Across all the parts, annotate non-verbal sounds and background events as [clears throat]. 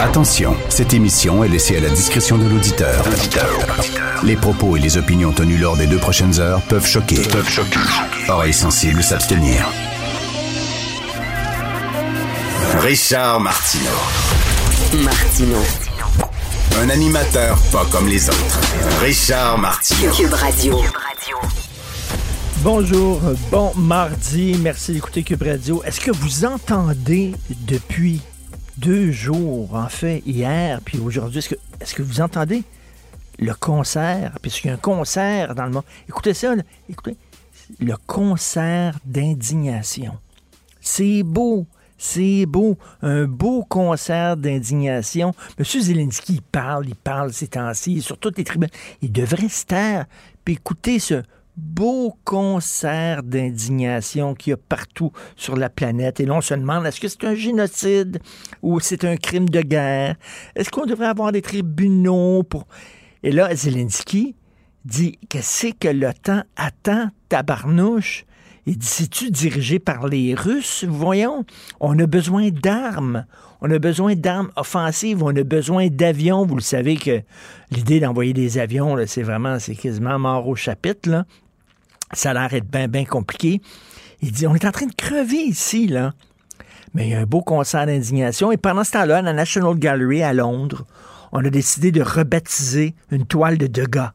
Attention, cette émission est laissée à la discrétion de l'auditeur. Les propos et les opinions tenues lors des deux prochaines heures peuvent choquer. Oreilles sensibles s'abstenir. Richard Martineau. Martino. Un animateur pas comme les autres. Richard Martineau. Cube Radio. Bonjour, bon mardi, merci d'écouter Cube Radio. Est-ce que vous entendez depuis deux jours, en fait, hier, puis aujourd'hui, est-ce que, vous entendez le concert, puisqu'il y a un concert dans le monde. Écoutez ça, écoutez, le concert d'indignation. C'est beau. C'est beau, un beau concert d'indignation. M. Zelensky, il parle, il parle ces temps-ci, sur toutes les tribunes. Il devrait se taire, puis écouter ce beau concert d'indignation qu'il y a partout sur la planète. Et là, on se demande, est-ce que c'est un génocide ou c'est un crime de guerre? Est-ce qu'on devrait avoir des tribunaux pour... Et là, Zelensky dit, qu'est-ce que temps attend, tabarnouche? Il dit, c'est-tu dirigé par les Russes? Voyons, on a besoin d'armes. On a besoin d'armes offensives, on a besoin d'avions. Vous le savez que l'idée d'envoyer des avions, c'est vraiment, c'est quasiment mort au chapitre. Ça a l'air d'être bien, bien compliqué. Il dit, on est en train de crever ici, là. Mais il y a un beau concert d'indignation. Et pendant ce temps-là, à la National Gallery à Londres, on a décidé de rebaptiser une toile de Degas.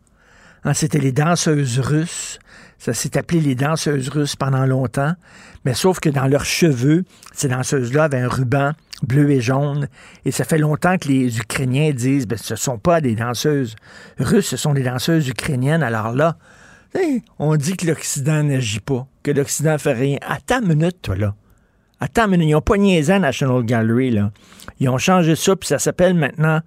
Hein, C'était les danseuses russes. Ça s'est appelé les danseuses russes pendant longtemps. Mais sauf que dans leurs cheveux, ces danseuses-là avaient un ruban bleu et jaune. Et ça fait longtemps que les Ukrainiens disent, ben, ce ne sont pas des danseuses russes, ce sont des danseuses ukrainiennes. Alors là, on dit que l'Occident n'agit pas, que l'Occident fait rien. Attends une minute, toi, là. Attends minute. Ils n'ont pas niaisé à National Gallery, là. Ils ont changé ça, puis ça s'appelle maintenant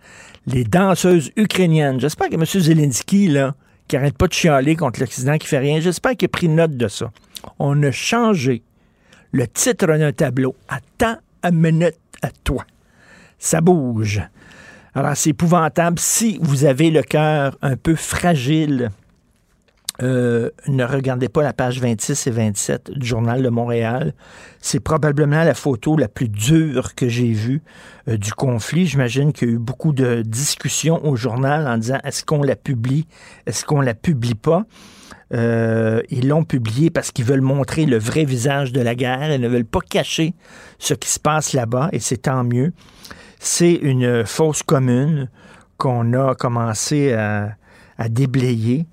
les danseuses ukrainiennes. J'espère que M. Zelensky, là, qui arrête pas de chialer contre l'Occident, qui fait rien, j'espère qu'il a pris note de ça. On a changé le titre d'un tableau. Attends une minute à toi. Ça bouge. Alors, c'est épouvantable. Si vous avez le cœur un peu fragile, euh, ne regardez pas la page 26 et 27 du Journal de Montréal. C'est probablement la photo la plus dure que j'ai vue euh, du conflit. J'imagine qu'il y a eu beaucoup de discussions au journal en disant est-ce qu'on la publie, est-ce qu'on la publie pas? Euh, ils l'ont publié parce qu'ils veulent montrer le vrai visage de la guerre. Ils ne veulent pas cacher ce qui se passe là-bas et c'est tant mieux. C'est une fosse commune qu'on a commencé à déblayer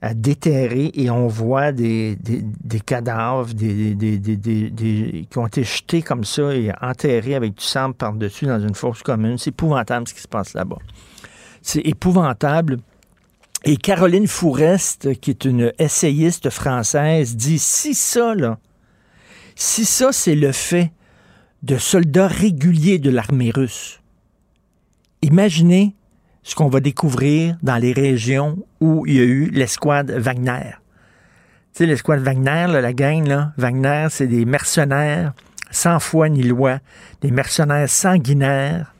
à déterrer et on voit des, des, des cadavres des, des, qui ont été jetés comme ça et enterrés avec du sang par-dessus dans une fosse commune. C'est épouvantable ce qui se passe là-bas. C'est épouvantable. Et Caroline Fourest, qui est une essayiste française, dit si ça, là, si ça, c'est le fait de soldats réguliers de l'armée russe, imaginez ce qu'on va découvrir dans les régions où il y a eu l'escouade Wagner. Tu sais, l'escouade Wagner, là, la gang, là, Wagner, c'est des mercenaires sans foi ni loi, des mercenaires sanguinaires,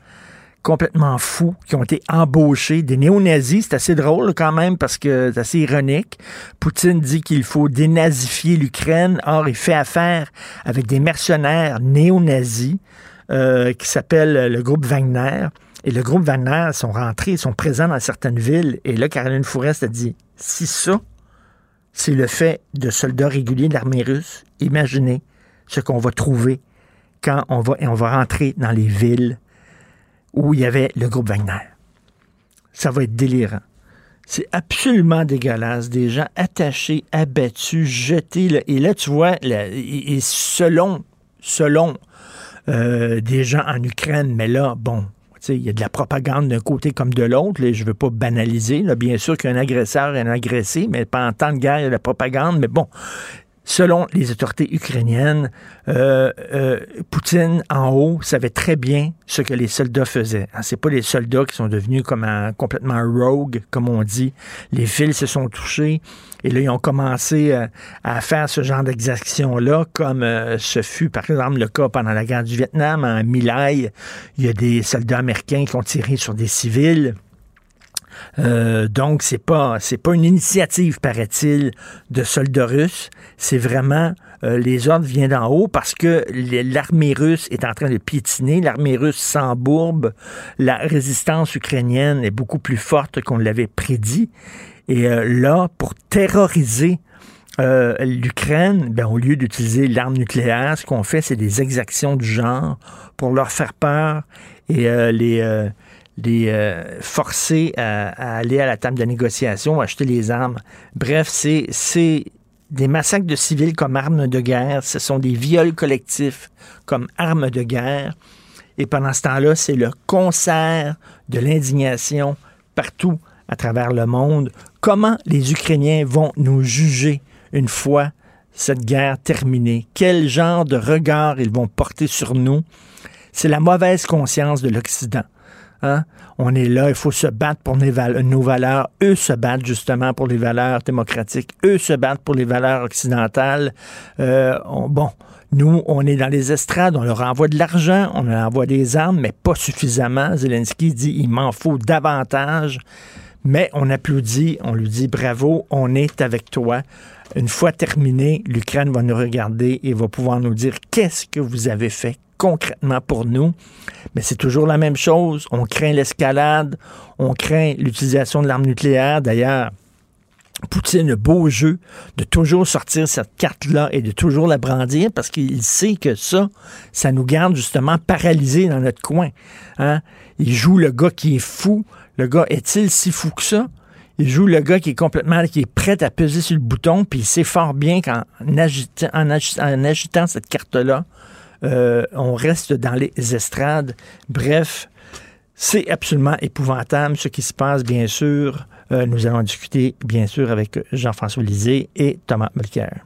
complètement fous, qui ont été embauchés, des néo-nazis. C'est assez drôle quand même parce que c'est assez ironique. Poutine dit qu'il faut dénazifier l'Ukraine. Or, il fait affaire avec des mercenaires néo-nazis euh, qui s'appellent le groupe Wagner. Et le groupe Wagner sont rentrés, sont présents dans certaines villes. Et là, Caroline Fourest a dit si ça, c'est le fait de soldats réguliers de l'armée russe, imaginez ce qu'on va trouver quand on va, on va rentrer dans les villes où il y avait le groupe Wagner. Ça va être délirant. C'est absolument dégueulasse. Des gens attachés, abattus, jetés. Et là, tu vois, selon, selon euh, des gens en Ukraine, mais là, bon, il y a de la propagande d'un côté comme de l'autre. Je ne veux pas banaliser. Bien sûr qu'un agresseur est un agressé, mais pas en temps de guerre, il y a de la propagande. Mais bon, Selon les autorités ukrainiennes, euh, euh, Poutine en haut savait très bien ce que les soldats faisaient. Hein, c'est pas les soldats qui sont devenus comme complètement rogue, comme on dit. Les fils se sont touchés et là ils ont commencé euh, à faire ce genre d'exactions-là, comme ce fut par exemple le cas pendant la guerre du Vietnam en Milai. Il y a des soldats américains qui ont tiré sur des civils. Euh, donc, c'est pas, c'est pas une initiative, paraît-il, de soldats russes. C'est vraiment euh, les ordres viennent d'en haut parce que l'armée russe est en train de piétiner. L'armée russe s'embourbe. La résistance ukrainienne est beaucoup plus forte qu'on l'avait prédit. Et euh, là, pour terroriser l'Ukraine, ben, au lieu d'utiliser l'arme nucléaire, ce qu'on fait, c'est des exactions du genre pour leur faire peur et les les euh, forcer à, aller à la table de négociation, acheter les armes. Bref, c'est des massacres de civils comme armes de guerre, ce sont des viols collectifs comme armes de guerre. Et pendant ce temps-là, c'est le concert de l'indignation partout à travers le monde. Comment les Ukrainiens vont nous juger une fois cette guerre terminée? Quel genre de regard ils vont porter sur nous? C'est la mauvaise conscience de l'Occident. Hein? On est là, il faut se battre pour nos valeurs. Eux se battent justement pour les valeurs démocratiques. Eux se battent pour les valeurs occidentales. Euh, bon, nous, on est dans les estrades, on leur envoie de l'argent, on leur envoie des armes, mais pas suffisamment. Zelensky dit il m'en faut davantage. Mais on applaudit, on lui dit bravo, on est avec toi. Une fois terminé, l'Ukraine va nous regarder et va pouvoir nous dire qu'est-ce que vous avez fait concrètement pour nous. Mais c'est toujours la même chose. On craint l'escalade, on craint l'utilisation de l'arme nucléaire. D'ailleurs, Poutine a beau jeu de toujours sortir cette carte-là et de toujours la brandir parce qu'il sait que ça, ça nous garde justement paralysés dans notre coin. Hein? Il joue le gars qui est fou. Le gars est-il si fou que ça? Il joue le gars qui est complètement, qui est prêt à peser sur le bouton, puis il sait fort bien qu'en en agitant cette carte-là, euh, on reste dans les estrades. Bref, c'est absolument épouvantable ce qui se passe, bien sûr. Euh, nous allons discuter, bien sûr, avec Jean-François Lisée et Thomas Mulcair.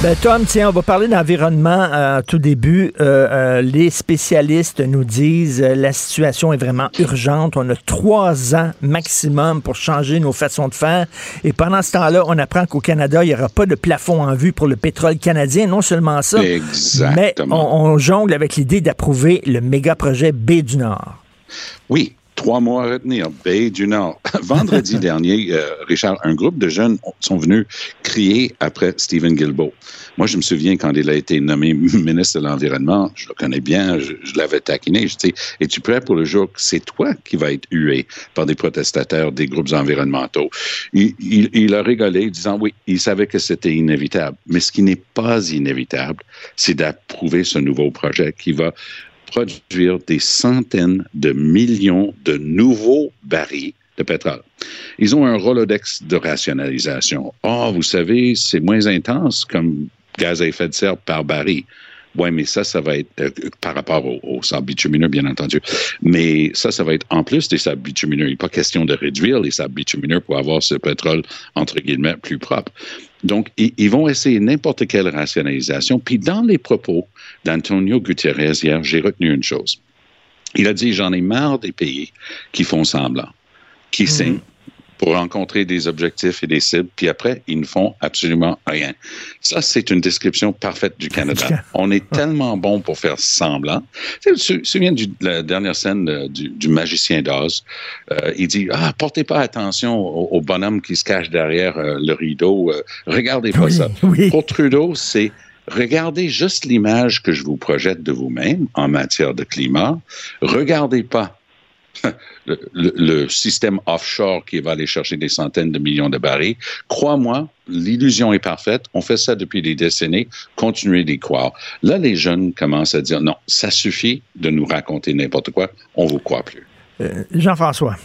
Ben, Tom, tiens, on va parler d'environnement euh, tout début. Euh, euh, les spécialistes nous disent euh, la situation est vraiment urgente. On a trois ans maximum pour changer nos façons de faire. Et pendant ce temps-là, on apprend qu'au Canada, il n'y aura pas de plafond en vue pour le pétrole canadien. Non seulement ça, mais on, on jongle avec l'idée d'approuver le méga projet B du Nord. Oui, trois mois à retenir. Baie du Nord. [laughs] Vendredi [laughs] dernier, euh, Richard, un groupe de jeunes sont venus crier après Stephen Guilbeault. Moi, je me souviens quand il a été nommé [laughs] ministre de l'Environnement, je le connais bien, je, l'avais taquiné. Je dis, es-tu prêt pour le jour? Que c'est toi qui vas être hué par des protestataires des groupes environnementaux? Il, il a rigolé, disant oui, il savait que c'était inévitable. Mais ce qui n'est pas inévitable, c'est d'approuver ce nouveau projet qui va produire des centaines de millions de nouveaux barils de pétrole. Ils ont un Rolodex de rationalisation. Oh, vous savez, c'est moins intense comme gaz à effet de serre par baril. Oui, mais ça, ça va être euh, par rapport au, au, sable bitumineux, bien entendu. Mais ça, ça va être en plus des sables bitumineux. Il n'est pas question de réduire les sables bitumineux pour avoir ce pétrole, entre guillemets, plus propre. Donc, ils, vont essayer n'importe quelle rationalisation. Puis, dans les propos d'Antonio Gutiérrez hier, j'ai retenu une chose. Il a dit J'en ai marre des pays qui font semblant, qui mhm. signent, pour rencontrer des objectifs et des cibles, puis après, ils ne font absolument rien. Ça, c'est une description parfaite du Canada. [laughs] On est tellement bon pour faire semblant. Tu te souviens de la dernière scène du, magicien d'Oz? Euh, il dit, ah, portez pas attention au, bonhomme qui se cache derrière euh, le rideau. Euh, regardez pas ça. Pour Trudeau, c'est regardez juste l'image que je vous projette de vous-même en matière de climat. Regardez pas [laughs] le, système offshore qui va aller chercher des centaines de millions de barils. Crois-moi, l'illusion est parfaite. On fait ça depuis des décennies. Continuez d'y croire. Là, les jeunes commencent à dire non, ça suffit de nous raconter n'importe quoi. On vous croit plus. Euh, Jean-François.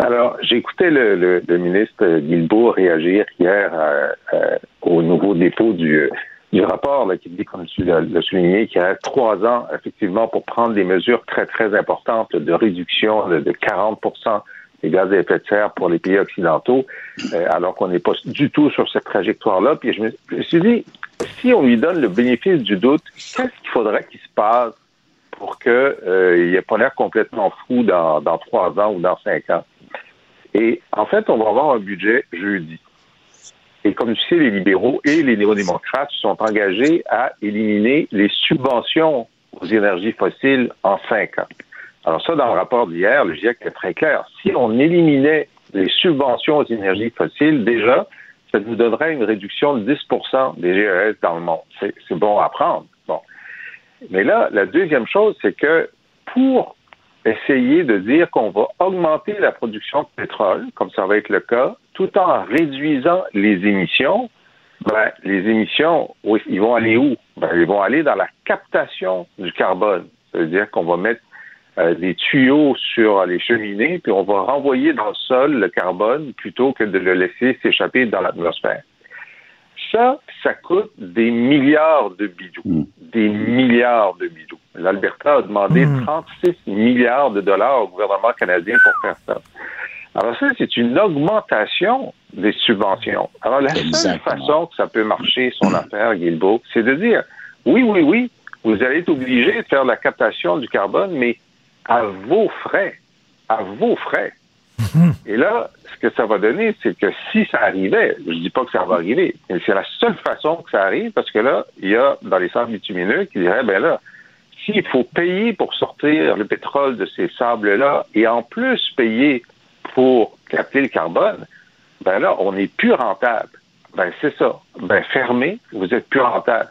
Alors, j'écoutais le, le, le, ministre Guilbeault réagir hier euh, euh, au nouveau dépôt du, du rapport là, qui dit, comme tu l'as souligné, qu'il y a trois ans, effectivement, pour prendre des mesures très, très importantes de réduction de, de 40% des gaz à effet de serre pour les pays occidentaux, euh, alors qu'on n'est pas du tout sur cette trajectoire-là. Puis je me, suis dit, si on lui donne le bénéfice du doute, qu'est-ce qu'il faudrait qu'il se passe pour qu'il euh, ait pas l'air complètement fou dans, dans trois ans ou dans cinq ans? Et en fait, on va avoir un budget jeudi. Et comme tu sais, les libéraux et les néo-démocrates sont engagés à éliminer les subventions aux énergies fossiles en cinq ans. Alors ça, dans le rapport d'hier, le GIEC est très clair. Si on éliminait les subventions aux énergies fossiles, déjà, ça nous donnerait une réduction de 10% des GES dans le monde. C'est bon à prendre. Bon. Mais là, la deuxième chose, c'est que pour essayer de dire qu'on va augmenter la production de pétrole, comme ça va être le cas, tout en réduisant les émissions, ben, les émissions, ils vont aller où? Ben, ils vont aller dans la captation du carbone. C'est-à-dire qu'on va mettre euh, des tuyaux sur les cheminées, puis on va renvoyer dans le sol le carbone plutôt que de le laisser s'échapper dans l'atmosphère. Ça, ça coûte des milliards de bidous. Mm. Des milliards de bidous. L'Alberta a demandé mm. 36 milliards de dollars au gouvernement canadien pour faire ça. Alors ça, c'est une augmentation des subventions. Alors la seule façon que ça peut marcher, son affaire, Guilbeault, c'est de dire, oui, oui, oui, vous allez être obligé de faire la captation du carbone, mais à vos frais. À vos frais. Et là, ce que ça va donner, c'est que si ça arrivait, je dis pas que ça va arriver, mais c'est la seule façon que ça arrive, parce que là, il y a dans les sables bitumineux qui diraient, ben là, s'il faut payer pour sortir le pétrole de ces sables-là, et en plus payer pour capter le carbone, ben là, on n'est plus rentable. Ben c'est ça. Ben fermé, vous êtes plus rentable.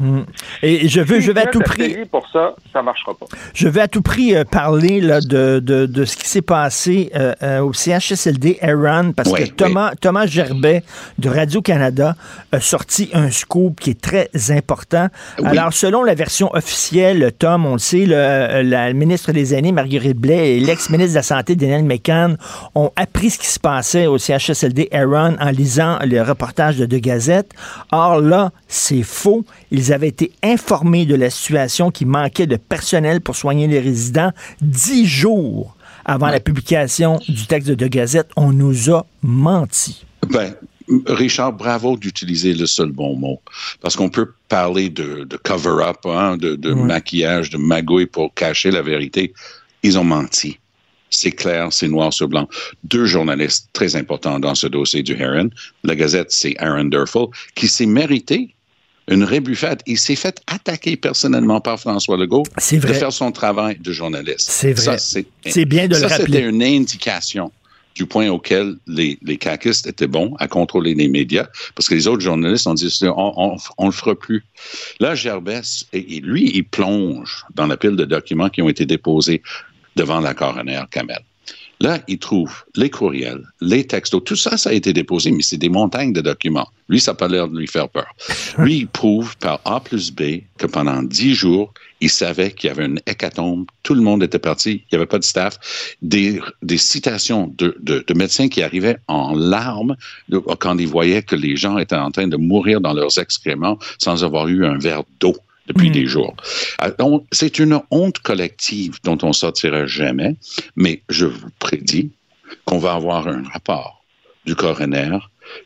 Mmh. Et je veux, si je vais à tout prix. Pour ça, ça marchera pas. Je vais à tout prix euh, parler là, de, de, de, ce qui s'est passé euh, euh, au CHSLD Aaron, parce oui, que Thomas, oui. Thomas Gerbet de Radio-Canada a sorti un scoop qui est très important. Oui. Alors, selon la version officielle, Tom, on le sait, le, la ministre des Aînés, Marguerite Blais, et l'ex-ministre de la Santé, Daniel McCann, ont appris ce qui se passait au CHSLD Aaron en lisant le reportage de deux gazettes. Or, là, c'est faux. Ils avaient été informés de la situation qui manquait de personnel pour soigner les résidents dix jours avant ouais. la publication du texte de, de Gazette. On nous a menti. Ben, Richard, bravo d'utiliser le seul bon mot. Parce qu'on peut parler de, de cover-up, hein, de, de ouais. maquillage, de magouille pour cacher la vérité. Ils ont menti. C'est clair, c'est noir sur blanc. Deux journalistes très importants dans ce dossier du Heron. La Gazette, c'est Aaron Durfel, qui s'est mérité une rébuffade. Il s'est fait attaquer personnellement par François Legault de faire son travail de journaliste. C'est vrai. C'est bien de ça, le rappeler. C'était une indication du point auquel les, les caquistes étaient bons à contrôler les médias, parce que les autres journalistes ont dit on, on, on le fera plus. Là, Gerbès, et, et lui, il plonge dans la pile de documents qui ont été déposés devant la coroner Kamel. Là, il trouve les courriels, les textos, tout ça, ça a été déposé, mais c'est des montagnes de documents. Lui, ça n'a pas l'air de lui faire peur. [laughs] Lui, il prouve par A plus B que pendant dix jours, il savait qu'il y avait une hécatombe, tout le monde était parti, il n'y avait pas de staff, des, des citations de, de, de, médecins qui arrivaient en larmes quand ils voyaient que les gens étaient en train de mourir dans leurs excréments sans avoir eu un verre d'eau depuis mmh. des jours. C'est une honte collective dont on sortira jamais, mais je vous prédis qu'on va avoir un rapport du coroner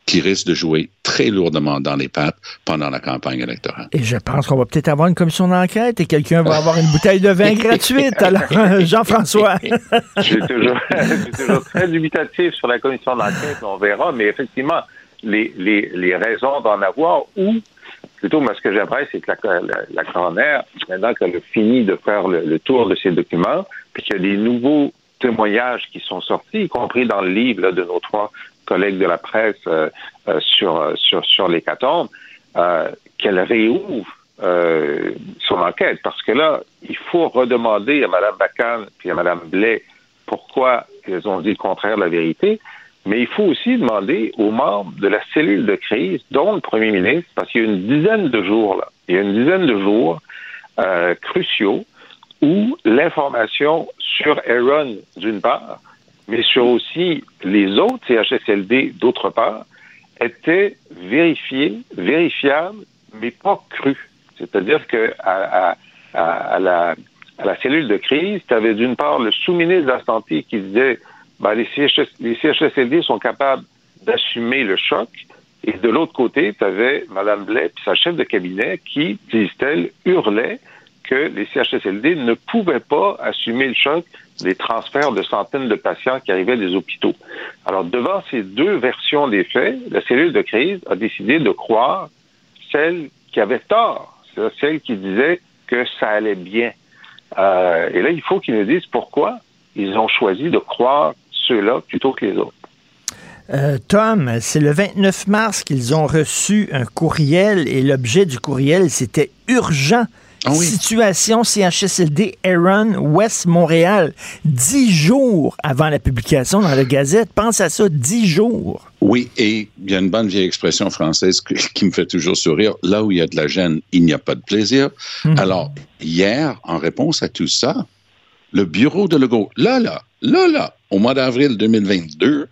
qui risque de jouer très lourdement dans les pattes pendant la campagne électorale. Et je pense qu'on va peut-être avoir une commission d'enquête et quelqu'un va avoir une bouteille de vin [laughs] gratuite. Alors, Jean-François. [laughs] je suis toujours, [laughs] toujours, très dubitatif sur la commission d'enquête, on verra, mais effectivement, les, les, les raisons d'en avoir ou plutôt, moi, ce que j'aimerais, c'est que la, la, la coroner, maintenant qu'elle a fini de faire le, le tour de ses documents, puis qu'il y a des nouveaux témoignages qui sont sortis, y compris dans le livre là, de nos trois collègues de la presse euh, euh, sur, sur, sur l'hécatombe, euh, qu'elle réouvre euh, son enquête. Parce que là, il faut redemander à Mme Bacan et à Mme Blais pourquoi elles ont dit le contraire de la vérité. Mais il faut aussi demander aux membres de la cellule de crise, dont le premier ministre, parce qu'il y a une dizaine de jours, là, il y a une dizaine de jours euh, cruciaux où l'information sur Aaron, d'une part, mais sur aussi les autres CHSLD, d'autre part, était vérifiée, vérifiable, mais pas crue. C'est-à-dire que à, à, la, à la cellule de crise, tu avais d'une part le sous-ministre de la Santé qui disait ben, les, CHSLD sont capables d'assumer le choc. Et de l'autre côté, tu avais Mme Blais et sa chef de cabinet qui, disent-elles, hurlait que les CHSLD ne pouvaient pas assumer le choc des transferts de centaines de patients qui arrivaient des hôpitaux. Alors, devant ces deux versions des faits, la cellule de crise a décidé de croire celle qui avait tort, celle qui disait que ça allait bien. Euh, et là, il faut qu'ils nous disent pourquoi ils ont choisi de croire ceux-là plutôt que les autres. Euh, Tom, c'est le 29 mars qu'ils ont reçu un courriel et l'objet du courriel, c'était urgent. Ah Situation CHSLD Aaron West Montréal, dix jours avant la publication dans la Gazette. Pense à ça, dix jours. Oui, et il y a une bonne vieille expression française qui me fait toujours sourire. Là où il y a de la gêne, il n'y a pas de plaisir. Hmm. Alors, hier, en réponse à tout ça, le bureau de Legault, là, là, là, là, au mois d'avril 2022,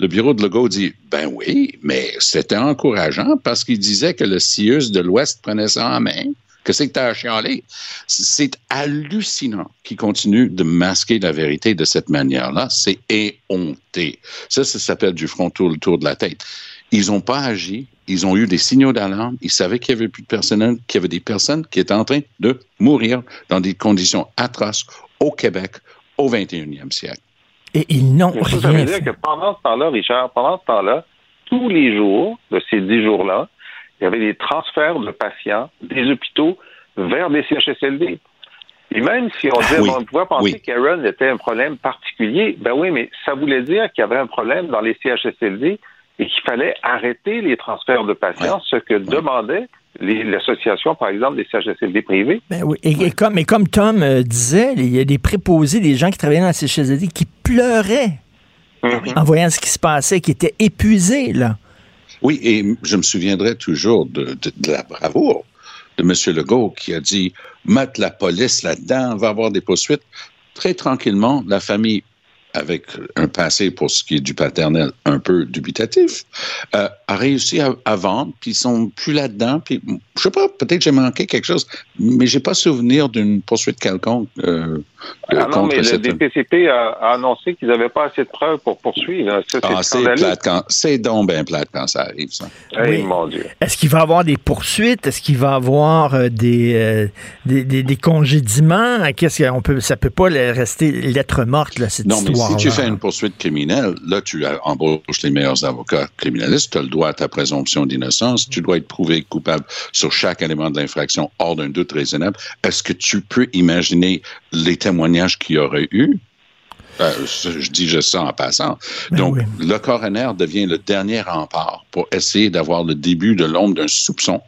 le bureau de Legault dit Ben oui, mais c'était encourageant parce qu'il disait que le CIUS de l'Ouest prenait ça en main. Que c'est que tu as chialé? C'est hallucinant qu'il continue de masquer la vérité de cette manière-là. C'est éhonté. Ça, ça s'appelle du front tour le tour de la tête. Ils n'ont pas agi. Ils ont eu des signaux d'alarme. Ils savaient qu'il y avait plus de personnel, qu'il y avait des personnes qui étaient en train de mourir dans des conditions atroces au Québec au 21e siècle. Et ils n'ont rien Ça veut dire que pendant ce temps-là, Richard, pendant ce temps-là, tous les jours de ces dix jours-là, il y avait des transferts de patients des hôpitaux vers des CHSLD. Et même si on, disait, on pouvait penser qu'Aaron était un problème particulier, ben oui, mais ça voulait dire qu'il y avait un problème dans les CHSLD et qu'il fallait arrêter les transferts de patients, ce que demandait l'association, par exemple, des CHSLD privés. Ben oui. Et, comme, comme Tom euh, disait, il y a des préposés, des gens qui travaillaient dans les CHSLD qui pleuraient mm-hmm. en voyant ce qui se passait, qui étaient épuisés, là. Oui, et je me souviendrai toujours de, la bravoure de M. Legault qui a dit mettre la police là-dedans, on va avoir des poursuites. Très tranquillement, la famille avec un passé pour ce qui est du paternel un peu dubitatif, euh, a réussi à, vendre, puis ils sont plus là-dedans. Puis je sais pas, peut-être j'ai manqué quelque chose, mais j'ai pas souvenir d'une poursuite quelconque. Euh, ah non, mais le DPCP a, annoncé qu'ils n'avaient pas assez de preuves pour poursuivre. Ah, c'est donc bien plate quand ça arrive, ça. Oui. mon Dieu. Est-ce qu'il va y avoir des poursuites? Est-ce qu'il va y avoir euh, des, euh, des, des, congédiements? Qu'est-ce qu'on peut, ça peut pas rester lettre morte, là, cette non, histoire si tu fais une poursuite criminelle, là, tu embauches les meilleurs avocats criminalistes, tu as le droit à ta présomption d'innocence, tu dois être prouvé coupable sur chaque élément de l'infraction hors d'un doute raisonnable. Est-ce que tu peux imaginer les témoignages qu'il y aurait eu? Euh, je dis juste ça en passant. Ben Donc, le coroner devient le dernier rempart pour essayer d'avoir le début de l'ombre d'un soupçon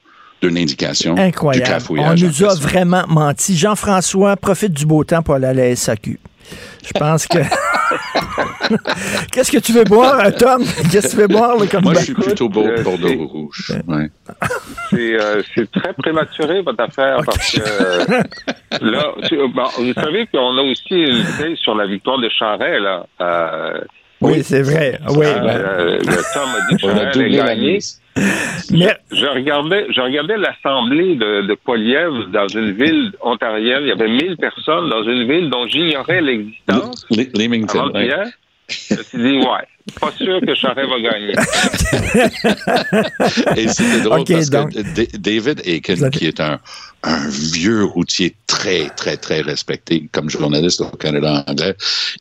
d'une indication Incroyable. du cafouillage. On nous a vraiment menti. Jean-François profite du beau temps pour aller à la SAQ. Je pense que. [laughs] Qu'est-ce que tu veux boire, Tom? Qu'est-ce que tu veux boire comme Moi, je suis plutôt beau euh, Bordeaux rouge. Ouais. Euh, c'est très prématuré, votre affaire, parce que euh, là, vous savez qu'on a aussi une idée sur la victoire de Charret, là. oui, c'est vrai. Oui, ben. le Tom a dit que Charret allait gagner. [laughs] Mais... Je regardais, je regardais l'assemblée de, de Poilievre dans une ville ontarienne. Il y avait 1000 personnes dans une ville dont j'ignorais l'existence. Leamington. Je me suis dit, ouais, pas sûr que Charret va gagner. [laughs] Et c'était drôle parce que David Aiken, qui est un, un, vieux routier très, très, très respecté comme journaliste au Canada anglais,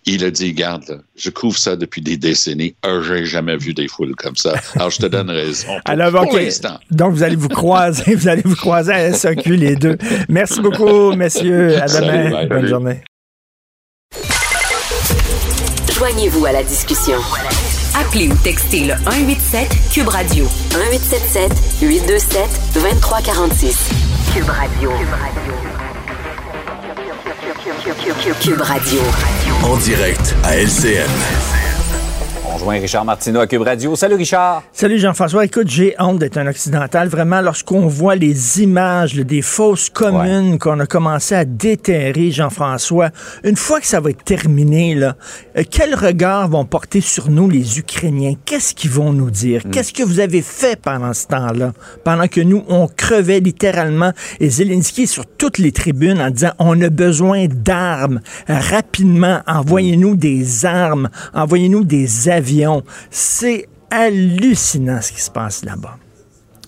il a dit, garde, je couvre ça depuis des décennies, j'ai jamais vu des foules comme ça. Alors, je te donne raison. [laughs] Pour, Alors, Donc, vous allez vous croiser, [laughs] vous allez vous croiser à SAQ les deux. Merci beaucoup, messieurs. À demain. Bonne journée. Joignez-vous à la discussion. Appelez ou textez le 187 Cube Radio 1877 827 2346. Cube Radio. Cube Radio. En direct à LCN. Rejoint Richard Martineau à Cube Radio. Salut Richard. Salut Jean-François. Écoute, j'ai honte d'être un occidental. Vraiment, lorsqu'on voit les images là, des fausses communes qu'on a commencé à déterrer, Jean-François, une fois que ça va être terminé, là, euh, quel regard vont porter sur nous les Ukrainiens? Qu'est-ce qu'ils vont nous dire? Qu'est-ce que vous avez fait pendant ce temps-là? Pendant que nous, on crevait littéralement et Zelensky sur toutes les tribunes en disant on a besoin d'armes rapidement. Envoyez-nous des armes. Envoyez-nous des avions. C'est hallucinant ce qui se passe là-bas.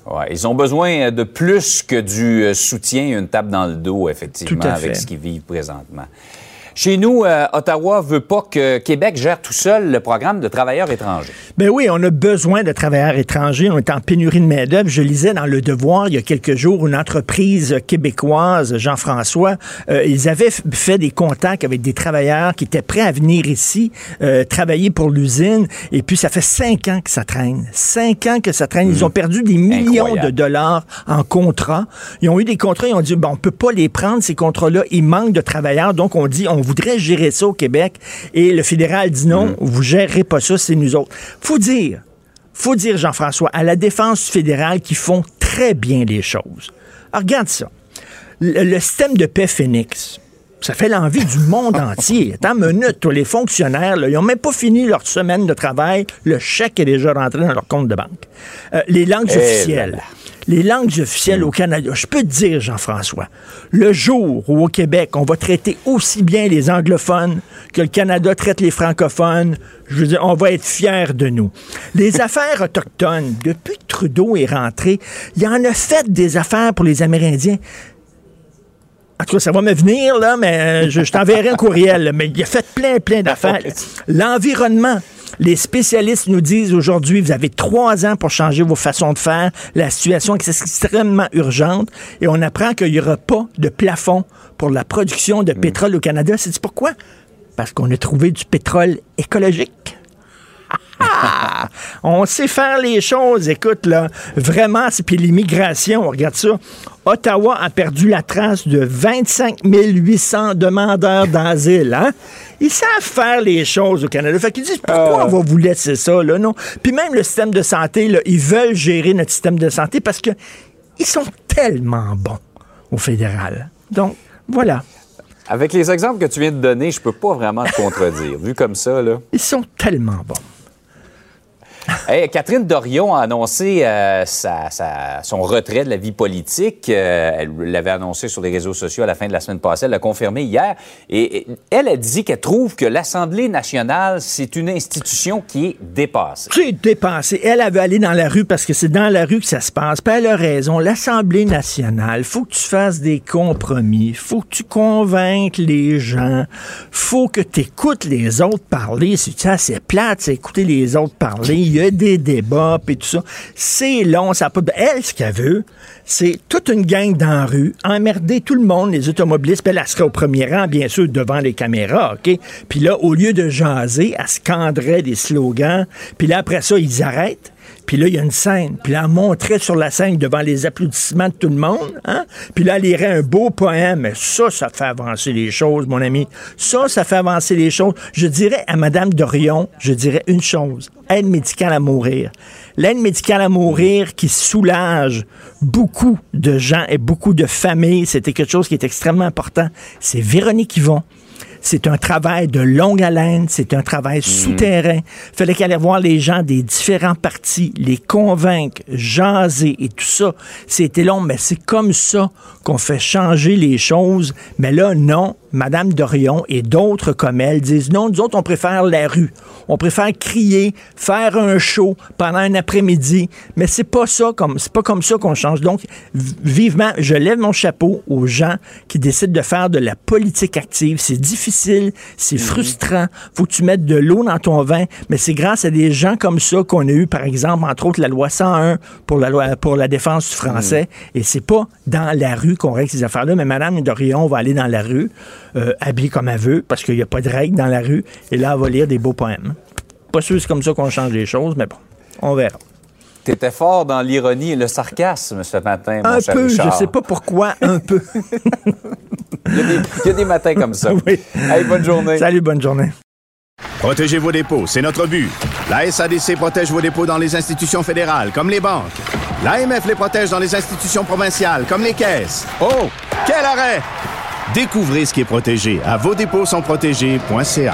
Ouais, ils ont besoin de plus que du euh, soutien, une tape dans le dos, effectivement, avec ce qu'ils vivent présentement. Chez nous, euh, Ottawa veut pas que Québec gère tout seul le programme de travailleurs étrangers. Ben oui, on a besoin de travailleurs étrangers. On est en pénurie de main-d'œuvre. Je lisais dans Le Devoir il y a quelques jours une entreprise québécoise, Jean-François. euh, ils avaient fait des contacts avec des travailleurs qui étaient prêts à venir ici euh, travailler pour l'usine. Et puis, ça fait cinq ans que ça traîne. Cinq ans que ça traîne. Ils ont perdu des millions Incroyable. de dollars en contrats. Ils ont eu des contrats. Ils ont dit, bon, on peut pas les prendre, ces contrats-là. Il manque de travailleurs. Donc, on dit, on voudrait gérer ça au Québec. Et le fédéral dit non, vous gérerez pas ça, c'est nous autres. Faut dire, faut dire, Jean-François, à la défense fédérale qui font très bien les choses. Alors, regarde ça. Le, le système de paix Phoenix, ça fait l'envie du monde [laughs] entier. Attends une minute, toi, les fonctionnaires, là, ils n'ont même pas fini leur semaine de travail. Le chèque est déjà rentré dans leur compte de banque. Euh, les langues Eh officielles. là. Les langues officielles au Canada, je peux te dire, Jean-François, le jour où au Québec, on va traiter aussi bien les anglophones que le Canada traite les francophones, je veux dire, on va être fiers de nous. Les [laughs] affaires autochtones, depuis que Trudeau est rentré, il en a fait des affaires pour les Amérindiens. En tout cas, ça va me venir, là, mais euh, je, je t'enverrai un courriel. Mais il a fait plein, plein d'affaires. L'environnement. Les spécialistes nous disent aujourd'hui, vous avez trois ans pour changer vos façons de faire. La situation est extrêmement urgente et on apprend qu'il n'y aura pas de plafond pour la production de pétrole au Canada. C'est pourquoi? Parce qu'on a trouvé du pétrole écologique. Ah! On sait faire les choses, écoute, là. Vraiment, c'est- puis l'immigration, regarde ça. Ottawa a perdu la trace de 25 800 demandeurs d'asile, hein? Ils savent faire les choses au Canada. Fait qu'ils disent, pourquoi on va vous laisser ça, là, non? Puis même le système de santé, là, ils veulent gérer notre système de santé parce que ils sont tellement bons au fédéral. Donc, voilà. Avec les exemples que tu viens de donner, je peux pas vraiment te contredire. Vu comme ça, là. Ils sont tellement bons. Catherine Dorion a annoncé euh, son retrait de la vie politique. Euh, elle l'avait annoncé sur les réseaux sociaux à la fin de la semaine passée. Elle l'a confirmé hier. Et, et elle a dit qu'elle trouve que l'Assemblée nationale, c'est une institution qui est dépassée. C'est dépensé. Elle, elle veut aller dans la rue parce que c'est dans la rue que ça se passe. Puis elle a raison. L'Assemblée nationale, faut que tu fasses des compromis. faut que tu convainques les gens. faut que tu écoutes les autres parler. C'est assez plate, écouter les autres parler? Il y a des débats, puis tout ça. C'est long, ça de... Elle, ce qu'elle veut, c'est toute une gang dans la rue, emmerder tout le monde, les automobilistes, puis elle, elle serait au premier rang, bien sûr, devant les caméras, OK? Puis là, au lieu de jaser, elle scanderait des slogans, puis là, après ça, ils arrêtent, puis là, il y a une scène. Puis là, elle montrait sur la scène devant les applaudissements de tout le monde. Hein? Puis là, elle lirait un beau poème. Ça, ça fait avancer les choses, mon ami. Ça, ça fait avancer les choses. Je dirais à Mme Dorion, je dirais une chose. Aide médicale à mourir. L'aide médicale à mourir qui soulage beaucoup de gens et beaucoup de familles. C'était quelque chose qui est extrêmement important. C'est Véronique Yvon. C'est un travail de longue haleine, c'est un travail souterrain. Fallait qu'elle aille voir les gens des différents partis, les convaincre, jaser et tout ça. C'était long, mais c'est comme ça qu'on fait changer les choses. Mais là, non. Madame Dorion et d'autres comme elle disent non, nous autres, on préfère la rue. On préfère crier, faire un show pendant un après-midi. Mais c'est pas ça comme, c'est pas comme ça qu'on change. Donc, vivement, je lève mon chapeau aux gens qui décident de faire de la politique active. C'est difficile, c'est frustrant. Faut que tu mettes de l'eau dans ton vin. Mais c'est grâce à des gens comme ça qu'on a eu, par exemple, entre autres, la loi 101 pour la loi, pour la défense du français. Et c'est pas dans la rue qu'on règle ces affaires-là. Mais Madame Dorion va aller dans la rue, euh, habillée comme elle veut, parce qu'il n'y a pas de règles dans la rue. Et là, elle va lire des beaux poèmes. Pas sûr que c'est comme ça qu'on change les choses, mais bon, on verra. T'étais fort dans l'ironie et le sarcasme ce matin, mon Un cher peu, Richard. je sais pas pourquoi, un peu. [laughs] Il y, a des, il y a des matins comme ça. Oui. Hey, bonne journée. Salut, bonne journée. Protégez vos dépôts, c'est notre but. La SADC protège vos dépôts dans les institutions fédérales, comme les banques. L'AMF les protège dans les institutions provinciales, comme les caisses. Oh, quel arrêt! Découvrez ce qui est protégé à vos dépôts sont protégés.ca.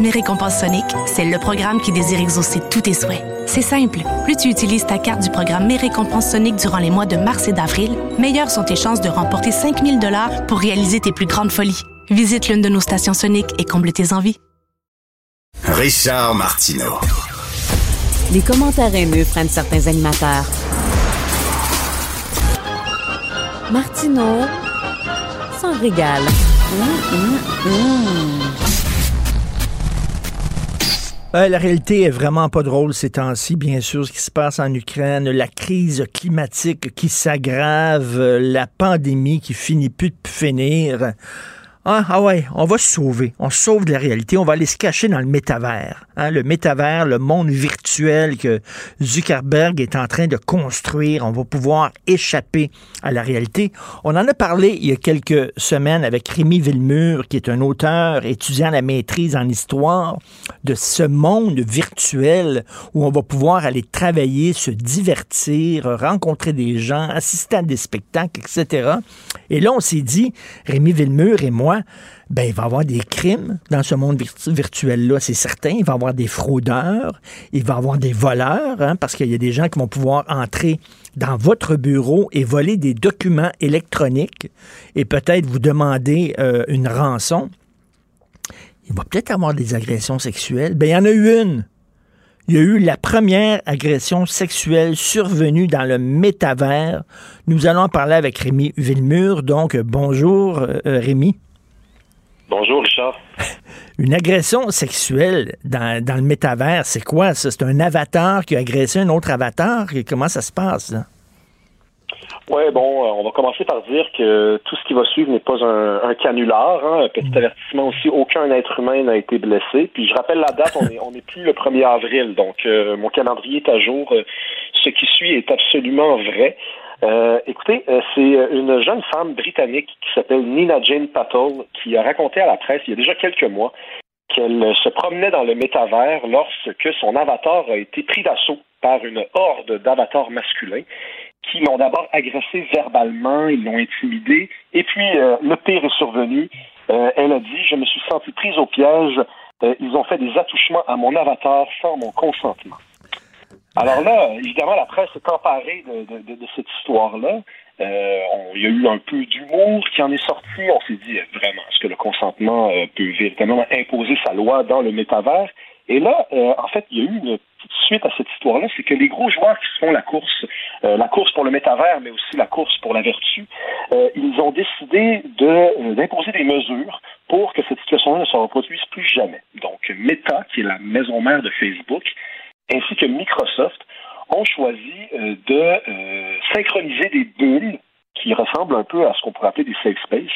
Mes récompenses Sonic, c'est le programme qui désire exaucer tous tes souhaits. C'est simple. Plus tu utilises ta carte du programme Mes récompenses Sonic durant les mois de mars et d'avril, meilleures sont tes chances de remporter 5000 dollars pour réaliser tes plus grandes folies. Visite l'une de nos stations Sonic et comble tes envies. Richard Martineau. Les commentaires haineux prennent certains animateurs. Martineau s'en régale. Hum, hum, hum. Euh, la réalité est vraiment pas drôle ces temps-ci, bien sûr, ce qui se passe en Ukraine, la crise climatique qui s'aggrave, euh, la pandémie qui finit plus de finir. Ah, ah ouais, on va se sauver. On sauve de la réalité. On va aller se cacher dans le métavers. Hein, le métavers, le monde virtuel que Zuckerberg est en train de construire. On va pouvoir échapper à la réalité. On en a parlé il y a quelques semaines avec Rémi Villemur, qui est un auteur étudiant la maîtrise en histoire de ce monde virtuel où on va pouvoir aller travailler, se divertir, rencontrer des gens, assister à des spectacles, etc. Et là, on s'est dit, Rémi Villemur et moi, ben, il va y avoir des crimes dans ce monde virtu- virtuel-là, c'est certain. Il va y avoir des fraudeurs, il va y avoir des voleurs, hein, parce qu'il y a des gens qui vont pouvoir entrer dans votre bureau et voler des documents électroniques et peut-être vous demander euh, une rançon. Il va peut-être avoir des agressions sexuelles. Ben, il y en a eu une. Il y a eu la première agression sexuelle survenue dans le métavers. Nous allons en parler avec Rémi Villemur. Donc, bonjour, euh, Rémi. Bonjour, Richard. [laughs] Une agression sexuelle dans, dans le métavers, c'est quoi ça? C'est un avatar qui a agressé un autre avatar? Comment ça se passe, là? Oui, bon, euh, on va commencer par dire que tout ce qui va suivre n'est pas un, un canular. Hein. Un petit avertissement aussi, aucun être humain n'a été blessé. Puis je rappelle la date, on est, on est plus le 1er avril, donc euh, mon calendrier est à jour. Euh, Ce qui suit est absolument vrai. Euh, écoutez, euh, c'est une jeune femme britannique qui s'appelle Nina Jane Patel qui a raconté à la presse il y a déjà quelques mois qu'elle se promenait dans le métavers lorsque son avatar a été pris d'assaut par une horde d'avatars masculins qui l'ont d'abord agressé verbalement, ils l'ont intimidé, et puis euh, le pire est survenu. Euh, elle a dit, je me suis sentie prise au piège, Euh, ils ont fait des attouchements à mon avatar sans mon consentement. Alors là, évidemment, la presse s'est emparée de, cette histoire-là. Euh, il y a eu un peu d'humour qui en est sorti. On s'est dit, vraiment, est-ce que le consentement euh, peut véritablement imposer sa loi dans le métavers? Et là, euh, en fait, il y a eu une petite suite à cette histoire-là, c'est que les gros joueurs qui font la course, la course pour le métavers, mais aussi la course pour la vertu, ils ont décidé d'imposer des mesures pour que cette situation-là ne se reproduise plus jamais. Donc, Meta, qui est la maison mère de Facebook, ainsi que Microsoft, ont choisi euh, de euh, synchroniser des bulles qui ressemblent un peu à ce qu'on pourrait appeler des safe space,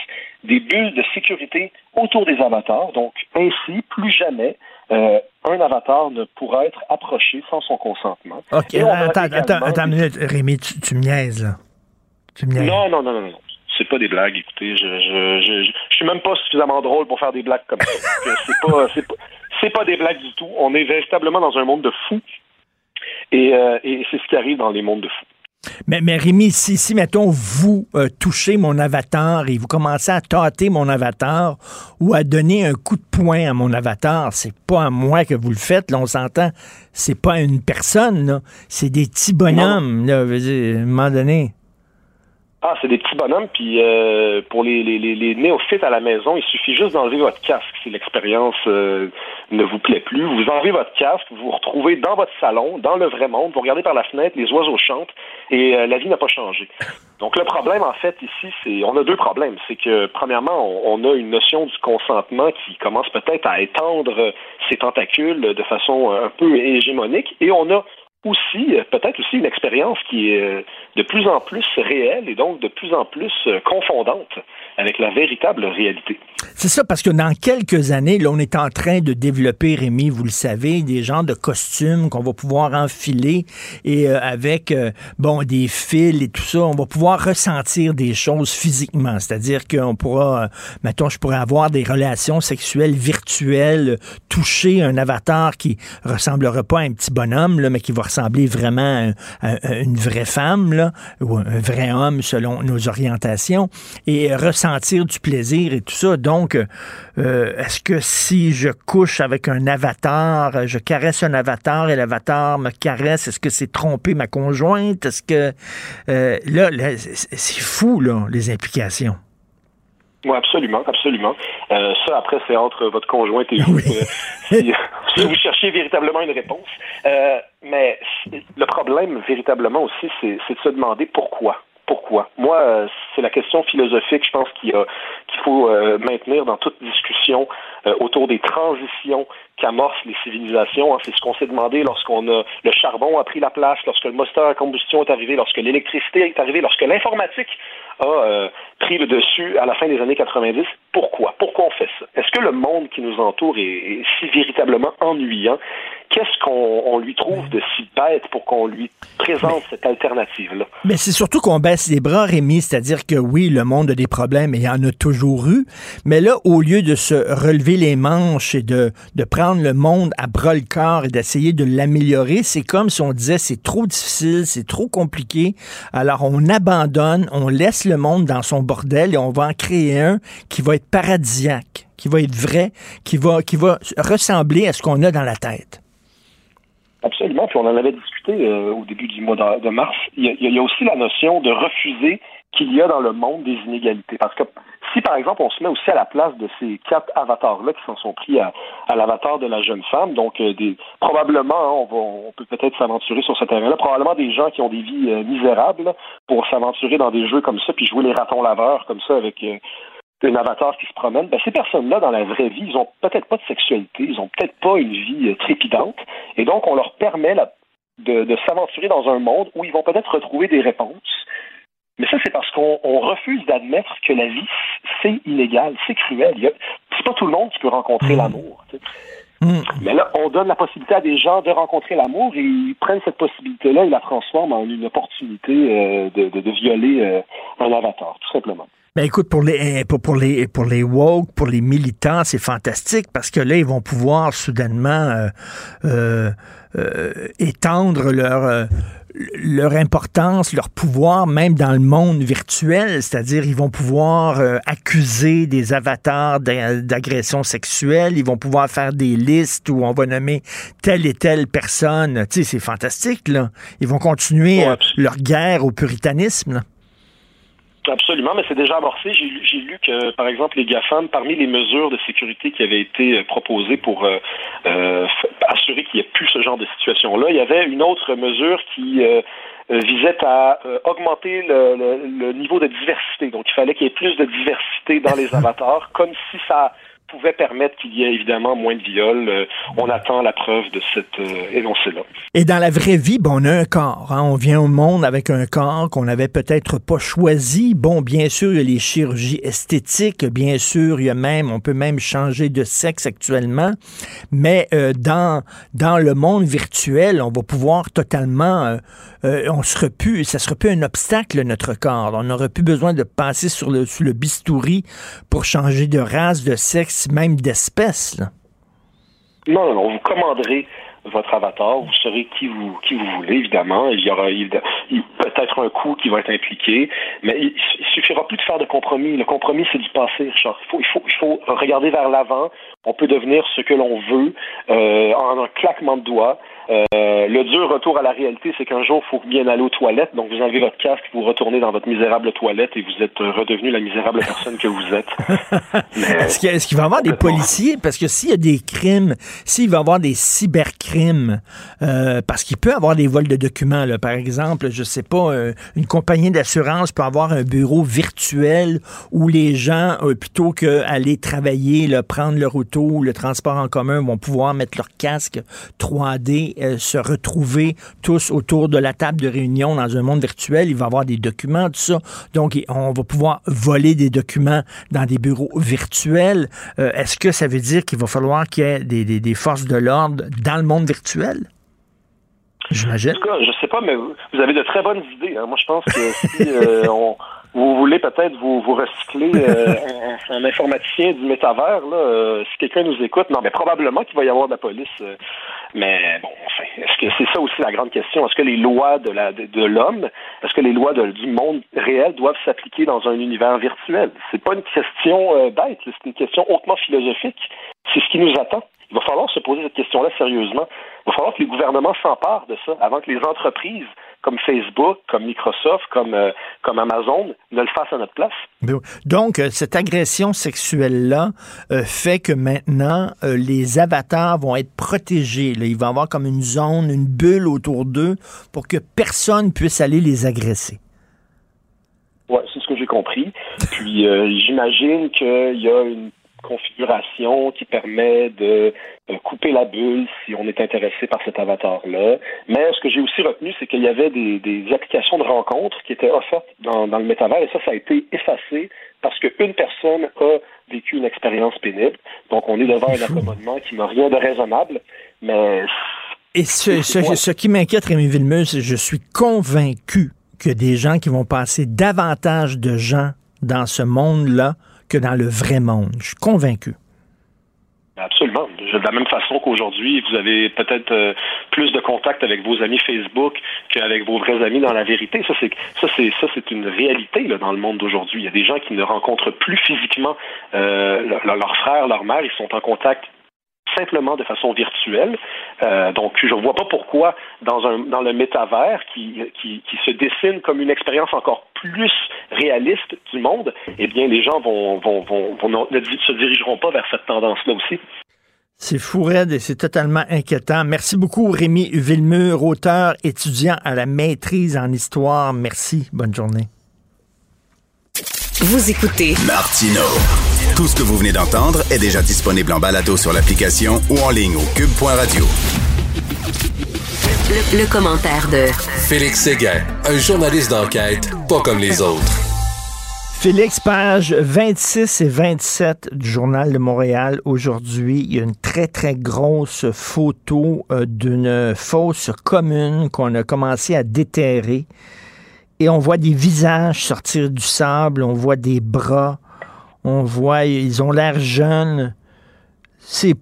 des bulles de sécurité autour des avatars. Donc, ainsi, plus jamais, euh, un avatar ne pourra être approché sans son consentement. OK, attends, attends, attends une minute. Rémi, tu, tu me niaises, là. Tu me niaises. Non, non, non, non, non. C'est pas des blagues, écoutez. Je, je, je, je, suis même pas suffisamment drôle pour faire des blagues comme ça. C'est pas, c'est pas, c'est pas des blagues du tout. On est véritablement dans un monde de fous. Et, euh, et c'est ce qui arrive dans les mondes de fous. Mais, mais Rémi, si, si, mettons, vous euh, touchez mon avatar et vous commencez à tâter mon avatar ou à donner un coup de poing à mon avatar, c'est pas à moi que vous le faites, là, on s'entend. C'est pas une personne, là. C'est des petits bonhommes, là. À un moment donné. Ah, c'est des petits bonhommes, puis euh, pour les, les, les, néophytes à la maison, il suffit juste d'enlever votre casque si l'expérience euh, ne vous plaît plus. Vous enlevez votre casque, vous vous retrouvez dans votre salon, dans le vrai monde, vous regardez par la fenêtre, les oiseaux chantent, et euh, la vie n'a pas changé. Donc le problème, en fait, ici, c'est on a deux problèmes. C'est que, premièrement, on, on, a une notion du consentement qui commence peut-être à étendre ses tentacules de façon un peu hégémonique, et on a aussi, euh, peut-être aussi une expérience qui est euh, de plus en plus réelle et donc de plus en plus euh, confondante avec la véritable réalité. C'est ça, parce que dans quelques années, là, on est en train de développer, Rémi, vous le savez, des genres de costumes qu'on va pouvoir enfiler et avec, bon, des fils et tout ça, on va pouvoir ressentir des choses physiquement. C'est-à-dire qu'on pourra, mettons, je pourrais avoir des relations sexuelles virtuelles, toucher un avatar qui ressemblera pas à un petit bonhomme, là, mais qui va ressembler vraiment à, une vraie femme, là, ou un vrai homme selon nos orientations, et ressentir du plaisir et tout ça. Donc, euh, est-ce que si je couche avec un avatar, je caresse un avatar et l'avatar me caresse, est-ce que c'est tromper ma conjointe? Est-ce que euh, là, c'est fou, là, les implications. Oui, absolument, absolument. Euh, ça, après, c'est entre votre conjointe et [laughs] vous. [laughs] si, vous cherchez véritablement une réponse. Euh, mais le problème, véritablement aussi, c'est de se demander pourquoi. Pourquoi? Moi, euh, c'est la question philosophique, je pense, qu'il faut euh, maintenir dans toute discussion euh, autour des transitions qu'amorcent les civilisations. Hein. C'est ce qu'on s'est demandé lorsqu'on a le charbon a pris la place, lorsque le moteur à combustion est arrivé, lorsque l'électricité est arrivée, lorsque l'informatique a pris le dessus à la fin des années 90. Pourquoi? Pourquoi on fait ça? Est-ce que le monde qui nous entoure est si véritablement ennuyant? Qu'est-ce qu'on lui trouve de si bête pour qu'on lui présente cette alternative-là? Mais c'est surtout qu'on baisse les bras, Rémi, c'est-à-dire que oui, le monde a des problèmes et il y en a toujours eu, mais là, au lieu de se relever les manches et de, de prendre le monde à bras le corps et d'essayer de l'améliorer, c'est comme si on disait c'est trop difficile, c'est trop compliqué, alors on abandonne, on laisse le monde dans son bordel et on va en créer un qui va être paradisiaque qui va être vrai, qui va, qui va ressembler à ce qu'on a dans la tête. Absolument. Puis on en avait discuté euh, au début du mois de, mars. Il y, a, aussi la notion de refuser qu'il y a dans le monde des inégalités. Parce que si, par exemple, on se met aussi à la place de ces quatre avatars-là qui s'en sont pris à, l'avatar de la jeune femme, donc euh, des, probablement, hein, on, peut peut-être s'aventurer sur ce terrain-là, probablement des gens qui ont des vies euh, misérables pour s'aventurer dans des jeux comme ça, puis jouer les ratons laveurs comme ça avec un avatar qui se promène, ben, ces personnes-là, dans la vraie vie, ils ont peut-être pas de sexualité, ils ont peut-être pas une vie euh, trépidante, et donc on leur permet de, s'aventurer dans un monde où ils vont peut-être retrouver des réponses. Mais ça, c'est parce qu'on refuse d'admettre que la vie, c'est illégal, c'est cruel. C'est pas tout le monde qui peut rencontrer mmh. l'amour. Mmh. Mais là, on donne la possibilité à des gens de rencontrer l'amour et ils prennent cette possibilité-là et la transforment en une opportunité euh, de, violer euh, un avatar, tout simplement. Ben écoute, pour les, eh, pour, pour, les, pour les woke, pour les militants, c'est fantastique parce que là, ils vont pouvoir soudainement euh, euh, euh étendre leur, leur importance, leur pouvoir, même dans le monde virtuel. C'est-à-dire, ils vont pouvoir accuser des avatars d'agression sexuelle. Ils vont pouvoir faire des listes où on va nommer telle et telle personne. Tu sais, c'est fantastique, là. Ils vont continuer leur guerre au puritanisme, là. Absolument, mais c'est déjà amorcé. J'ai lu que, par exemple, les GAFAM, parmi les mesures de sécurité qui avaient été euh, proposées pour euh, euh, assurer qu'il n'y ait plus ce genre de situation-là, il y avait une autre mesure qui visait à augmenter le, le, niveau de diversité. Donc, il fallait qu'il y ait plus de diversité dans les [laughs] avatars, comme si ça pouvait permettre qu'il y ait évidemment moins de viols. Euh, on attend la preuve de cet euh, énoncé-là. Et dans la vraie vie, bon, on a un corps. Hein. On vient au monde avec un corps qu'on n'avait peut-être pas choisi. Bon, bien sûr, il y a les chirurgies esthétiques. Bien sûr, il y a même, on peut même changer de sexe actuellement. Mais euh, dans, dans le monde virtuel, on va pouvoir totalement, on serait plus, ça serait plus un obstacle, notre corps. On n'aurait plus besoin de passer sur le, sur le bistouri pour changer de race, de sexe même d'espèce. Non, non, non, vous commanderez votre avatar, vous saurez qui vous qui vous voulez, évidemment. Il y aura peut-être un coût qui va être impliqué, mais il, suffira plus de faire de compromis. Le compromis, c'est du passé, Richard. Il faut, il faut, il faut regarder vers l'avant. On peut devenir ce que l'on veut euh, en un claquement de doigts. Euh, le dur retour à la réalité, c'est qu'un jour, il faut bien aller aux toilettes. Donc, vous enlevez votre casque, vous retournez dans votre misérable toilette et vous êtes redevenu la misérable personne que vous êtes. [laughs] Est-ce qu'il est va y avoir des policiers? Parce que s'il y a des crimes, s'il va y avoir des cybercrimes, euh, parce qu'il peut y avoir des vols de documents, là, par exemple, je sais pas, euh, une compagnie d'assurance peut avoir un bureau virtuel où les gens, euh, plutôt qu'aller travailler, là, prendre leur auto ou le transport en commun, vont pouvoir mettre leur casque 3D, euh, se retrouver tous autour de la table de réunion dans un monde virtuel. Il va y avoir des documents, tout ça. Donc, on va pouvoir voler des documents dans des bureaux virtuels. Euh, est-ce que ça veut dire qu'il va falloir qu'il y ait des, forces de l'ordre dans le monde virtuel? J'imagine. En tout cas, je sais pas, mais vous avez de très bonnes idées. Hein. Moi, je pense que si euh, [laughs] on, vous voulez peut-être vous, vous recycler euh, un, informaticien du métavers, là, euh, si quelqu'un nous écoute, non, mais probablement qu'il va y avoir de la police. Euh, mais bon, enfin, est-ce que c'est ça aussi la grande question? Est-ce que les lois de l'homme, est-ce que les lois du monde réel doivent s'appliquer dans un univers virtuel? C'est pas une question bête, c'est une question hautement philosophique. C'est ce qui nous attend. Il va falloir se poser cette question-là sérieusement. Il va falloir que les gouvernements s'emparent de ça avant que les entreprises comme Facebook, comme Microsoft, comme, euh, comme Amazon ne le fassent à notre place. Donc, euh, cette agression sexuelle-là euh, fait que maintenant, les avatars vont être protégés. Là. Il va y avoir comme une zone, une bulle autour d'eux pour que personne puisse aller les agresser. Oui, c'est ce que j'ai compris. Puis j'imagine qu'il y a une configuration qui permet de couper la bulle si on est intéressé par cet avatar-là. Mais ce que j'ai aussi retenu, c'est qu'il y avait des, applications de rencontres qui étaient offertes dans, le métavers et ça, ça a été effacé parce qu'une personne a vécu une expérience pénible. Donc, on est devant un accommodement qui n'a rien de raisonnable, mais... Et ce, ce, qui m'inquiète, Rémi Villemeux, c'est que je suis convaincu que des gens qui vont passer davantage de gens dans ce monde-là que dans le vrai monde. Je suis convaincu. Absolument. De la même façon qu'aujourd'hui, vous avez peut-être euh, plus de contact avec vos amis Facebook qu'avec vos vrais amis dans la vérité. Ça, c'est ça, c'est ça, c'est une réalité là, dans le monde d'aujourd'hui. Il y a des gens qui ne rencontrent plus physiquement euh, leurs frères, leur mère. Ils sont en contact simplement de façon virtuelle. Euh, donc, je ne vois pas pourquoi, dans, un, dans le métavers qui, qui, qui, se dessine comme une expérience encore plus réaliste du monde, eh bien, les gens vont, vont, vont, vont ne se dirigeront pas vers cette tendance-là aussi. C'est fou raide et c'est totalement inquiétant. Merci beaucoup, Rémi Villemur, auteur, étudiant à la maîtrise en histoire. Merci. Bonne journée. Vous écoutez Martino. Tout ce que vous venez d'entendre est déjà disponible en balado sur l'application ou en ligne au cube.radio. Le, commentaire de Félix Séguin, un journaliste d'enquête pas comme les autres. Félix, page 26 et 27 du Journal de Montréal. Aujourd'hui, il y a une très, très grosse photo euh, d'une fosse commune qu'on a commencé à déterrer. Et on voit des visages sortir du sable, on voit des bras, on voit, ils ont l'air jeunes. C'est,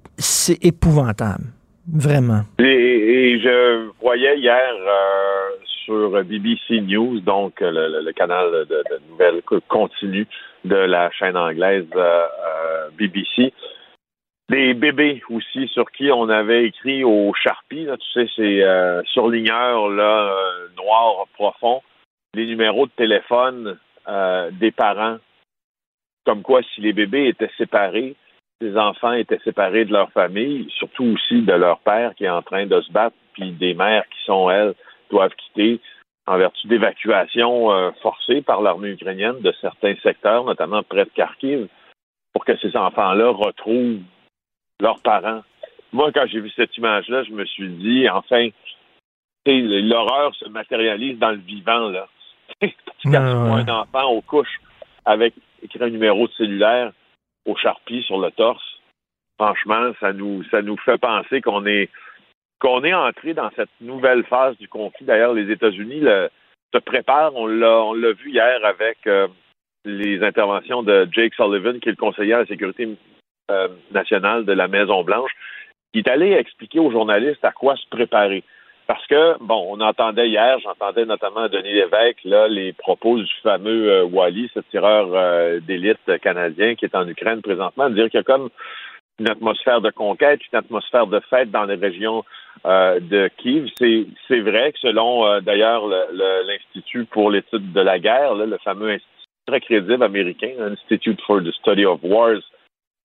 épouvantable, vraiment. Et, je voyais hier euh, sur BBC News, donc le, canal de, nouvelles continu de la chaîne anglaise euh, euh, BBC, des bébés aussi sur qui on avait écrit au Sharpie, tu sais, c'est surligneur là, noir profond, les numéros de téléphone des parents comme quoi si les bébés étaient séparés, les enfants étaient séparés de leur famille, surtout aussi de leur père qui est en train de se battre, puis des mères qui sont, elles, doivent quitter en vertu d'évacuations euh, forcées par l'armée ukrainienne de certains secteurs, notamment près de Kharkiv, pour que ces enfants-là retrouvent leurs parents. Moi, quand j'ai vu cette image-là, je me suis dit, enfin, l'horreur se matérialise dans le vivant, là. [laughs] quand un enfant aux couches avec écrire un numéro de cellulaire au charpie sur le torse, franchement, ça nous, ça nous fait penser qu'on est, qu'on est entré dans cette nouvelle phase du conflit. D'ailleurs, les États-Unis se préparent. On l'a, vu hier avec euh, les interventions de Jake Sullivan, qui est le conseiller à la sécurité euh, nationale de la Maison-Blanche, qui est allé expliquer aux journalistes à quoi se préparer. Parce que, bon, on entendait hier, j'entendais notamment Denis Lévesque, là, les propos du fameux euh, Wally, ce tireur euh, d'élite canadien qui est en Ukraine présentement, dire qu'il y a comme une atmosphère de conquête, une atmosphère de fête dans les régions euh, de Kiev. C'est vrai que selon euh, d'ailleurs l'Institut pour l'étude de la guerre, le fameux institut très crédible américain, Institute for the Study of Wars,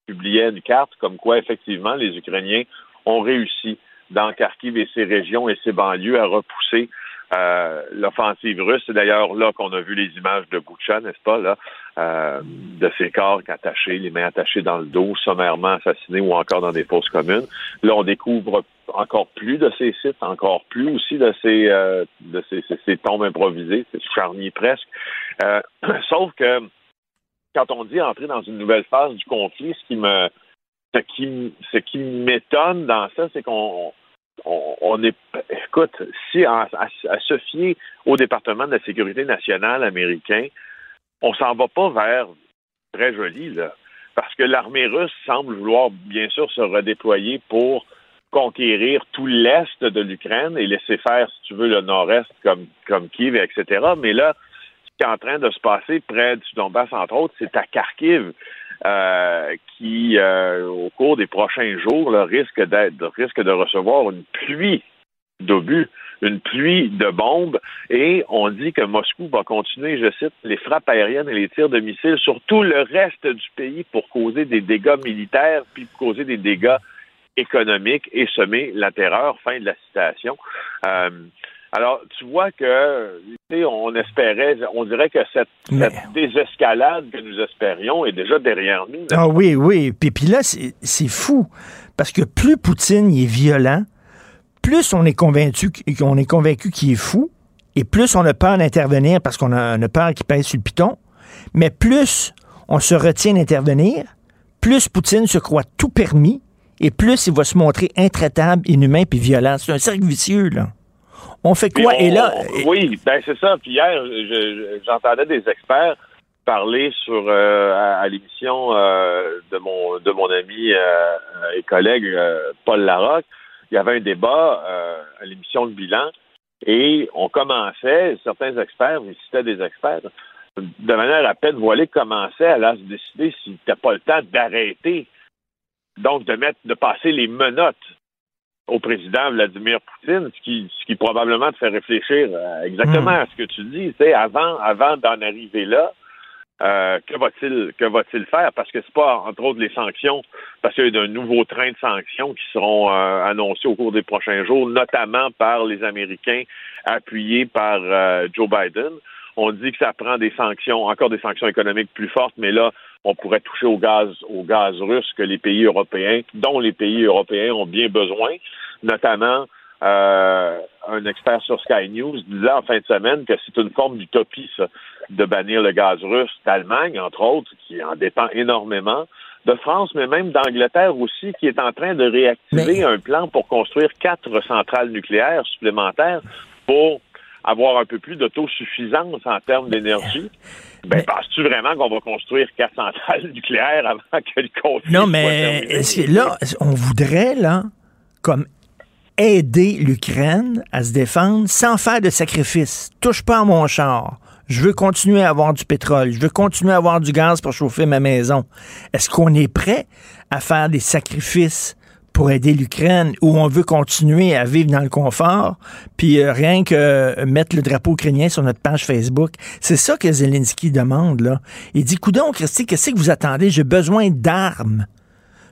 publiait une carte comme quoi effectivement les Ukrainiens ont réussi dans Kharkiv et ses régions et ses banlieues à repousser euh, l'offensive russe. C'est d'ailleurs là qu'on a vu les images de Boucha, n'est-ce pas, là, euh, de ces corps attachés, les mains attachées dans le dos, sommairement assassinés ou encore dans des fosses communes. Là, on découvre encore plus de ces sites, encore plus aussi de ces euh, de ces, ces, tombes improvisées, ces charniers presque. [clears throat] sauf que quand on dit entrer dans une nouvelle phase du conflit, ce qui me ce qui m'étonne dans ça, c'est qu'on on, est, écoute, si à, se fier au département de la sécurité nationale américain, on s'en va pas vers très joli là, parce que l'armée russe semble vouloir bien sûr se redéployer pour conquérir tout l'est de l'Ukraine et laisser faire, si tu veux, le nord-est comme comme Kiev, etc. Mais là, ce qui est en train de se passer près du Donbass, entre autres, c'est à Kharkiv. Euh, qui, euh, au cours des prochains jours, risque, risque de recevoir une pluie d'obus, une pluie de bombes, et on dit que Moscou va continuer, je cite, les frappes aériennes et les tirs de missiles sur tout le reste du pays pour causer des dégâts militaires, puis causer des dégâts économiques et semer la terreur. Fin de la citation. Euh, alors, tu vois que, on espérait, on dirait que cette, désescalade que nous espérions est déjà derrière nous. Ah oui, oui. Puis, puis là, c'est fou. Parce que plus Poutine est violent, plus on est convaincu qu'on est convaincu qu'il est fou, et plus on a peur d'intervenir parce qu'on a, a peur qu'il pèse sur le piton, mais plus on se retient d'intervenir, plus Poutine se croit tout permis, et plus il va se montrer intraitable, inhumain puis violent. C'est un cercle vicieux, là. On fait quoi? et là. Oui, ben c'est ça. Puis hier, j'entendais des experts parler sur euh, à, l'émission euh, de mon de mon ami euh, et collègue Paul Larocque. Il y avait un débat à l'émission de bilan et on commençait, certains experts, ils citaient des experts, de manière à peine voilée, commençaient à se décider s'il n'était pas le temps d'arrêter, donc de mettre, de passer les menottes au président Vladimir Poutine, ce qui, ce qui probablement te fait réfléchir euh, exactement hmm. à ce que tu dis. C'est avant, avant d'en arriver là, euh, que va-t-il que va-t-il faire? Parce que c'est pas entre autres les sanctions, parce qu'il y a un nouveau train de sanctions qui seront euh, annoncés au cours des prochains jours, notamment par les Américains, appuyés par Joe Biden. On dit que ça prend des sanctions, encore des sanctions économiques plus fortes, mais là, on pourrait toucher au gaz, au gaz russe que les pays européens, dont les pays européens ont bien besoin, notamment euh, un expert sur Sky News disait en fin de semaine que c'est une forme d'utopie, ça, de bannir le gaz russe d'Allemagne, entre autres, qui en dépend énormément, de France, mais même d'Angleterre aussi, qui est en train de réactiver un plan pour construire quatre centrales nucléaires supplémentaires pour avoir un peu plus d'autosuffisance en termes d'énergie. Ben, penses-tu vraiment qu'on va construire quatre centrales nucléaires avant que le conflit Non, mais là, on voudrait, là, comme aider l'Ukraine à se défendre sans faire de sacrifice. Touche pas à mon char. Je veux continuer à avoir du pétrole. Je veux continuer à avoir du gaz pour chauffer ma maison. Est-ce qu'on est prêt à faire des sacrifices pour aider l'Ukraine ou on veut continuer à vivre dans le confort, puis euh, rien que euh, mettre le drapeau ukrainien sur notre page Facebook. C'est ça que Zelensky demande, là. Il dit, coudon, Christy, qu'est-ce que vous attendez? J'ai besoin d'armes.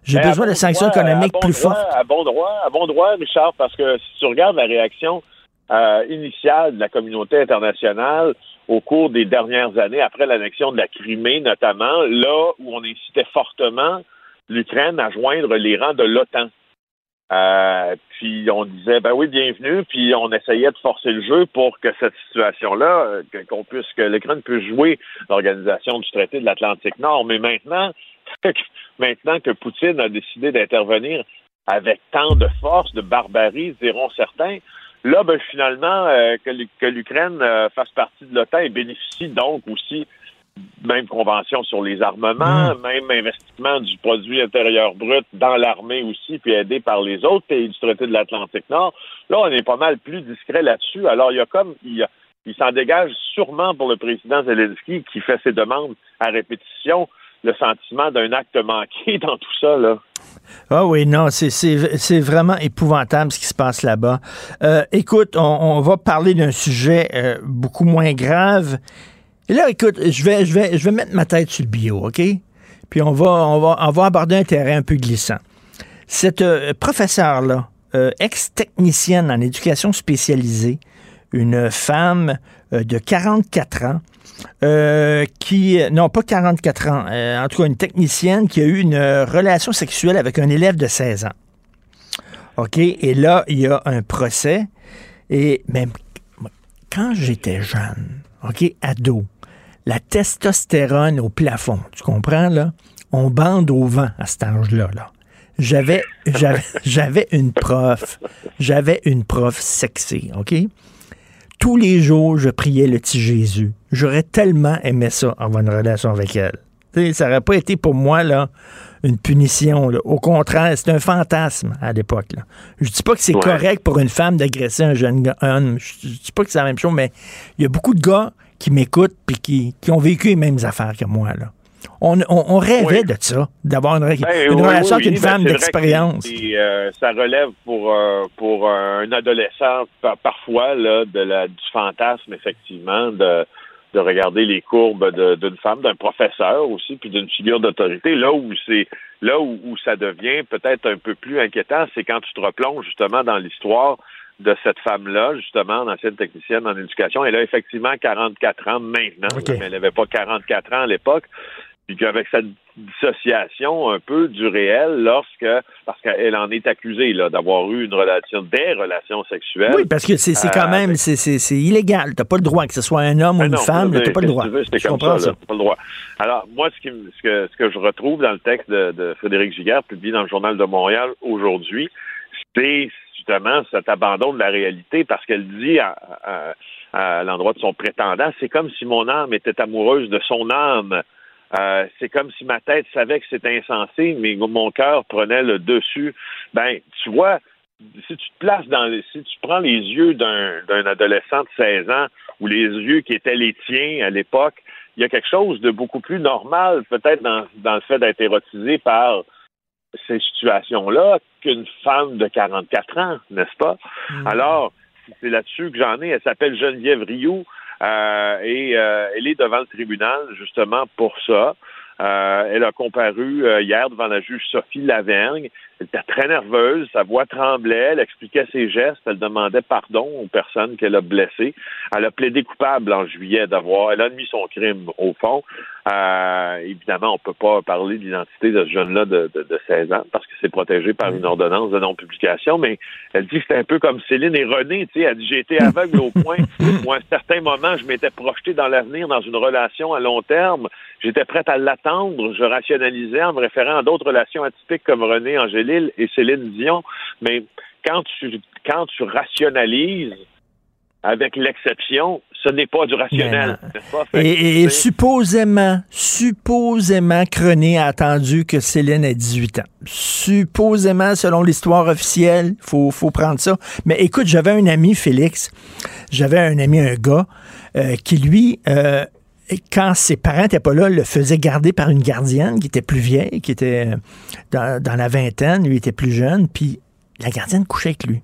J'ai ben, besoin de sanctions économiques plus fortes. À bon droit, à bon droit, Richard, parce que si tu regardes la réaction euh, initiale de la communauté internationale au cours des dernières années, après l'annexion de la Crimée notamment, là où on incitait fortement l'Ukraine à joindre les rangs de l'OTAN. Euh, puis on disait ben oui, bienvenue, puis on essayait de forcer le jeu pour que cette situation-là, euh, qu'on puisse que l'Ukraine puisse jouer l'organisation du traité de l'Atlantique Nord. Mais maintenant, [laughs] maintenant que Poutine a décidé d'intervenir avec tant de force, de barbarie, diront certains, là, ben, finalement, euh, que l'Ukraine fasse partie de l'OTAN et bénéficie donc aussi même convention sur les armements, mm. même investissement du produit intérieur brut dans l'armée aussi, puis aidé par les autres pays du traité de l'Atlantique Nord. Là, on est pas mal plus discret là-dessus. Alors, il y a comme il, il s'en dégage sûrement pour le président Zelensky qui fait ses demandes à répétition le sentiment d'un acte manqué [laughs] dans tout ça, là. Ah oui, non, c'est- vraiment épouvantable ce qui se passe là-bas. Euh, écoute, on, on va parler d'un sujet euh, beaucoup moins grave. Et là, écoute, je vais, je, vais, je vais mettre ma tête sur le bio, OK? Puis on va, on va, on va aborder un terrain un peu glissant. Cette euh, professeure-là, euh, ex-technicienne en éducation spécialisée, une femme euh, de 44 ans, euh, qui, non pas 44 ans, euh, en tout cas une technicienne qui a eu une relation sexuelle avec un élève de 16 ans. OK? Et là, il y a un procès. Et même quand j'étais jeune, OK, ado, la testostérone au plafond, tu comprends, là? On bande au vent à cet âge-là, là. J'avais, [laughs] j'avais, j'avais une prof, j'avais une prof sexy, OK? Tous les jours, je priais le petit Jésus. J'aurais tellement aimé ça, avoir une relation avec elle. Ça n'aurait pas été pour moi, là, une punition. là. Au contraire, c'est un fantasme à l'époque. là. Je dis pas que c'est Ouais. correct pour une femme d'agresser un jeune homme. Je dis pas que c'est la même chose, mais il y a beaucoup de gars qui m'écoutent puis qui, qui ont vécu les mêmes affaires que moi. Là. On, on- on rêvait Oui. de ça, d'avoir une, Ben, une oui, relation oui, avec une ben, femme d'expérience. euh, ça relève pour, euh, pour un adolescent par- parfois là, de la, du fantasme, effectivement, de, de regarder les courbes d'une femme, d'un professeur aussi, puis d'une figure d'autorité. Là où c'est là où, où ça devient peut-être un peu plus inquiétant, c'est quand tu te replonges justement dans l'histoire de cette femme-là, justement, ancienne technicienne en éducation. Elle a effectivement 44 ans maintenant, mais elle n'avait pas 44 ans à l'époque puis qu'avec cette dissociation un peu du réel lorsque parce qu'elle en est accusée là d'avoir eu une relation des relations sexuelles. Oui, parce que c'est quand Euh, même c'est- c'est c'est illégal. T'as pas le droit que ce soit un homme ou mais une non, femme, t'as pas le droit. tu Je comprends ça, ça. pas le droit. Alors, moi, ce, qui, me- ce, que, ce que je retrouve dans le texte de, de Frédéric Giguère, publié dans le Journal de Montréal aujourd'hui, c'est justement cet abandon de la réalité parce qu'elle dit à, l'endroit de son prétendant, c'est comme si mon âme était amoureuse de son âme. Euh, c'est comme si ma tête savait que c'était insensé, mais mon cœur prenait le dessus. Ben, tu vois, si tu te places dans les, si tu prends les yeux d'un d'un adolescent de 16 ans ou les yeux qui étaient les tiens à l'époque, il y a quelque chose de beaucoup plus normal peut-être dans, dans le fait d'être érotisé par ces situations-là qu'une femme de 44 ans, n'est-ce pas? Alors, c'est là-dessus que j'en ai. Elle s'appelle Geneviève Rioux euh, et euh, elle est devant le tribunal justement pour ça. Euh, elle a comparu euh, hier devant la juge Sophie Lavergne. Elle était très nerveuse, sa voix tremblait, elle expliquait ses gestes, elle demandait pardon aux personnes qu'elle a blessées. Elle a plaidé coupable en juillet d'avoir, elle a admis son crime au fond. Euh, évidemment, on peut pas parler de l'identité de ce jeune-là de, de, de 16 ans parce que c'est protégé par une ordonnance de non-publication, mais elle dit que c'est un peu comme Céline et René, tu sais, elle dit j'ai été aveugle au point où à un certain moment je m'étais projeté dans l'avenir dans une relation à long terme, j'étais prête à l'attendre, je rationalisais en me référant à d'autres relations atypiques comme René Angélil et Céline Dion, mais quand tu quand tu rationalises avec l'exception, ce n'est pas du rationnel, pas? Fait Et, supposément, supposément, René a attendu que Céline ait 18 ans. Supposément, selon l'histoire officielle, faut, faut prendre ça. Mais écoute, j'avais un ami, Félix, j'avais un ami, un gars, euh, qui lui, euh, quand ses parents n'étaient pas là, le faisait garder par une gardienne qui était plus vieille, qui était euh, dans, dans la vingtaine, lui était plus jeune, puis la gardienne couchait avec lui.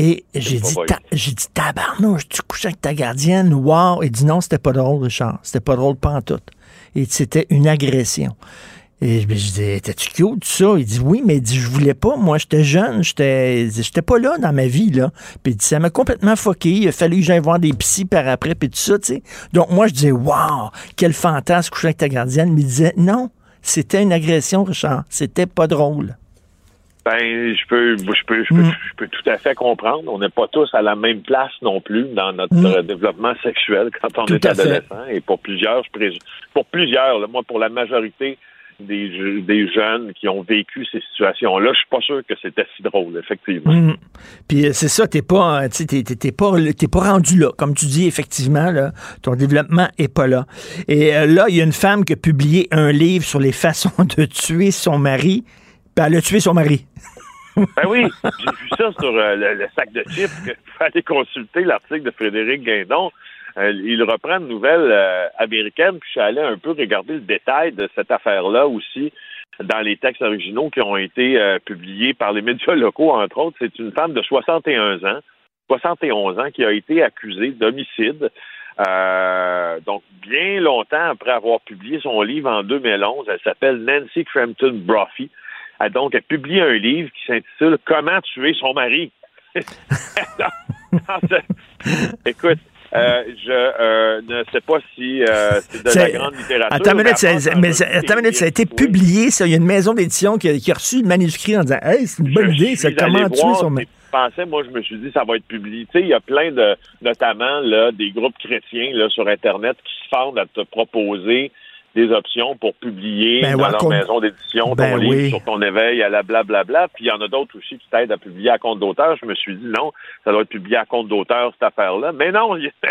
Et j'ai dit, ta- j'ai dit, tabarnouche, tu couches avec ta gardienne, wow. Il dit non, c'était pas drôle, Richard. C'était pas drôle, pas en tout. Et c'était une agression. Et je je dis, t'es-tu cute, ça? Il dit, oui, mais il dit, je voulais pas. Moi, j'étais jeune, j'étais, j'étais pas là dans ma vie, là. Puis il dit, ça m'a complètement foqué. Il a fallu que j'aille voir des psys par après, puis tout ça, tu sais. Donc, moi, je disais, wow, quel fantasme coucher avec ta gardienne. Mais il disait, non, c'était une agression, Richard. C'était pas drôle. Ben, je peux, je peux, je peux, je peux tout à fait comprendre. On n'est pas tous à la même place non plus dans notre Mm. développement sexuel quand on Tout est fait. adolescent. Et pour plusieurs, je présume, pour plusieurs, là, moi, pour la majorité des, des jeunes qui ont vécu ces situations-là, je suis pas sûr que c'était si drôle, effectivement. Mhm. Puis euh, c'est ça, t'es pas, euh, t'es- t'es pas, t'es pas rendu là. Comme tu dis, effectivement, là, ton développement est pas là. Et euh, là, il y a une femme qui a publié un livre sur les [laughs] façons de tuer son mari. Puis elle a tué son mari. Ben oui, j'ai vu ça sur euh, le, sac de chips. faut aller consulter l'article de Frédéric Guindon. euh, il reprend une nouvelle euh, américaine, puis je suis allé un peu regarder le détail de cette affaire-là aussi dans les textes originaux qui ont été publiés par les médias locaux, entre autres. C'est une femme de 61 ans, 71 ans, qui a été accusée d'homicide. Donc, bien longtemps après avoir publié son livre en 2011, elle s'appelle Nancy Crampton Brophy. Elle, donc, elle publie un livre qui s'intitule Comment tuer son mari. [laughs] Écoute, euh, je euh, ne sais pas si euh, c'est de la grande littérature. Attends une minute, mais ça, mais ça- attends une minute, ça a été publié, ça. Il y a une maison d'édition qui, a- qui a reçu le manuscrit en disant Hey, c'est une bonne idée, ça. Comment tuer son mari? pensaient, moi, je me suis dit, ça va être publié. Tu sais, il y a plein de, notamment, là, des groupes chrétiens, là, sur Internet qui se fendent à te proposer des options pour publier Ben dans ouais, leur compte- maison d'édition ton Ben livre oui. sur ton éveil à la blablabla. Puis il y en a d'autres aussi qui t'aident à publier à compte d'auteur. Je me suis dit, non, ça doit être publié à compte d'auteur, cette affaire-là. Mais non, il y a. [laughs]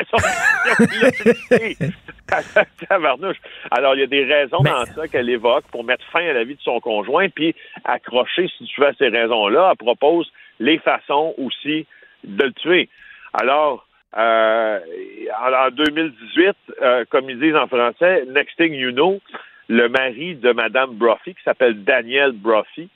Alors, il y a des raisons dans ça qu'elle évoque pour mettre fin à la vie de son conjoint, puis accrocher, si tu veux, à ces raisons-là, elle propose les façons aussi de le tuer. Alors, euh, en en 2018, euh, comme ils disent en français, next thing you know, le mari de Madame Brophy, qui s'appelle Daniel Brophy,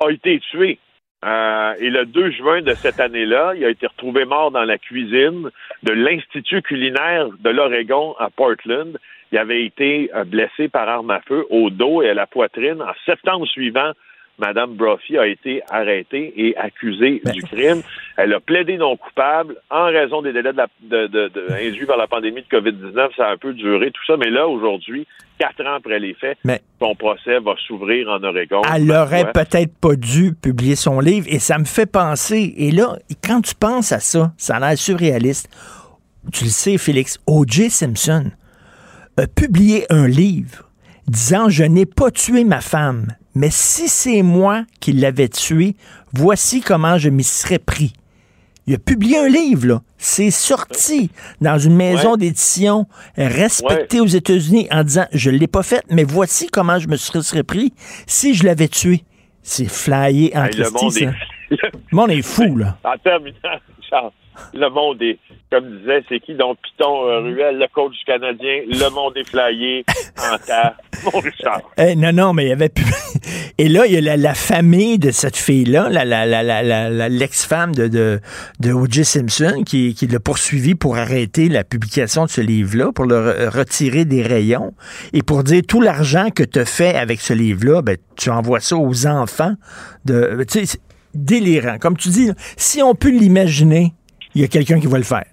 a été tué. Euh, et le 2 juin de cette année-là, il a été retrouvé mort dans la cuisine de l'Institut culinaire de l'Oregon à Portland. Il avait été blessé par arme à feu au dos et à la poitrine. En septembre suivant, Madame Brophy a été arrêtée et accusée du crime. Elle a plaidé non coupable en raison des délais de la, de, de- de- induits par la pandémie de COVID-19. Ça a un peu duré, tout ça. Mais là, aujourd'hui, quatre ans après les faits, Mais- son procès va s'ouvrir en Oregon. Elle aurait peut-être pas dû publier son livre et ça me fait penser. Et là, quand tu penses à ça, ça a l'air surréaliste. Tu le sais, Félix, O.J. Simpson a publié un livre disant Je n'ai pas tué ma femme, mais si c'est moi qui l'avais tué, voici comment je m'y serais pris. Il a publié un livre, là. C'est sorti dans une maison Ouais. d'édition respectée aux États-Unis en disant Je l'ai pas faite, mais voici comment je me serais, serais pris si je l'avais tué. C'est flyé en Hey, le Christie, monde ça. est... Le monde est fou, là. [laughs] En terminant, [laughs] Charles, [laughs] le monde est, comme disait, c'est qui donc Python euh, Ruel, le coach canadien, le monde est flyé en [laughs] terre. Mon Richard. Eh, non, non, mais il y avait plus. [laughs] Et là, il y a la, la famille de cette fille-là, la, la, la, la, la- la- l'ex-femme de, de, de O.J. Simpson, qui, qui l'a poursuivi pour arrêter la publication de ce livre-là, pour le re- retirer des rayons, et pour dire tout l'argent que tu as fait avec ce livre-là, ben, tu envoies ça aux enfants. De, tu sais, c'est délirant. Comme tu dis, si on peut l'imaginer, il y a quelqu'un qui va le faire.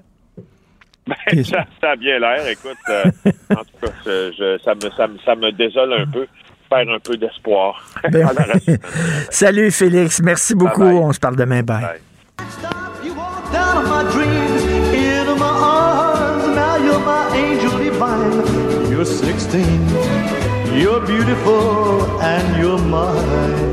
Ben, ça, ça a bien l'air. Écoute, euh, [laughs] en tout cas, je- je- ça, me, ça, me, ça me désole un peu. Faire un peu d'espoir. [laughs] Ben. [laughs] Salut Félix, merci beaucoup. Bye bye. On se parle demain. Bye. down of my dreams, into my arms. Now you're my angel divine. You're 16, you're beautiful, and you're mine.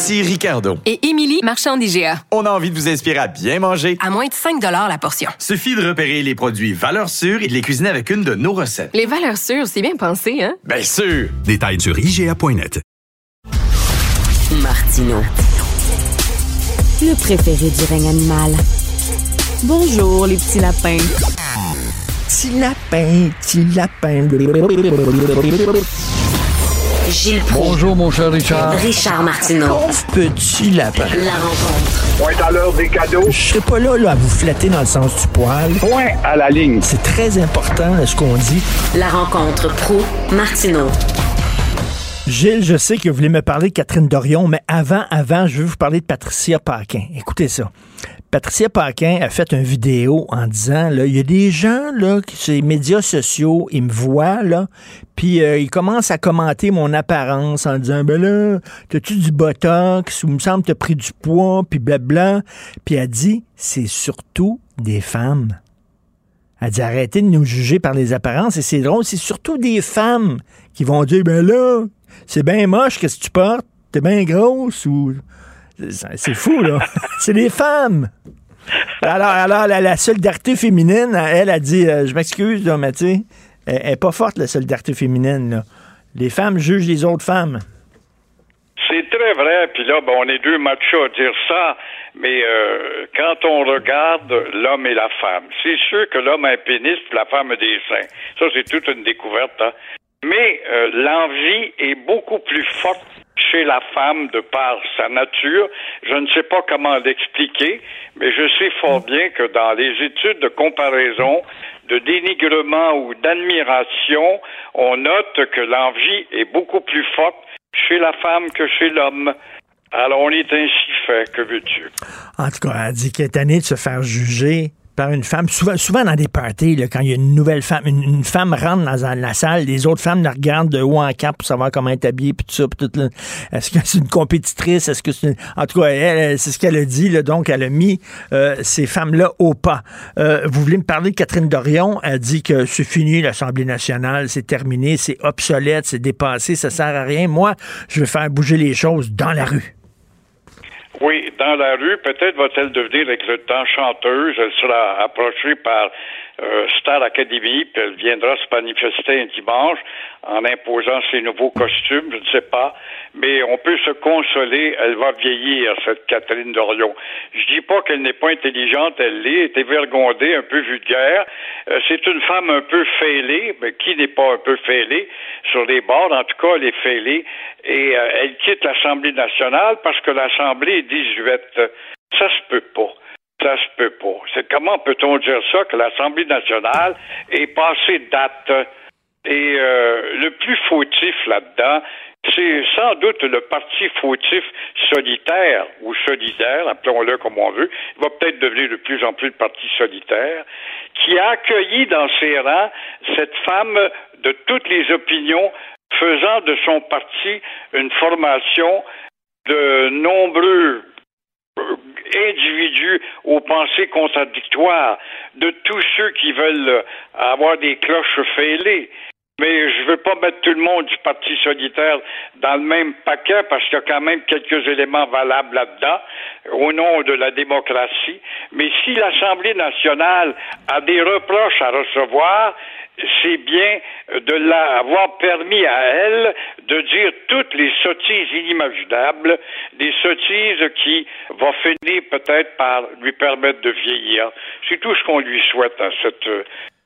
Ici Ricardo. Et Émilie, marchand d'IGA. On a envie de vous inspirer à bien manger. À moins de 5 la portion. Suffit de repérer les produits valeurs sûres et de les cuisiner avec une de nos recettes. Les valeurs sûres, c'est bien pensé, hein? Bien sûr! Détails sur IGA.net. Martino. Le préféré du règne animal. Bonjour, les petits lapins. Petit lapin, petit lapin. Gilles Bonjour, mon cher Richard. Richard Martineau. Pauvre petit lapin. La rencontre. Point à l'heure des cadeaux. Je serai pas là, là à vous flatter dans le sens du poil. Point à la ligne. C'est très important ce qu'on dit. La rencontre pro Martineau. Gilles, je sais que vous voulez me parler de Catherine Dorion, mais avant, avant, je veux vous parler de Patricia Paquin. Écoutez ça. Patricia Paquin a fait une vidéo en disant, là, il y a des gens, là, qui, sur les médias sociaux, ils me voient, là, puis euh, ils commencent à commenter mon apparence en disant, ben là, t'as-tu du botox, ou me semble t'as pris du poids, puis blabla. Puis elle dit, c'est surtout des femmes. Elle dit, arrêtez de nous juger par les apparences, et c'est drôle, c'est surtout des femmes qui vont dire, ben là, c'est bien moche, qu'est-ce que tu portes? T'es bien grosse, ou... C'est fou, là. [laughs] c'est des femmes. Alors, alors la, solidarité féminine, elle a dit, euh, je m'excuse, mais tu sais, elle n'est pas forte, la solidarité féminine. Là. Les femmes jugent les autres femmes. C'est très vrai, puis là, ben, on est deux machos à dire ça, mais euh, quand on regarde l'homme et la femme, c'est sûr que l'homme a un pénis, puis la femme a des seins. Ça, c'est toute une découverte. Hein? Mais euh, l'envie est beaucoup plus forte chez la femme de par sa nature. Je ne sais pas comment l'expliquer, mais je sais fort bien que dans les études de comparaison, de dénigrement ou d'admiration, on note que l'envie est beaucoup plus forte chez la femme que chez l'homme. Alors on est ainsi fait, que veux-tu? En tout cas, elle dit qu'elle est tannée de se faire juger par une femme. Souvent, souvent dans des parties, là, quand il y a une nouvelle femme, une, une femme rentre dans la salle, les autres femmes la regardent de haut en cap pour savoir comment elle est habillée, puis tout ça. puis tout. Est-ce que c'est une compétitrice? Est-ce que c'est une... En tout cas, elle, c'est ce qu'elle a dit. Là, donc, elle a mis euh, ces femmes-là au pas. Euh, vous voulez me parler de Catherine Dorion? Elle dit que c'est fini, l'Assemblée nationale, c'est terminé, c'est obsolète, c'est dépassé, ça sert à rien. Moi, je vais faire bouger les choses dans la rue. Oui, dans la rue, peut-être va-t-elle devenir avec le temps chanteuse. Elle sera approchée par Star Academy, elle viendra se manifester un dimanche en imposant ses nouveaux costumes, je ne sais pas. Mais on peut se consoler, elle va vieillir, cette Catherine Dorion. Je dis pas qu'elle n'est pas intelligente, elle l'est, est évergondée, un peu vulgaire. Euh, c'est une femme un peu fêlée, mais qui n'est pas un peu fêlée sur les bords, en tout cas, elle est fêlée. Et euh, elle quitte l'Assemblée nationale parce que l'Assemblée est désuète. Ça se peut pas. Ça se peut pas. C'est comment peut-on dire ça que l'Assemblée nationale est passée date? Et euh, le plus fautif là-dedans, c'est sans doute le parti fautif solitaire ou solidaire, appelons-le comme on veut, il va peut-être devenir de plus en plus le parti solitaire, qui a accueilli dans ses rangs cette femme de toutes les opinions, faisant de son parti une formation de nombreux individus aux pensées contradictoires, de tous ceux qui veulent avoir des cloches fêlées. Mais je ne veux pas mettre tout le monde du Parti solitaire dans le même paquet parce qu'il y a quand même quelques éléments valables là-dedans au nom de la démocratie. Mais si l'Assemblée nationale a des reproches à recevoir, c'est bien de l'avoir permis à elle de dire toutes les sottises inimaginables, des sottises qui vont finir peut-être par lui permettre de vieillir. C'est tout ce qu'on lui souhaite à cette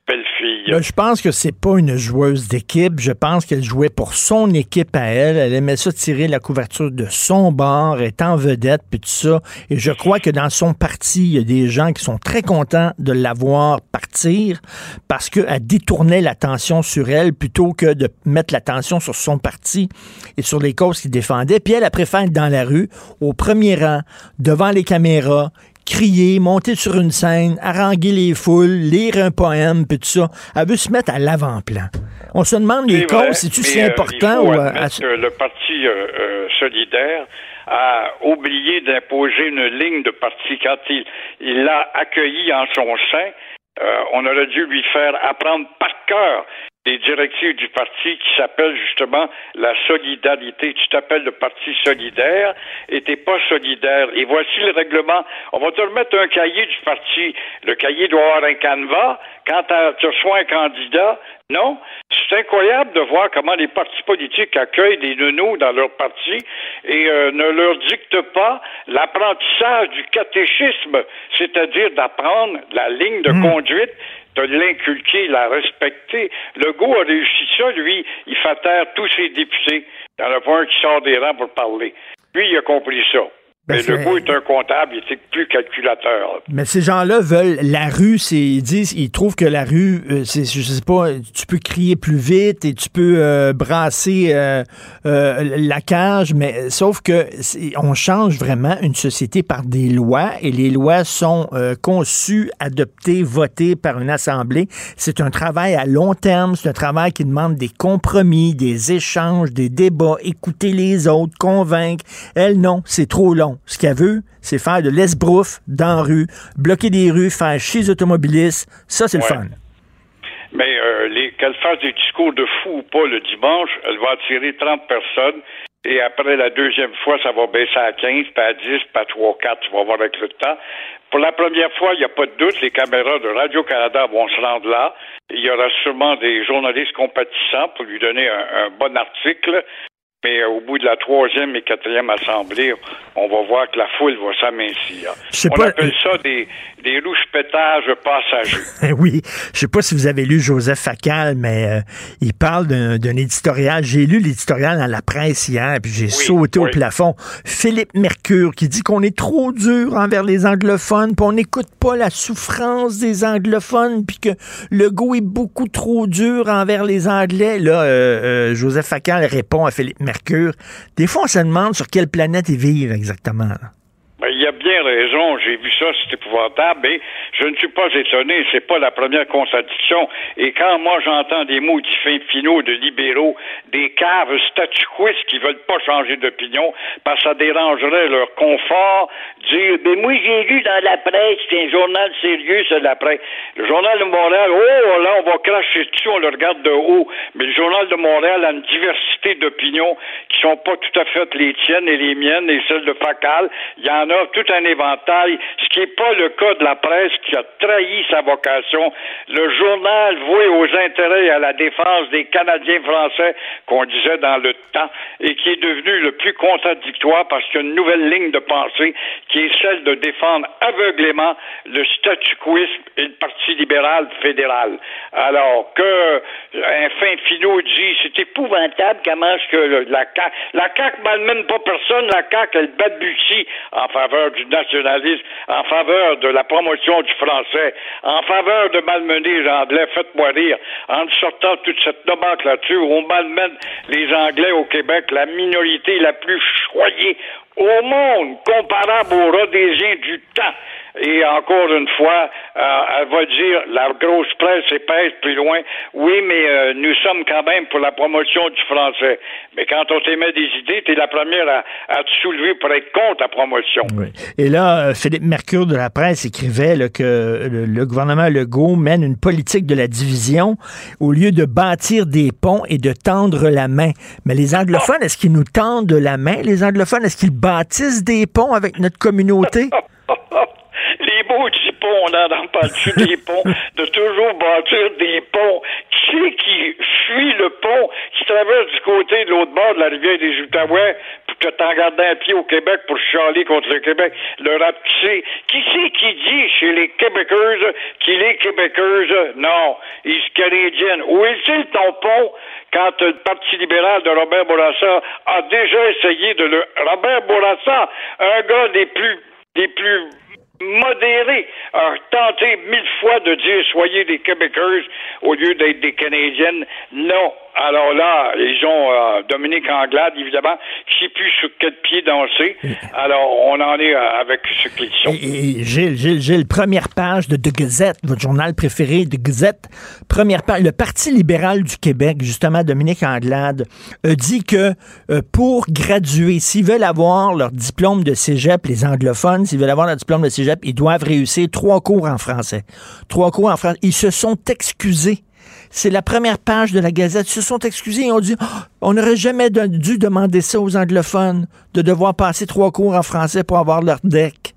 Ben, je pense que c'est pas une joueuse d'équipe. Je pense qu'elle jouait pour son équipe à elle. Elle aimait ça tirer la couverture de son bord, en vedette, puis tout ça. Et je crois que dans son parti, il y a des gens qui sont très contents de la voir partir parce qu'elle détournait l'attention sur elle plutôt que de mettre l'attention sur son parti et sur les causes qu'il défendait. Puis elle, elle préfère être dans la rue, au premier rang, devant les caméras, crier, monter sur une scène, haranguer les foules, lire un poème, puis tout ça. Elle veut se mettre à l'avant-plan. On se demande les causes, c'est-tu si euh, important il faut ou... euh, admettre que le Parti euh, solidaire a oublié d'imposer une ligne de parti quand il il l'a accueilli en son sein. euh, on aurait dû lui faire apprendre par cœur des directives du parti qui s'appelle justement la solidarité. Tu t'appelles le parti solidaire et t'es pas solidaire. Et voici le règlement. On va te remettre un cahier du parti. Le cahier doit avoir un canevas. Quand tu reçois un candidat, non? C'est incroyable de voir comment les partis politiques accueillent des nounous dans leur parti et euh, ne leur dictent pas l'apprentissage du catéchisme, c'est-à-dire d'apprendre la ligne de conduite de l'inculquer, la respecter. Legault a réussi ça, lui, il fait taire tous ses députés. Il n'y en a pas un qui sort des rangs pour parler. Lui, il a compris ça. Ben, Mais c'est- Legault est un comptable, il était plus calculateur. Mais ces gens-là veulent la rue, c'est ils disent ils trouvent que la rue euh, c'est je sais pas, tu peux crier plus vite et tu peux euh, brasser euh, euh, la cage mais sauf que on change vraiment une société par des lois et les lois sont euh, conçues, adoptées, votées par une assemblée. C'est un travail à long terme, c'est un travail qui demande des compromis, des échanges, des débats, écouter les autres, convaincre. Elle non, c'est trop long. Ce qu'elle veut, c'est faire de l'esbrouf dans la rue, bloquer des rues, faire chier les automobilistes. Ça, c'est Ouais. le fun. Mais euh, qu'elle fasse des discours de fou ou pas le dimanche, elle va attirer 30 personnes. Et après la deuxième fois, ça va baisser à 15, puis à 10, puis à 3, 4, tu vas voir avec le temps. Pour la première fois, il n'y a pas de doute, les caméras de Radio-Canada vont se rendre là. Il y aura sûrement des journalistes compatissants pour lui donner un bon article. Mais euh, au bout de la troisième et quatrième assemblée, on va voir que la foule va s'amincir. On pas, appelle euh, ça des, des rouge-pétages passagers. [laughs] oui, je sais pas si vous avez lu Joseph Facal, mais euh, il parle d'un éditorial. J'ai lu l'éditorial dans la presse hier, puis j'ai sauté au plafond. Philippe Mercure qui dit qu'on est trop dur envers les anglophones, puis on n'écoute pas la souffrance des anglophones, puis que le go est beaucoup trop dur envers les Anglais. Là, euh, euh, Joseph Facal répond à Philippe Mercure. Des fois, on se demande sur quelle planète ils vivent exactement. Ben, il a bien raison, j'ai vu ça, c'est épouvantable, mais je ne suis pas étonné, c'est pas la première contradiction. Et quand moi j'entends des mots fins finaux de libéraux, des caves statuquistes qui veulent pas changer d'opinion parce que ça dérangerait leur confort, dire ben moi j'ai lu dans la presse, c'est un journal sérieux, c'est la presse. Le journal de Montréal, oh là on va cracher dessus, on le regarde de haut. Mais le journal de Montréal a une diversité d'opinions qui sont pas tout à fait les tiennes et les miennes et celles de Facal. Il y en a tout un éventail, ce qui n'est pas le cas de la presse qui a trahi sa vocation. Le journal voué aux intérêts et à la défense des Canadiens français qu'on disait dans le temps et qui est devenu le plus contradictoire parce qu'il y a une nouvelle ligne de pensée qui est celle de défendre aveuglément le statu quoisme et le Parti libéral fédéral. Alors que un fin finot dit c'est épouvantable comment est-ce que la CAQ, la CAQ malmène pas personne, la CAQ elle balbutie en faveur du nationalisme, en faveur de la promotion du français, en faveur de malmener les Anglais, faites-moi rire, en sortant toute cette nomenclature, on malmène les Anglais au Québec, la minorité la plus choyée au monde, comparable aux Rhodésiens du temps. Et encore une fois, euh, elle va dire, la grosse presse épaisse plus loin, oui, mais euh, nous sommes quand même pour la promotion du français. Mais quand on t'émet des idées, t'es la première à, à te soulever pour être contre la promotion. Et là, euh, Philippe Mercure de la presse écrivait là, que le, le gouvernement Legault mène une politique de la division au lieu de bâtir des ponts et de tendre la main. Mais les anglophones, est-ce qu'ils nous tendent la main, les anglophones? Est-ce qu'ils bâtissent des ponts avec notre communauté? [laughs] Ponts, on parle plus des ponts, de toujours bâtir des ponts. Qui c'est qui fuit le pont, qui traverse du côté de l'autre bord de la rivière des Outaouais pour que t'en gardes un pied au Québec pour chialer contre le Québec, le rapetisser? Qui c'est qui dit chez les Québécoises qu'il est Québécoise? Non, il est canadienne. Où est-il ton pont quand le Parti libéral de Robert Bourassa a déjà essayé de le... Robert Bourassa, un gars des plus des plus modérés, a tenté mille fois de dire soyez des Québécoises au lieu d'être des Canadiennes. Non. Alors là, ils ont euh, Dominique Anglade, évidemment, qui sait plus sur quel pied danser. Alors, on en est euh, avec ce qu'ils sont. Et Gilles, Gilles, Gilles, première page de The Gazette, votre journal préféré, The Gazette, première page, le Parti libéral du Québec, justement, Dominique Anglade, a dit que euh, pour graduer, s'ils veulent avoir leur diplôme de cégep, les anglophones, s'ils veulent avoir leur diplôme de cégep, ils doivent réussir trois cours en français. Trois cours en français. Ils se sont excusés. C'est la première page de la Gazette. Ils se sont excusés et ont dit Ah, on n'aurait jamais dû demander ça aux anglophones, de devoir passer trois cours en français pour avoir leur deck.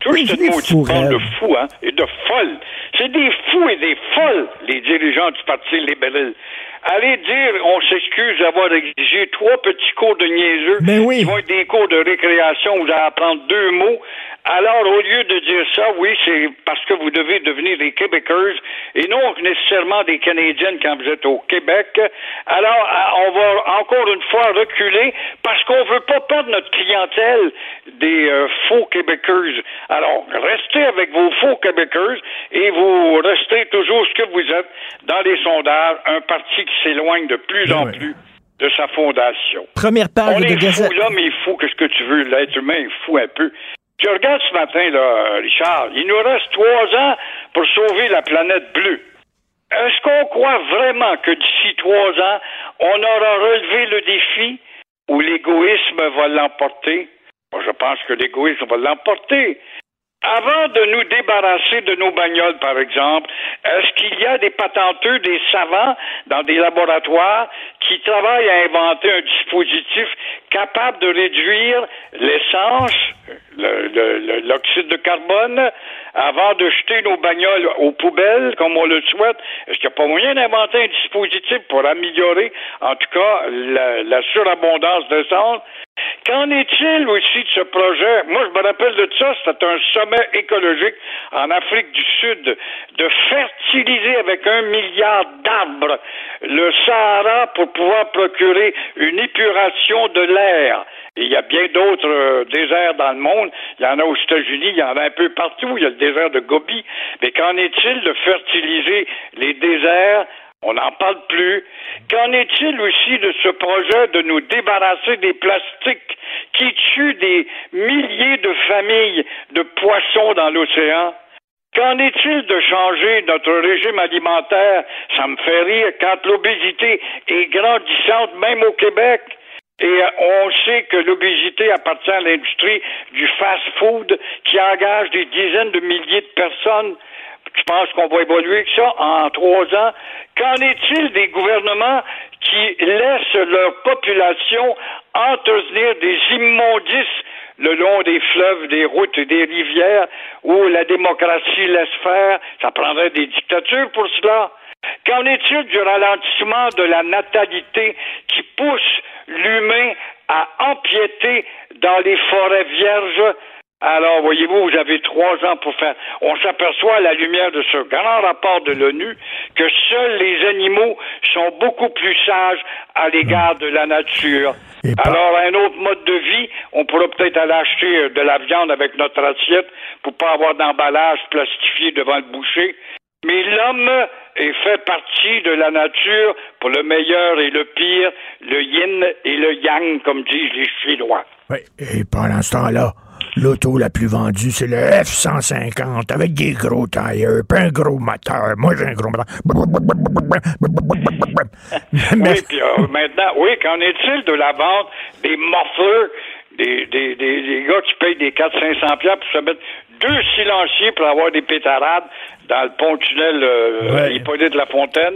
Tout fous bande de fous, hein, et de folles. C'est des fous et des folles, les dirigeants du Parti libéral. Allez dire, on s'excuse d'avoir exigé trois petits cours de niaiseux qui vont être des cours de récréation où vous allez apprendre deux mots. Alors, au lieu de dire ça, oui, c'est parce que vous devez devenir des Québécoises et non nécessairement des Canadiennes quand vous êtes au Québec. Alors, on va encore une fois reculer parce qu'on veut pas perdre notre clientèle des euh, faux Québécoises. Alors, restez avec vos faux Québécoises et vous restez toujours ce que vous êtes dans les sondages, un parti qui s'éloigne de plus Ben en oui. plus de sa fondation. Première page On de est Gazette. fou, l'homme est fou, qu'est-ce que tu veux, l'être humain est fou un peu. Tu regardes ce matin, là, Richard, il nous reste trois ans pour sauver la planète bleue. Est-ce qu'on croit vraiment que d'ici trois ans, on aura relevé le défi ou l'égoïsme va l'emporter? Moi, je pense que l'égoïsme va l'emporter. Avant de nous débarrasser de nos bagnoles, par exemple, est-ce qu'il y a des patenteux, des savants dans des laboratoires qui travaillent à inventer un dispositif capable de réduire l'essence, le- le- le- l'oxyde de carbone, avant de jeter nos bagnoles aux poubelles, comme on le souhaite? Est-ce qu'il n'y a pas moyen d'inventer un dispositif pour améliorer, en tout cas, la, la surabondance d'essence? Qu'en est-il aussi de ce projet? Moi, je me rappelle de ça, c'était un sommet écologique en Afrique du Sud de fertiliser avec un milliard d'arbres le Sahara pour pouvoir procurer une épuration de l'air. Il y a bien d'autres euh, déserts dans le monde. Il y en a aux États-Unis, il y en a un peu partout. Il y a le désert de Gobi. Mais qu'en est-il de fertiliser les déserts on n'en parle plus. Qu'en est-il aussi de ce projet de nous débarrasser des plastiques qui tuent des milliers de familles de poissons dans l'océan? Qu'en est-il de changer notre régime alimentaire? Ça me fait rire quand l'obésité est grandissante, même au Québec. Et euh, on sait que l'obésité appartient à l'industrie du fast-food qui engage des dizaines de milliers de personnes. Je pense qu'on va évoluer avec ça en trois ans. Qu'en est-il des gouvernements qui laissent leur population entretenir des immondices le long des fleuves, des routes et des rivières où la démocratie laisse faire? Ça prendrait des dictatures pour cela. Qu'en est-il du ralentissement de la natalité qui pousse l'humain à empiéter dans les forêts vierges? Alors, voyez-vous, vous avez trois ans pour faire. On s'aperçoit à la lumière de ce grand rapport de l'ONU que seuls les animaux sont beaucoup plus sages à l'égard de la nature. Alors, un autre mode de vie, on pourra peut-être aller acheter de la viande avec notre assiette pour pas avoir d'emballage plastifié devant le boucher. Mais l'homme est fait partie de la nature pour le meilleur et le pire, le yin et le yang, comme disent les Chinois. Oui, et pendant ce temps-là, l'auto la plus vendue, c'est le F-150 avec des gros tailleurs, puis un gros moteur. Moi, j'ai un gros moteur. [laughs] oui, puis euh, maintenant, oui, qu'en est-il de la vente des mufflers, des, des, des, des gars qui payent des 400-500 piastres pour se mettre deux silenciers pour avoir des pétarades dans le pont-tunnel euh, Ouais. Hippolyte Lafontaine?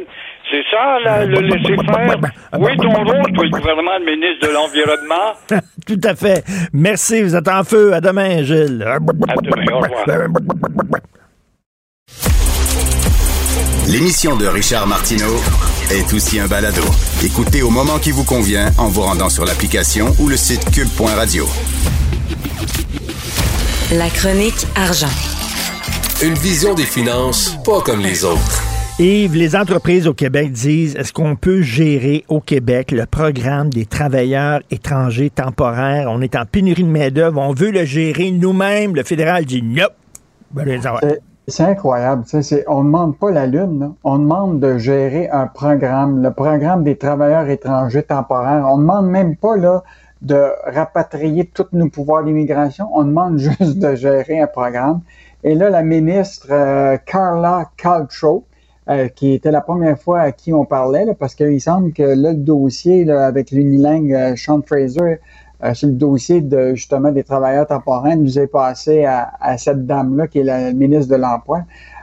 C'est ça, le laisser-faire? Oui, ton rôle, toi, le gouvernement, le ministre de l'Environnement? [laughs] Tout à fait. Merci, vous êtes en feu. À demain, Gilles. À demain, au revoir. [laughs] L'émission de Richard Martineau est aussi un balado. Écoutez au moment qui vous convient en vous rendant sur l'application ou le site cube.radio. La chronique argent. Une vision des finances pas comme les autres. Yves, les entreprises au Québec disent est-ce qu'on peut gérer au Québec le programme des travailleurs étrangers temporaires? On est en pénurie de main-d'œuvre, on veut le gérer nous-mêmes. Le fédéral dit nope. Ben, les en- C'est- incroyable. on ne demande pas la Lune. On demande de gérer un programme, le programme des travailleurs étrangers temporaires. On ne demande même pas là, de rapatrier tous nos pouvoirs d'immigration. On demande [laughs] juste de gérer un programme. Et là, la ministre euh, Carla Caltro, euh, qui était la première fois à qui on parlait, parce qu'il semble que là, le dossier avec l'unilingue euh, Sean Fraser, sur le dossier de justement des travailleurs temporaires, nous est passé à, à cette dame-là, qui est la ministre de l'Emploi.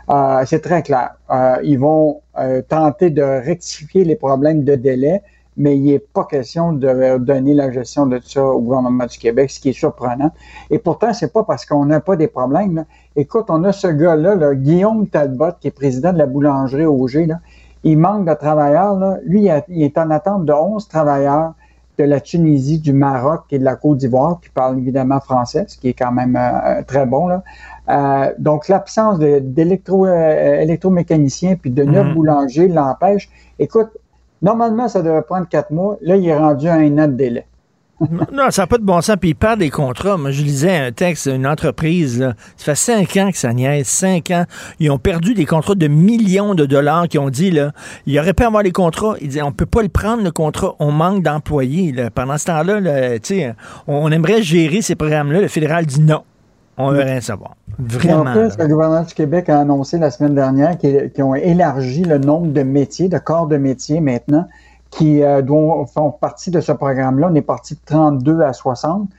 Euh, c'est très clair. Euh, ils vont euh, tenter de rectifier les problèmes de délai, mais il n'est pas question de donner la gestion de ça au gouvernement du Québec, ce qui est surprenant. Et pourtant, c'est pas parce qu'on n'a pas des problèmes. là. Écoute, on a ce gars-là, là, Guillaume Talbot, qui est président de la boulangerie Auger, là. il manque de travailleurs. Là. Lui, il est en attente de 11 travailleurs de la Tunisie, du Maroc et de la Côte d'Ivoire, qui parlent évidemment français, ce qui est quand même euh, très bon. Là. Euh, donc, l'absence de- d'électro, euh, puis de neuf Mhm. boulangers l'empêche. Écoute, normalement, ça devrait prendre quatre mois. Là, il est rendu à un an de délai. Non, ça n'a pas de bon sens. Puis ils perdent des contrats. Moi, je lisais un texte d'une entreprise. Là. Ça fait cinq ans que ça niaise. Cinq ans. Ils ont perdu des contrats de millions de dollars qui ont dit, là, il aurait pu avoir les contrats. Ils disaient, on peut pas le prendre, le contrat. On manque d'employés. Pendant ce temps-là, là, on aimerait gérer ces programmes-là. Le fédéral dit non. On veut rien savoir. Vraiment. En plus, le gouvernement du Québec a annoncé la semaine dernière qu'ils qu'ils ont élargi le nombre de métiers, de corps de métiers maintenant, qui euh, dont font partie de ce programme-là. On est parti de 32 à 60.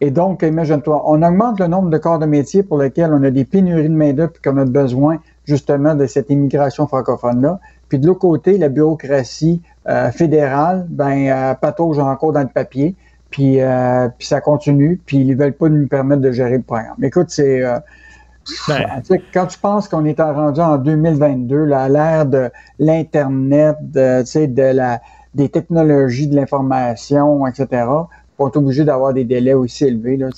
Et donc, imagine-toi, on augmente le nombre de corps de métiers pour lesquels on a des pénuries de main-d'œuvre et qu'on a besoin justement de cette immigration francophone-là. Puis de l'autre côté, la bureaucratie euh, fédérale, ben, euh, patauge encore dans le papier. Puis, euh, puis ça continue, puis ils veulent pas nous permettre de gérer le programme. Écoute, c'est Ben. quand tu penses qu'on est rendu en 2022, là, à l'ère de l'internet, de, tu sais, de la des technologies de l'information, etc., on est obligé d'avoir des délais aussi élevés. Là.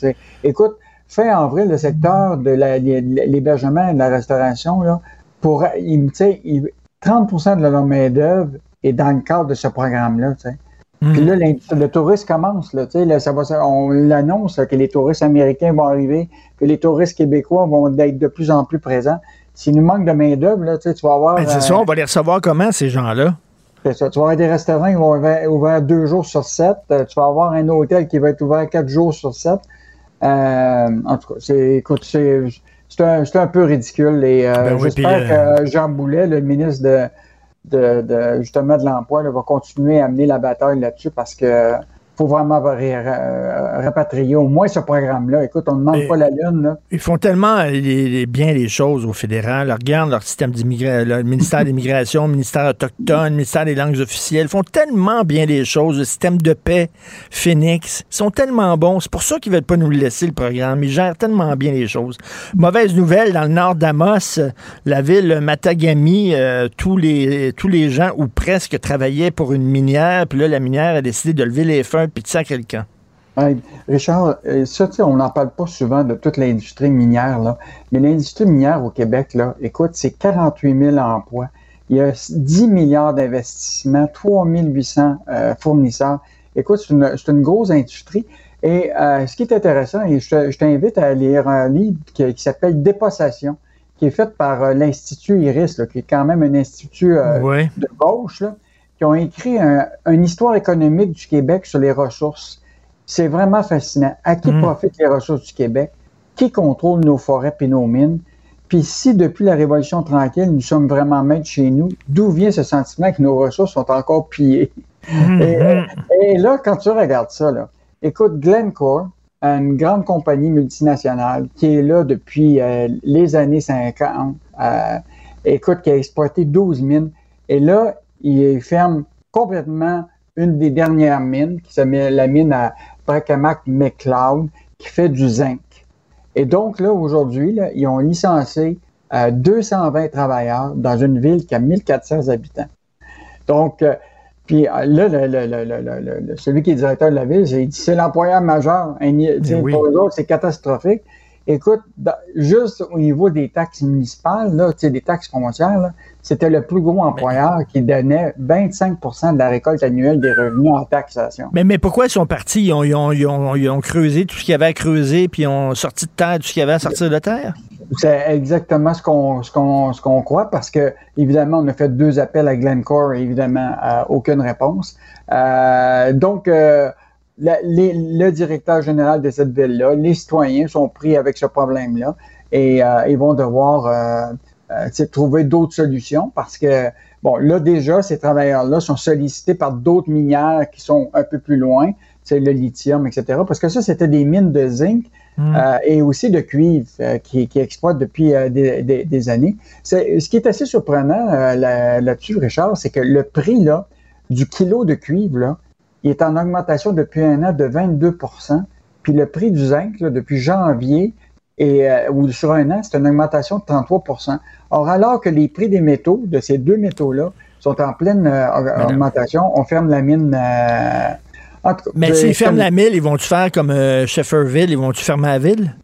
Écoute, fait en vrai le secteur de l'hébergement et de la restauration, là, pour, il- tu sais, il- 30% de leur main-d'œuvre est dans le cadre de ce programme-là. sais. Puis là, le tourisme commence. Là, tu sais, là, ça va, on l'annonce que les touristes américains vont arriver, que les touristes québécois vont être de plus en plus présents. S'il nous manque de main-d'œuvre, tu vas avoir. Ben, c'est euh, ça, on va les recevoir comment, ces gens-là? Ça. Tu vas avoir des restaurants qui vont être ouverts- deux jours sur sept. Euh, tu vas avoir un hôtel qui va être ouvert quatre jours sur sept. Euh, en tout cas, c'est, écoute, c'est, c'est, un, c'est un peu ridicule. Et euh, Ben j'espère que Jean Boulet, le ministre de, de, de- justement de l'emploi, va continuer à mener la bataille là-dessus parce que faut vraiment ré- rapatrier au moins ce programme-là. Écoute, on ne demande Et- pas la lune. Là. Ils font tellement les- les- bien les choses au fédéral. Regarde leur système d'immigration, le ministère [laughs] de l'immigration, le ministère autochtone, le ministère des langues officielles. Ils font tellement bien les choses. Le système de paix, Phoenix, ils sont tellement bons. C'est pour ça qu'ils veulent pas nous laisser, le programme. Ils gèrent tellement bien les choses. Mauvaise nouvelle, dans le nord d'Amos, euh, la ville Matagami, euh, tous, les, tous les gens, ou presque, travaillaient pour une minière. Puis là, la minière a décidé de lever les feux puis de sacrer le camp. Ouais, Richard, euh, ça, on n'en parle pas souvent de toute l'industrie minière, là. Mais l'industrie minière au Québec, là, écoute, c'est 48 000 emplois. Il y a 10 milliards d'investissements, 3 800 euh, fournisseurs. Écoute, c'est une, grosse industrie. Et euh, ce qui est intéressant, et je, te- je t'invite à lire un livre qui, qui s'appelle Dépossession, qui est fait par euh, l'Institut Iris, là, qui est quand même un institut de gauche, là, qui ont écrit un- une histoire économique du Québec sur les ressources. C'est vraiment fascinant. À qui Mm. profitent les ressources du Québec? Qui contrôle nos forêts et nos mines? Puis si depuis la Révolution tranquille, nous sommes vraiment maîtres chez nous, d'où vient ce sentiment que nos ressources sont encore pillées? et, et là, quand tu regardes ça, là, écoute, Glencore, une grande compagnie multinationale qui est là depuis euh, les années 50, euh, écoute, qui a exploité 12 mines, et là, il ferme complètement une des dernières mines, qui s'appelle la mine à Bracamac-McLeod, qui fait du zinc. Et donc, là, aujourd'hui, là, ils ont licencié euh, 220 travailleurs dans une ville qui a 1400 habitants. Donc, euh, puis euh, là, le- celui qui est directeur de la ville, il dit c'est l'employeur majeur. Oui. Pour eux autres, c'est catastrophique. Écoute, dans- juste au niveau des taxes municipales, là, des taxes foncières, là, c'était le plus gros employeur qui donnait 25% de la récolte annuelle des revenus en taxation. Mais, mais pourquoi ils sont partis? Ils ont, ils ont- ils ont- ils ont creusé tout ce qu'il y avait à creuser, puis ils ont sorti de terre tout ce qu'il y avait à sortir de terre? C'est exactement ce qu'on ce qu'on ce qu'on croit parce que évidemment on a fait deux appels à Glencore et évidemment euh, aucune réponse. Euh, donc euh, la- les- le directeur général de cette ville-là, les citoyens sont pris avec ce problème-là et euh, ils vont devoir euh, euh, trouver d'autres solutions parce que bon là déjà ces travailleurs-là sont sollicités par d'autres minières qui sont un peu plus loin, c'est le lithium, etc. Parce que ça c'était des mines de zinc euh, et aussi de cuivre euh, qui, qui exploite depuis euh, des, des- des années. Ce qui est assez surprenant là- là-dessus, Richard, c'est que le prix là, du kilo de cuivre, là, il est en augmentation depuis un an de 22% puis le prix du zinc, là, depuis janvier, et, euh, ou sur un an, c'est une augmentation de 33% Or, alors que les prix des métaux, de ces deux métaux-là, sont en pleine euh, augmentation. On ferme la mine. euh, Mais s'ils ferment la mille, ils vont-tu faire comme Shefferville? Ils vont-tu fermer la ville?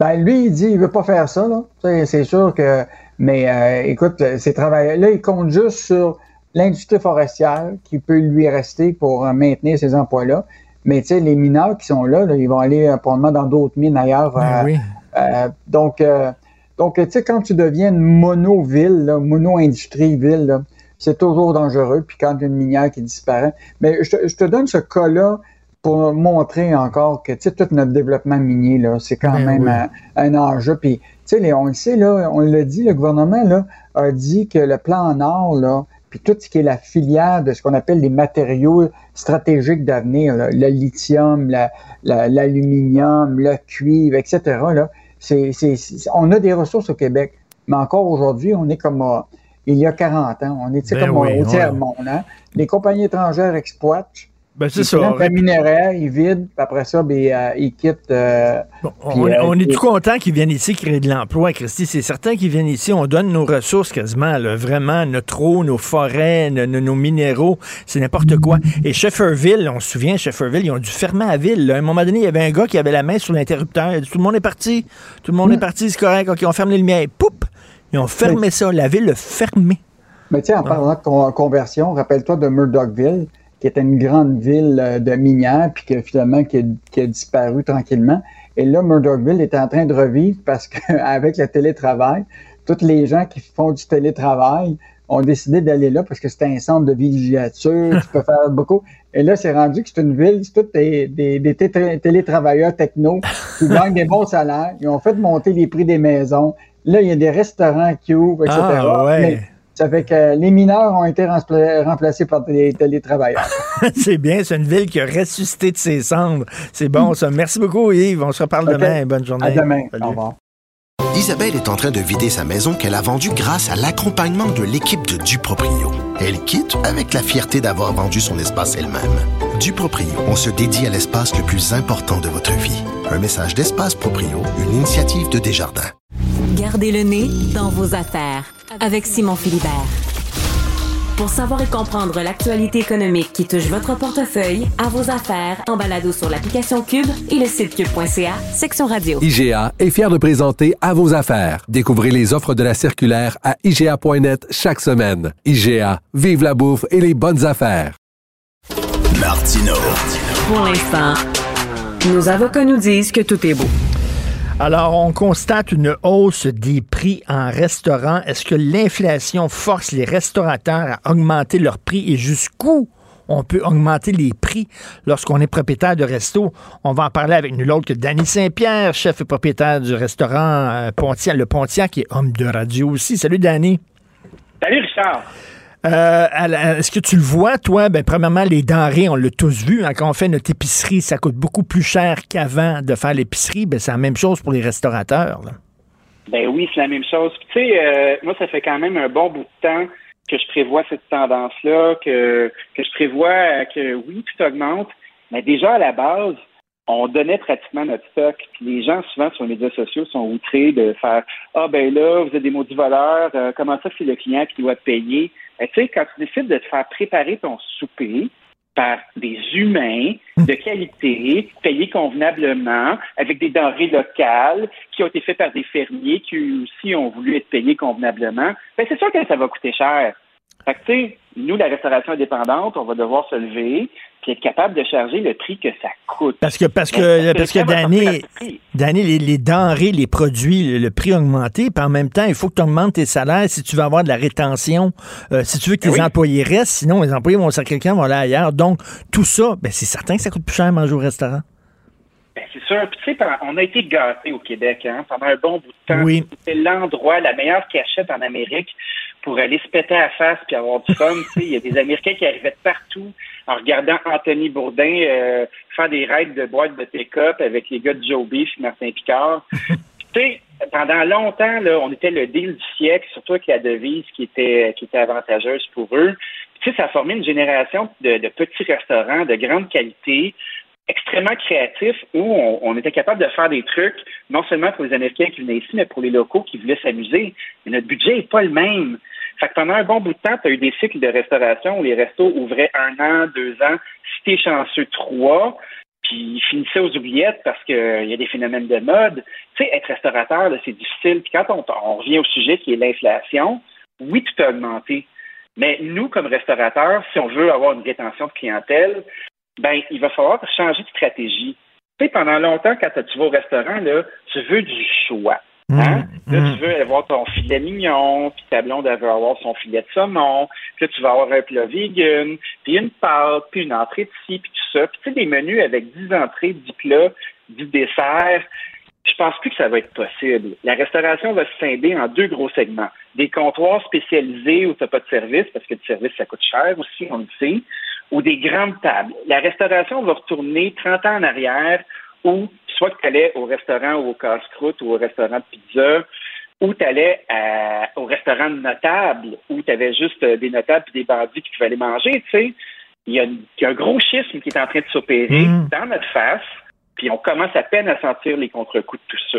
Ben, lui, il dit il veut pas faire ça, là. C'est- sûr que. Mais écoute, ces travailleurs-là, il compte juste sur l'industrie forestière qui peut lui rester pour euh, maintenir ces emplois-là. Mais tu sais, les mineurs qui sont là, là, ils vont aller euh, probablement dans d'autres mines ailleurs. Ben euh, oui. euh, donc, donc tu sais, quand tu deviens une mono-ville, mono-industrie-ville, c'est toujours dangereux. Puis quand il y a une minière qui disparaît. Mais je te, je te donne ce cas-là pour montrer encore que tu sais, tout notre développement minier, là, c'est quand Ben même oui. un, un enjeu. Puis, tu sais, on le sait, là, on l'a dit, le gouvernement là, a dit que le plan Nord, là, puis tout ce qui est la filière de ce qu'on appelle les matériaux stratégiques d'avenir, le lithium, la- la- l'aluminium, le cuivre, etc., là, on a des ressources au Québec, mais encore aujourd'hui, on est comme euh, il y a 40 ans. On est Ben comme oui, au ouais. tiers-monde. Hein? Les compagnies étrangères exploitent. Ben, c'est ça. minéraire, ils vident, puis après ça, ben, euh, ils quittent. euh, puis, On, euh, on est puis- tout content qu'ils viennent ici créer de l'emploi, Christy. C'est certain qu'ils viennent ici. On donne nos ressources quasiment, là, vraiment, notre eau, nos forêts, nos, minéraux, c'est n'importe quoi. Et Shefferville, on se souvient, Shefferville, ils ont dû fermer la ville. là. À un moment donné, il y avait un gars qui avait la main sur l'interrupteur. Il a dit Tout le monde est parti. Tout le monde Mm. est parti, c'est correct. OK, on ferme les lumières. Poup! Ils ont fermé ça. La ville a fermé. Mais sais, en parlant de con- conversion, rappelle-toi de Murdochville, qui était une grande ville euh, de minières, puis que finalement qui a, qui a disparu tranquillement. Et là, Murdochville est en train de revivre parce qu'avec [laughs] le télétravail, tous les gens qui font du télétravail ont décidé d'aller là parce que c'est un centre de villégiature, tu peux faire beaucoup. Et là, c'est rendu que c'est une ville, c'est tous des, des, des té- télétravailleurs techno qui [laughs] gagnent des bons salaires. Ils ont fait monter les prix des maisons. Là, il y a des restaurants qui ouvrent, etc. Ah, ouais. Mais ça fait que les mineurs ont été rempla- remplacés par des télétravailleurs. [laughs] c'est bien, c'est une ville qui a ressuscité de ses cendres. C'est bon, ça. Merci beaucoup, Yves. On se reparle demain. Bonne journée. À demain. Salut. Au revoir. Isabelle est en train de vider sa maison qu'elle a vendue grâce à l'accompagnement de l'équipe de Duproprio. Elle quitte avec la fierté d'avoir vendu son espace elle-même. Duproprio, on se dédie à l'espace le plus important de votre vie. Un message d'Espace Proprio, une initiative de Desjardins. Gardez le nez dans vos affaires avec Simon Philibert. Pour savoir et comprendre l'actualité économique qui touche votre portefeuille, à vos affaires, en balado sur l'application Cube et le site cube.ca, section radio. IGA est fier de présenter À vos affaires. Découvrez les offres de la circulaire à IGA.net chaque semaine. IGA, vive la bouffe et les bonnes affaires. Martino. Pour l'instant, nos avocats nous disent que tout est beau. Alors, on constate une hausse des prix en restaurant. Est-ce que l'inflation force les restaurateurs à augmenter leurs prix et jusqu'où on peut augmenter les prix lorsqu'on est propriétaire de resto? On va en parler avec nul autre que Danny Saint-Pierre, chef et propriétaire du restaurant euh, Pontiac, le Pontiac, qui est homme de radio aussi. Salut, Danny. Salut Richard. Euh, Est-ce que tu le vois, toi? Ben, premièrement, les denrées, on l'a tous vu. hein, quand on fait notre épicerie, ça coûte beaucoup plus cher qu'avant de faire l'épicerie. Ben, c'est la même chose pour les restaurateurs. Ben oui, c'est la même chose. Tu sais, euh, moi, ça fait quand même un bon bout de temps que je prévois cette tendance-là, que, que je prévois euh, que oui, tout augmente, mais déjà à la base, on donnait pratiquement notre stock. Les gens, souvent, sur les médias sociaux, sont outrés de faire Ah ben là, vous êtes des maudits voleurs, euh, comment ça c'est le client qui doit payer? Ben, tu sais, quand tu décides de te faire préparer ton souper, par des humains de qualité, payés convenablement, avec des denrées locales qui ont été faites par des fermiers qui aussi ont voulu être payés convenablement, ben c'est sûr que ça va coûter cher. Fait que, tu sais, nous, la restauration indépendante, on va devoir se lever puis être capable de charger le prix que ça coûte. Parce que, parce que, parce que les, les denrées, les produits, le, le prix a augmenté, puis en même temps, il faut que tu augmentes tes salaires si tu veux avoir de la rétention, euh, si tu veux que tes Ben oui. employés restent, sinon les employés vont sortir quelqu'un, vont aller ailleurs. Donc, tout ça, ben, c'est certain que ça coûte plus cher à manger au restaurant. Ben, c'est sûr. Puis, tu sais, on a été gâtés au Québec hein, pendant un bon bout de temps. Oui. C'était l'endroit, la meilleure cachette en Amérique pour aller se péter à la face puis avoir du fun. [laughs] Il y a des Américains qui arrivaient de partout en regardant Anthony Bourdin euh, faire des raids de boîtes de pick-up avec les gars de Joe Beef et Martin Picard. [laughs] Tu sais, pendant longtemps, là, on était le deal du siècle, surtout avec la devise qui était, qui était avantageuse pour eux. Tu sais, ça a formé une génération de, de petits restaurants de grande qualité, extrêmement créatifs, où on, on était capable de faire des trucs, non seulement pour les Américains qui venaient ici, mais pour les locaux qui voulaient s'amuser. Mais notre budget n'est pas le même. Fait que pendant un bon bout de temps, tu as eu des cycles de restauration où les restos ouvraient un an, deux ans, si t'es chanceux, trois, puis ils finissaient aux oubliettes parce qu'il y a des phénomènes de mode. Tu sais, être restaurateur, c'est difficile. Puis quand on, on revient au sujet qui est l'inflation, oui, tout a augmenté. Mais nous, comme restaurateurs, si on veut avoir une rétention de clientèle, ben, il va falloir changer de stratégie. Tu sais, pendant longtemps, quand tu vas au restaurant, là, tu veux du choix. Hein? Là, tu veux avoir ton filet mignon, puis ta blonde, elle veut avoir son filet de saumon, puis là, tu vas avoir un plat vegan, puis une pâte, puis une entrée de ci, puis tout ça. Puis tu sais, des menus avec 10 entrées, 10 plats, 10 desserts, je pense plus que ça va être possible. La restauration va se scinder en deux gros segments. Des comptoirs spécialisés où tu n'as pas de service, parce que le service, ça coûte cher aussi, on le sait, ou des grandes tables. La restauration va retourner 30 ans en arrière où soit que tu allais au restaurant ou au casse-croûte ou au restaurant de pizza, ou tu allais au restaurant de notables, où tu avais juste des notables et des bandits qui pouvaient aller manger, tu sais. Il y, a, un gros schisme qui est en train de s'opérer dans notre face, puis on commence à peine à sentir les contre-coups de tout ça.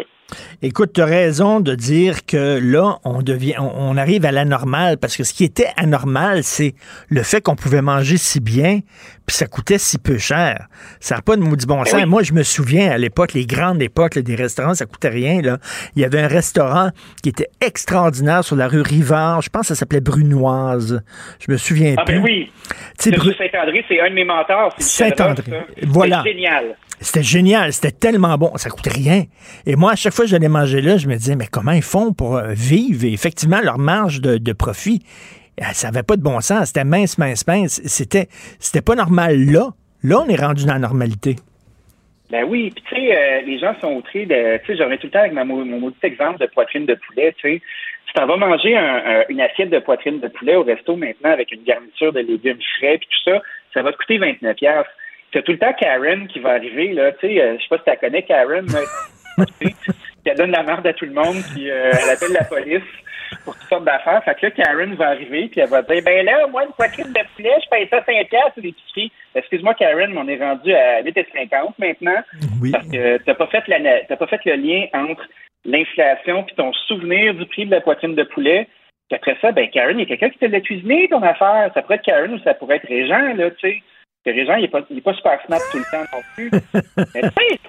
Écoute, tu as raison de dire que là, on devient, on, arrive à l'anormal parce que ce qui était anormal, c'est le fait qu'on pouvait manger si bien, puis ça coûtait si peu cher. Ça n'a pas de maudit bon ben sens. Moi, je me souviens à l'époque, les grandes époques des restaurants, ça coûtait rien. Là. Il y avait un restaurant qui était extraordinaire sur la rue Rivard. Je pense que ça s'appelait Brunoise. Je me souviens ah, plus. Ben oui. Saint-André, c'est un de mes mentors. Saint-André. Voilà. C'est génial. C'était génial, c'était tellement bon, ça coûtait rien. Et moi, à chaque fois que j'allais manger là, je me disais, mais comment ils font pour euh, vivre? Et effectivement, leur marge de, profit, euh, ça n'avait pas de bon sens. C'était mince, mince, mince. C'était, c'était pas normal là. Là, on est rendu dans la normalité. Ben oui, puis tu sais, euh, les gens sont outrés tu sais, j'aurais tout le temps avec mon maudit exemple de poitrine de poulet, tu sais. Tu t'en vas manger une assiette de poitrine de poulet au resto maintenant avec une garniture de légumes frais puis tout ça, ça va te coûter 29 c'est tout le temps Karen qui va arriver, là, tu sais, euh, je sais pas si tu connais Karen, mais, [laughs] elle donne la merde à tout le monde, puis euh, elle appelle la police pour toutes sortes d'affaires. Fait que là, Karen va arriver, puis elle va dire, ben là, moi, une poitrine de poulet, je paye ça 5 piastres l'épicerie. Excuse-moi, Karen, on est rendu à 8,50 maintenant. Oui. Parce que t'as pas fait la, t'as pas fait le lien entre l'inflation puis ton souvenir du prix de la poitrine de poulet. Puis après ça, ben Karen, il y a quelqu'un qui te l'a cuisiné, ton affaire. Ça pourrait être Karen ou ça pourrait être Régent, là, tu sais Régent, il n'est pas, pas super smart tout le temps non plus. [laughs] Mais,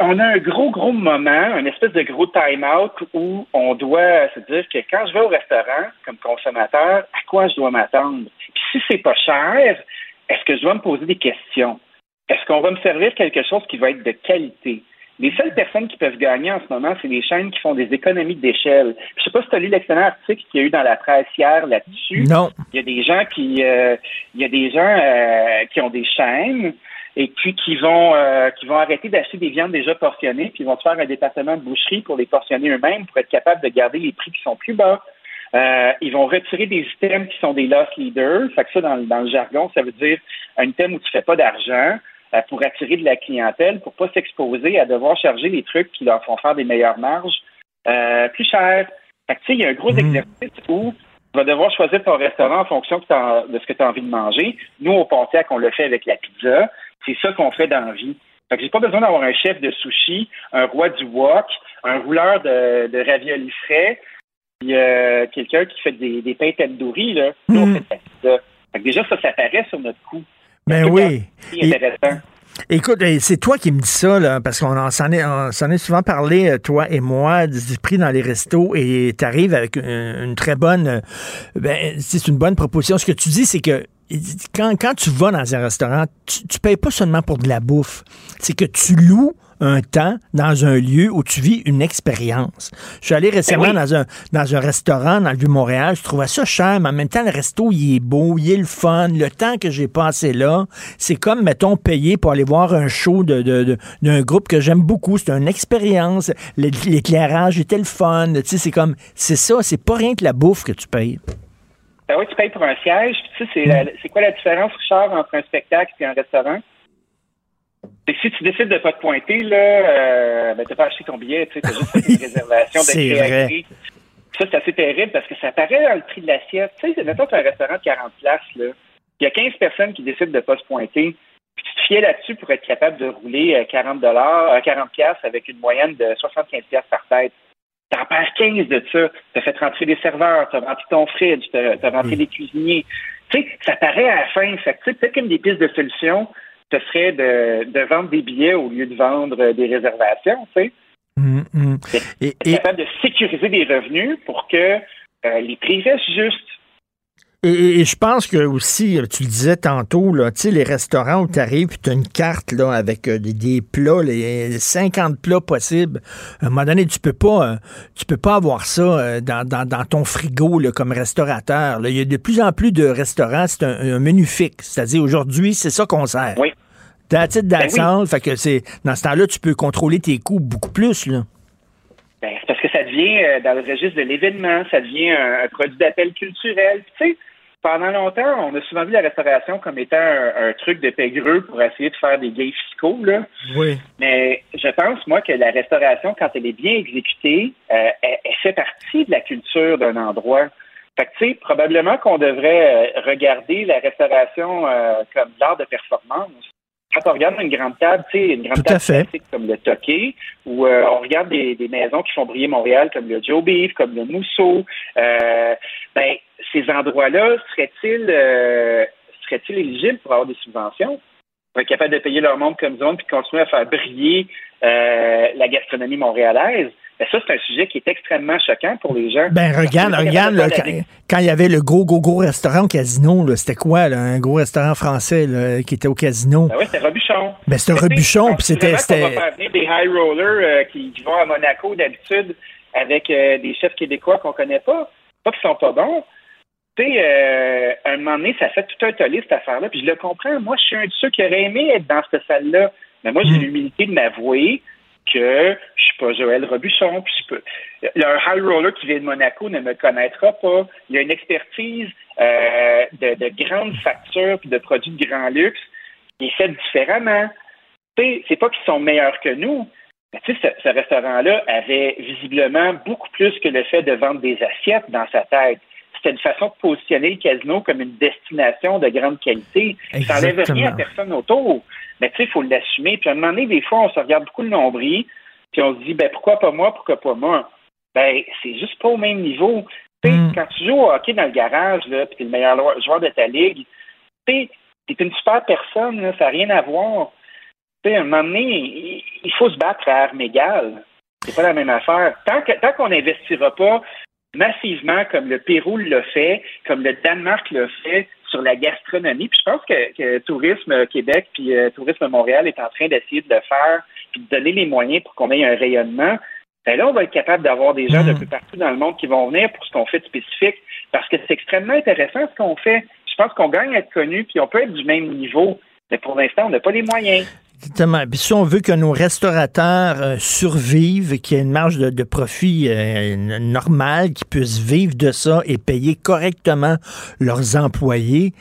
on a un gros, gros moment, un espèce de gros time-out où on doit se dire que quand je vais au restaurant comme consommateur, à quoi je dois m'attendre? Puis si c'est pas cher, est-ce que je dois me poser des questions? Est-ce qu'on va me servir quelque chose qui va être de qualité? Les seules personnes qui peuvent gagner en ce moment, c'est les chaînes qui font des économies d'échelle. Je sais pas si tu as lu l'excellent article qu'il y a eu dans la presse hier là-dessus. Non. Il y a des gens qui, euh, il y a des gens euh, qui ont des chaînes et puis qui vont euh, qui vont arrêter d'acheter des viandes déjà portionnées, puis ils vont faire un département de boucherie pour les portionner eux-mêmes pour être capables de garder les prix qui sont plus bas. ils vont retirer des items qui sont des loss leaders. Fait que ça, dans, dans le jargon, ça veut dire un item où tu fais pas d'argent. Euh, pour attirer de la clientèle, pour pas s'exposer à devoir charger les trucs qui leur font faire des meilleures marges euh, plus cher. Fait il y a un gros mhm. exercice où tu vas devoir choisir ton restaurant en fonction de ce que tu as envie de manger. Nous, au Pontiac, on le fait avec la pizza. C'est ça qu'on fait dans la vie. Fait que j'ai pas besoin d'avoir un chef de sushi, un roi du wok, un rouleur de, de raviolis frais, puis euh, quelqu'un qui fait des, des pains tandoori, là. Nous, on mhm. fait la pizza. Fait que déjà, ça, ça apparaît sur notre coup. Ben oui. Écoute, c'est toi qui me dis ça, là, parce qu'on s'en est, est, souvent parlé, euh, toi et moi, du prix dans les restos, et tu arrives avec une, très bonne. Euh, ben, c'est une bonne proposition. Ce que tu dis, c'est que quand, quand tu vas dans un restaurant, tu, tu payes pas seulement pour de la bouffe. C'est que tu loues un temps dans un lieu où tu vis une expérience. Je suis allé récemment dans, un, dans un restaurant dans le Vieux-Montréal. Je trouvais ça cher, mais en même temps, le resto, il est beau, il est le fun. Le temps que j'ai passé là, c'est comme, mettons, payer pour aller voir un show d'un de, de, groupe que j'aime beaucoup. C'est une expérience. L'éclairage était le fun. Tu sais, c'est comme, c'est ça, c'est pas rien que la bouffe que tu payes. Ben oui, tu payes pour un siège. Tu sais, c'est quoi la différence, Richard, entre un spectacle et un restaurant? Si tu décides de ne pas te pointer, là, euh, ben, t'as pas acheté ton billet, tu sais, juste fait une [laughs] réservation de Ça, c'est assez terrible parce que ça paraît dans le prix de l'assiette. Tu sais, mettons, un restaurant de 40 places, là. Il y a 15 personnes qui décident de ne pas se pointer. Puis tu te fiais là-dessus pour être capable de rouler 40 dollars, 40 pièces avec une moyenne de 75 pièces par tête. T'en perds 15 de ça. T'as fait rentrer des serveurs, t'as rempli ton fridge, t'as as rentré des cuisiniers. Tu sais, ça paraît à la fin. Fait peut-être qu'une des pistes de solution, ce serait de, de vendre des billets au lieu de vendre des réservations, tu sais. Hum, hum. Et, capable de sécuriser des revenus pour que euh, les prix restent justes. Et, je pense que aussi, tu le disais tantôt, là, les restaurants où tu arrives, tu as une carte là, avec euh, des, plats, les 50 plats possibles. À un moment donné, tu peux pas euh, tu peux pas avoir ça dans, ton frigo là, comme restaurateur. Il y a de plus en plus de restaurants, c'est un, menu fixe. C'est-à-dire aujourd'hui, c'est ça qu'on sert. Oui. T'as la titre ben fait que c'est dans ce temps-là, tu peux contrôler tes coûts beaucoup plus. Là. Ben, parce que devient, dans le registre de l'événement, ça devient un, produit d'appel culturel. Tu sais, pendant longtemps, on a souvent vu la restauration comme étant un, truc de pègreux pour essayer de faire des gains fiscaux. Là. Oui. Mais je pense, moi, que la restauration, quand elle est bien exécutée, euh, elle, fait partie de la culture d'un endroit. Fait que, tu sais, probablement qu'on devrait euh, regarder la restauration euh, comme l'art de performance quand on regarde une grande table, tu sais, une grande table comme le Toqué, ou on regarde des, maisons qui font briller Montréal comme le Joe Beef, comme le Mousseau, euh, ben ces endroits-là seraient-ils euh, seraient-ils éligibles pour avoir des subventions? Pour être capable de payer leur monde comme zone puis continuer à faire briller euh, la gastronomie montréalaise? Ben ça, c'est un sujet qui est extrêmement choquant pour les gens. Ben regarde, regarde, quand, il y avait le gros, gros, gros restaurant au casino, c'était quoi, là, un gros restaurant français qui était au casino? Ben oui, c'était Robuchon. Ben c'était Robuchon, puis c'était... On va faire venir des high rollers euh, qui, vont à Monaco d'habitude avec des chefs québécois qu'on connaît pas. Pas qu'ils sont pas bons, tu sais, euh, à un moment donné, ça fait tout un tollé, cette affaire-là. Puis je le comprends. Moi, je suis un de ceux qui aurait aimé être dans cette salle-là. Mais moi, j'ai hmm. l'humilité de m'avouer que je suis pas Joël Robuchon. Puis je peux... Le high roller qui vient de Monaco ne me connaîtra pas. Il y a une expertise euh, de, de grande facture puis de produits de grand luxe qui est faite différemment. C'est pas qu'ils sont meilleurs que nous. Mais tu sais, ce, ce restaurant-là avait visiblement beaucoup plus que le fait de vendre des assiettes dans sa tête c'était une façon de positionner le casino comme une destination de grande qualité. Ça n'enlève rien à personne autour. Mais tu sais, il faut l'assumer. Puis à un moment donné, des fois, on se regarde beaucoup le nombril, puis on se dit, ben pourquoi pas moi, pourquoi pas moi? Ben, c'est juste pas au même niveau. Tu sais, mm. quand tu joues au hockey dans le garage, là, puis tu es le meilleur joueur de ta ligue, tu sais, t'es une super personne, ça n'a rien à voir. Tu sais, à un moment donné, il faut se battre à armes égales. C'est pas la même affaire. Tant tant qu'on n'investira pas massivement comme le Pérou l'a fait, comme le Danemark l'a fait sur la gastronomie. Puis je pense que, Tourisme Québec puis euh, Tourisme Montréal est en train d'essayer de le faire puis de donner les moyens pour qu'on ait un rayonnement. Ben là, on va être capable d'avoir des gens de mm. peu partout dans le monde qui vont venir pour ce qu'on fait de spécifique parce que c'est extrêmement intéressant ce qu'on fait. Je pense qu'on gagne à être connu puis on peut être du même niveau. Mais pour l'instant, on n'a pas les moyens. Exactement. Si on veut que nos restaurateurs euh, survivent, qu'il y ait une marge de, profit euh, normale, qu'ils puissent vivre de ça et payer correctement leurs employés,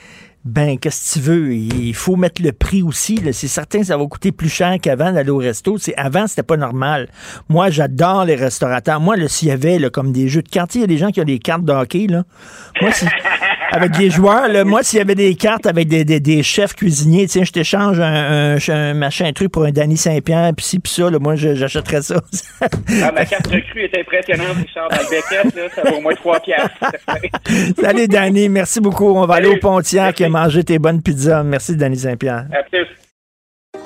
ben, qu'est-ce que tu veux? Il faut mettre le prix aussi. C'est certain que ça va coûter plus cher qu'avant d'aller au resto. Avant, c'était pas normal. Moi, j'adore les restaurateurs. Moi, s'il y avait là, comme des jeux de cartes, il y a des gens qui ont des cartes de hockey. Là. Moi, avec des joueurs. Là, moi, s'il y avait des cartes avec des, des, des chefs cuisiniers, tiens, je t'échange un, un, machin, un truc pour un Danny Saint-Pierre, puis ci, puis ça, là, moi, j'achèterais ça. ah, ma carte de cru est impressionnante, Richard, dans le Beckett, là, ça vaut au moins 3 piastres. [laughs] Salut, Danny, merci beaucoup. On va aller au Pontiac et manger tes bonnes pizzas. Merci, Danny Saint-Pierre. À plus.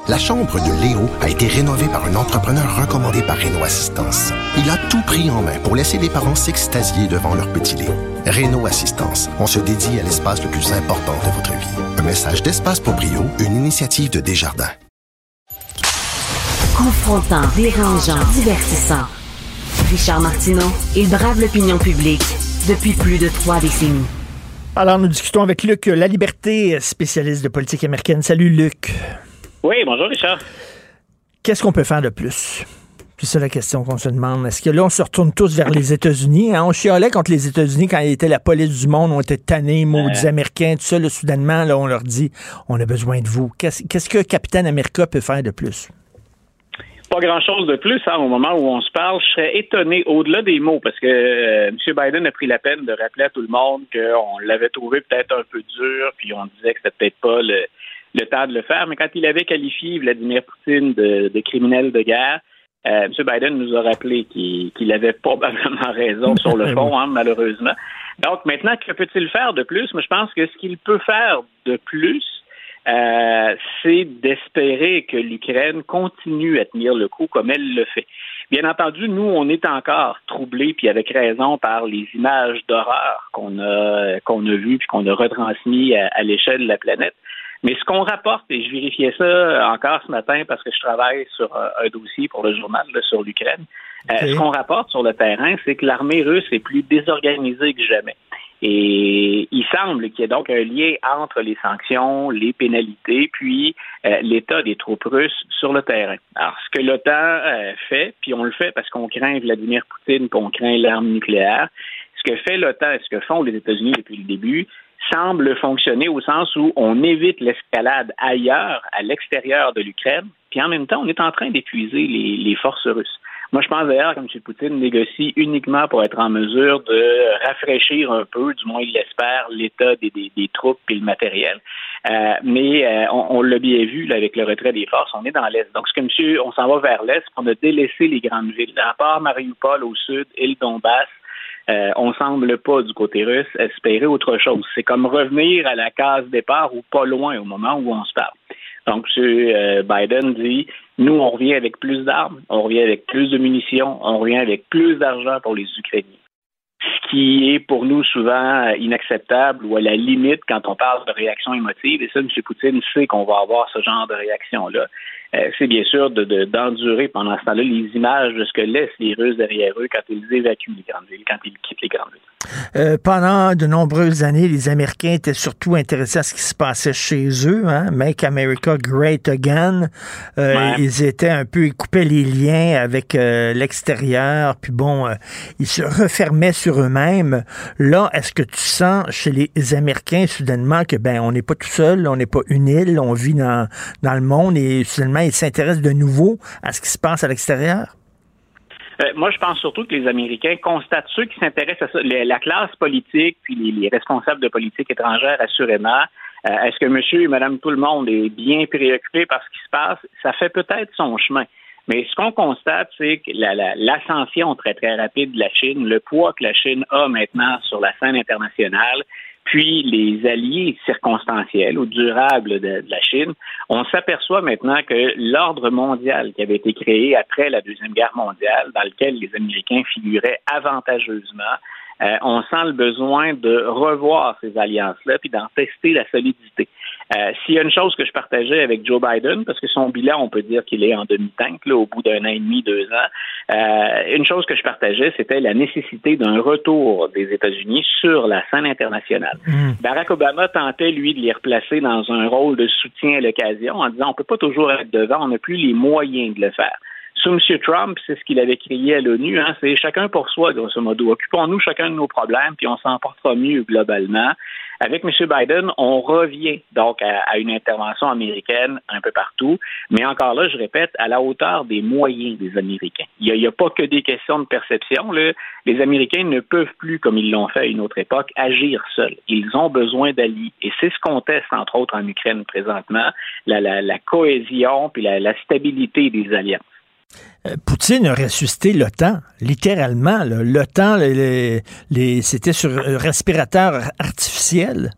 La chambre de Léo a été rénovée par un entrepreneur recommandé par Renault Assistance. Il a tout pris en main pour laisser les parents s'extasier devant leur petit Léo. Renault Assistance, on se dédie à l'espace le plus important de votre vie. Un message d'Espace pour Brio, une initiative de Desjardins. Confrontant, dérangeant, divertissant. Richard Martineau, il brave l'opinion publique depuis plus de trois décennies. Alors, nous discutons avec Luc La Liberté, spécialiste de politique américaine. Salut, Luc. Oui, bonjour Richard. Qu'est-ce qu'on peut faire de plus? C'est ça la question qu'on se demande. Est-ce que là, on se retourne tous vers les États-Unis? Hein? On chialait contre les États-Unis quand ils étaient la police du monde, on était tannés, maudits Américains, tout ça. Là, soudainement, là, on leur dit, on a besoin de vous. Qu'est-ce que Capitaine America peut faire de plus? Pas grand-chose de plus hein, au moment où on se parle. Je serais étonné au-delà des mots parce que euh, M. Biden a pris la peine de rappeler à tout le monde qu'on l'avait trouvé peut-être un peu dur, puis on disait que c'était peut-être pas le, le temps de le faire, mais quand il avait qualifié Vladimir Poutine de, criminel de guerre, Euh, M. Biden nous a rappelé qu'il avait probablement raison sur le [laughs] fond, hein, malheureusement. Donc maintenant, que peut-il faire de plus? Moi, je pense que ce qu'il peut faire de plus, euh, c'est d'espérer que l'Ukraine continue à tenir le coup comme elle le fait. Bien entendu, nous, on est encore troublés, puis avec raison, par les images d'horreur qu'on a qu'on a vues puis qu'on a retransmis à, l'échelle de la planète. Mais ce qu'on rapporte, et je vérifiais ça encore ce matin parce que je travaille sur un, dossier pour le journal sur l'Ukraine, euh, ce qu'on rapporte sur le terrain, c'est que l'armée russe est plus désorganisée que jamais. Et il semble qu'il y ait donc un lien entre les sanctions, les pénalités, puis euh, l'état des troupes russes sur le terrain. Alors, ce que l'OTAN euh, fait, puis on le fait parce qu'on craint Vladimir Poutine, puis on craint l'arme nucléaire, ce que fait l'OTAN et ce que font les États-Unis depuis le début semble fonctionner au sens où on évite l'escalade ailleurs, à l'extérieur de l'Ukraine, puis en même temps, on est en train d'épuiser les forces russes. Moi, je pense d'ailleurs que M. Poutine négocie uniquement pour être en mesure de rafraîchir un peu, du moins il l'espère, l'état des, troupes et le matériel. Euh, mais euh, on, l'a bien vu là, avec le retrait des forces, on est dans l'Est. Donc, ce que monsieur, on s'en va vers l'Est, on a délaissé les grandes villes. À part Mariupol au sud et le Donbass, euh, on semble pas du côté russe espérer autre chose. C'est comme revenir à la case départ ou pas loin au moment où on se parle. Donc, M. Euh, Biden dit, nous, on revient avec plus d'armes, on revient avec plus de munitions, on revient avec plus d'argent pour les Ukrainiens. Ce qui est pour nous souvent inacceptable ou à la limite quand on parle de réaction émotive. Et ça, M. Poutine sait qu'on va avoir ce genre de réaction-là. Euh, c'est bien sûr d'endurer de, pendant ce temps-là les images de ce que laissent les Russes derrière eux quand ils évacuent les grandes villes, quand ils quittent les grandes villes. Euh, pendant de nombreuses années, les Américains étaient surtout intéressés à ce qui se passait chez eux. Hein? Make America Great Again. Euh, ils étaient un peu, ils coupaient les liens avec l'extérieur. Puis bon, ils se refermaient sur eux-mêmes. Là, est-ce que tu sens chez les Américains soudainement que ben on n'est pas tout seul, on n'est pas une île, on vit dans, dans le monde et soudainement ils s'intéressent de nouveau à ce qui se passe à l'extérieur? Euh, moi, je pense surtout que les Américains constatent ceux qui s'intéressent à ça, la classe politique, puis les, responsables de politique étrangère, assurément. Euh, est-ce que monsieur et madame tout le monde est bien préoccupé par ce qui se passe? Ça fait peut-être son chemin. Mais ce qu'on constate, c'est que l'ascension très, très rapide de la Chine, le poids que la Chine a maintenant sur la scène internationale, puis les alliés circonstanciels ou durables de, la Chine, on s'aperçoit maintenant que l'ordre mondial qui avait été créé après la Deuxième Guerre mondiale, dans lequel les Américains figuraient avantageusement, euh, on sent le besoin de revoir ces alliances-là puis d'en tester la solidité. Euh, s'il y a une chose que je partageais avec Joe Biden, parce que son bilan, on peut dire qu'il est en demi-tank au bout d'un an et demi, deux ans, euh, une chose que je partageais, c'était la nécessité d'un retour des États-Unis sur la scène internationale. Mm. Barack Obama tentait, lui, de les replacer dans un rôle de soutien à l'occasion en disant on peut pas toujours être devant, on n'a plus les moyens de le faire. Sous M. Trump, c'est ce qu'il avait crié à l'ONU, hein, c'est chacun pour soi, grosso modo. Occupons-nous chacun de nos problèmes, puis on s'en portera mieux globalement. Avec M. Biden, on revient donc à, une intervention américaine un peu partout, mais encore là, je répète, à la hauteur des moyens des Américains. Il n'y a, pas que des questions de perception. Les Américains ne peuvent plus, comme ils l'ont fait à une autre époque, agir seuls. Ils ont besoin d'alliés. Et c'est ce qu'on teste, entre autres, en Ukraine présentement, la, cohésion puis la stabilité des alliances. Euh, Poutine a ressuscité l'OTAN, littéralement. L'OTAN, c'était sur respirateur artificiel.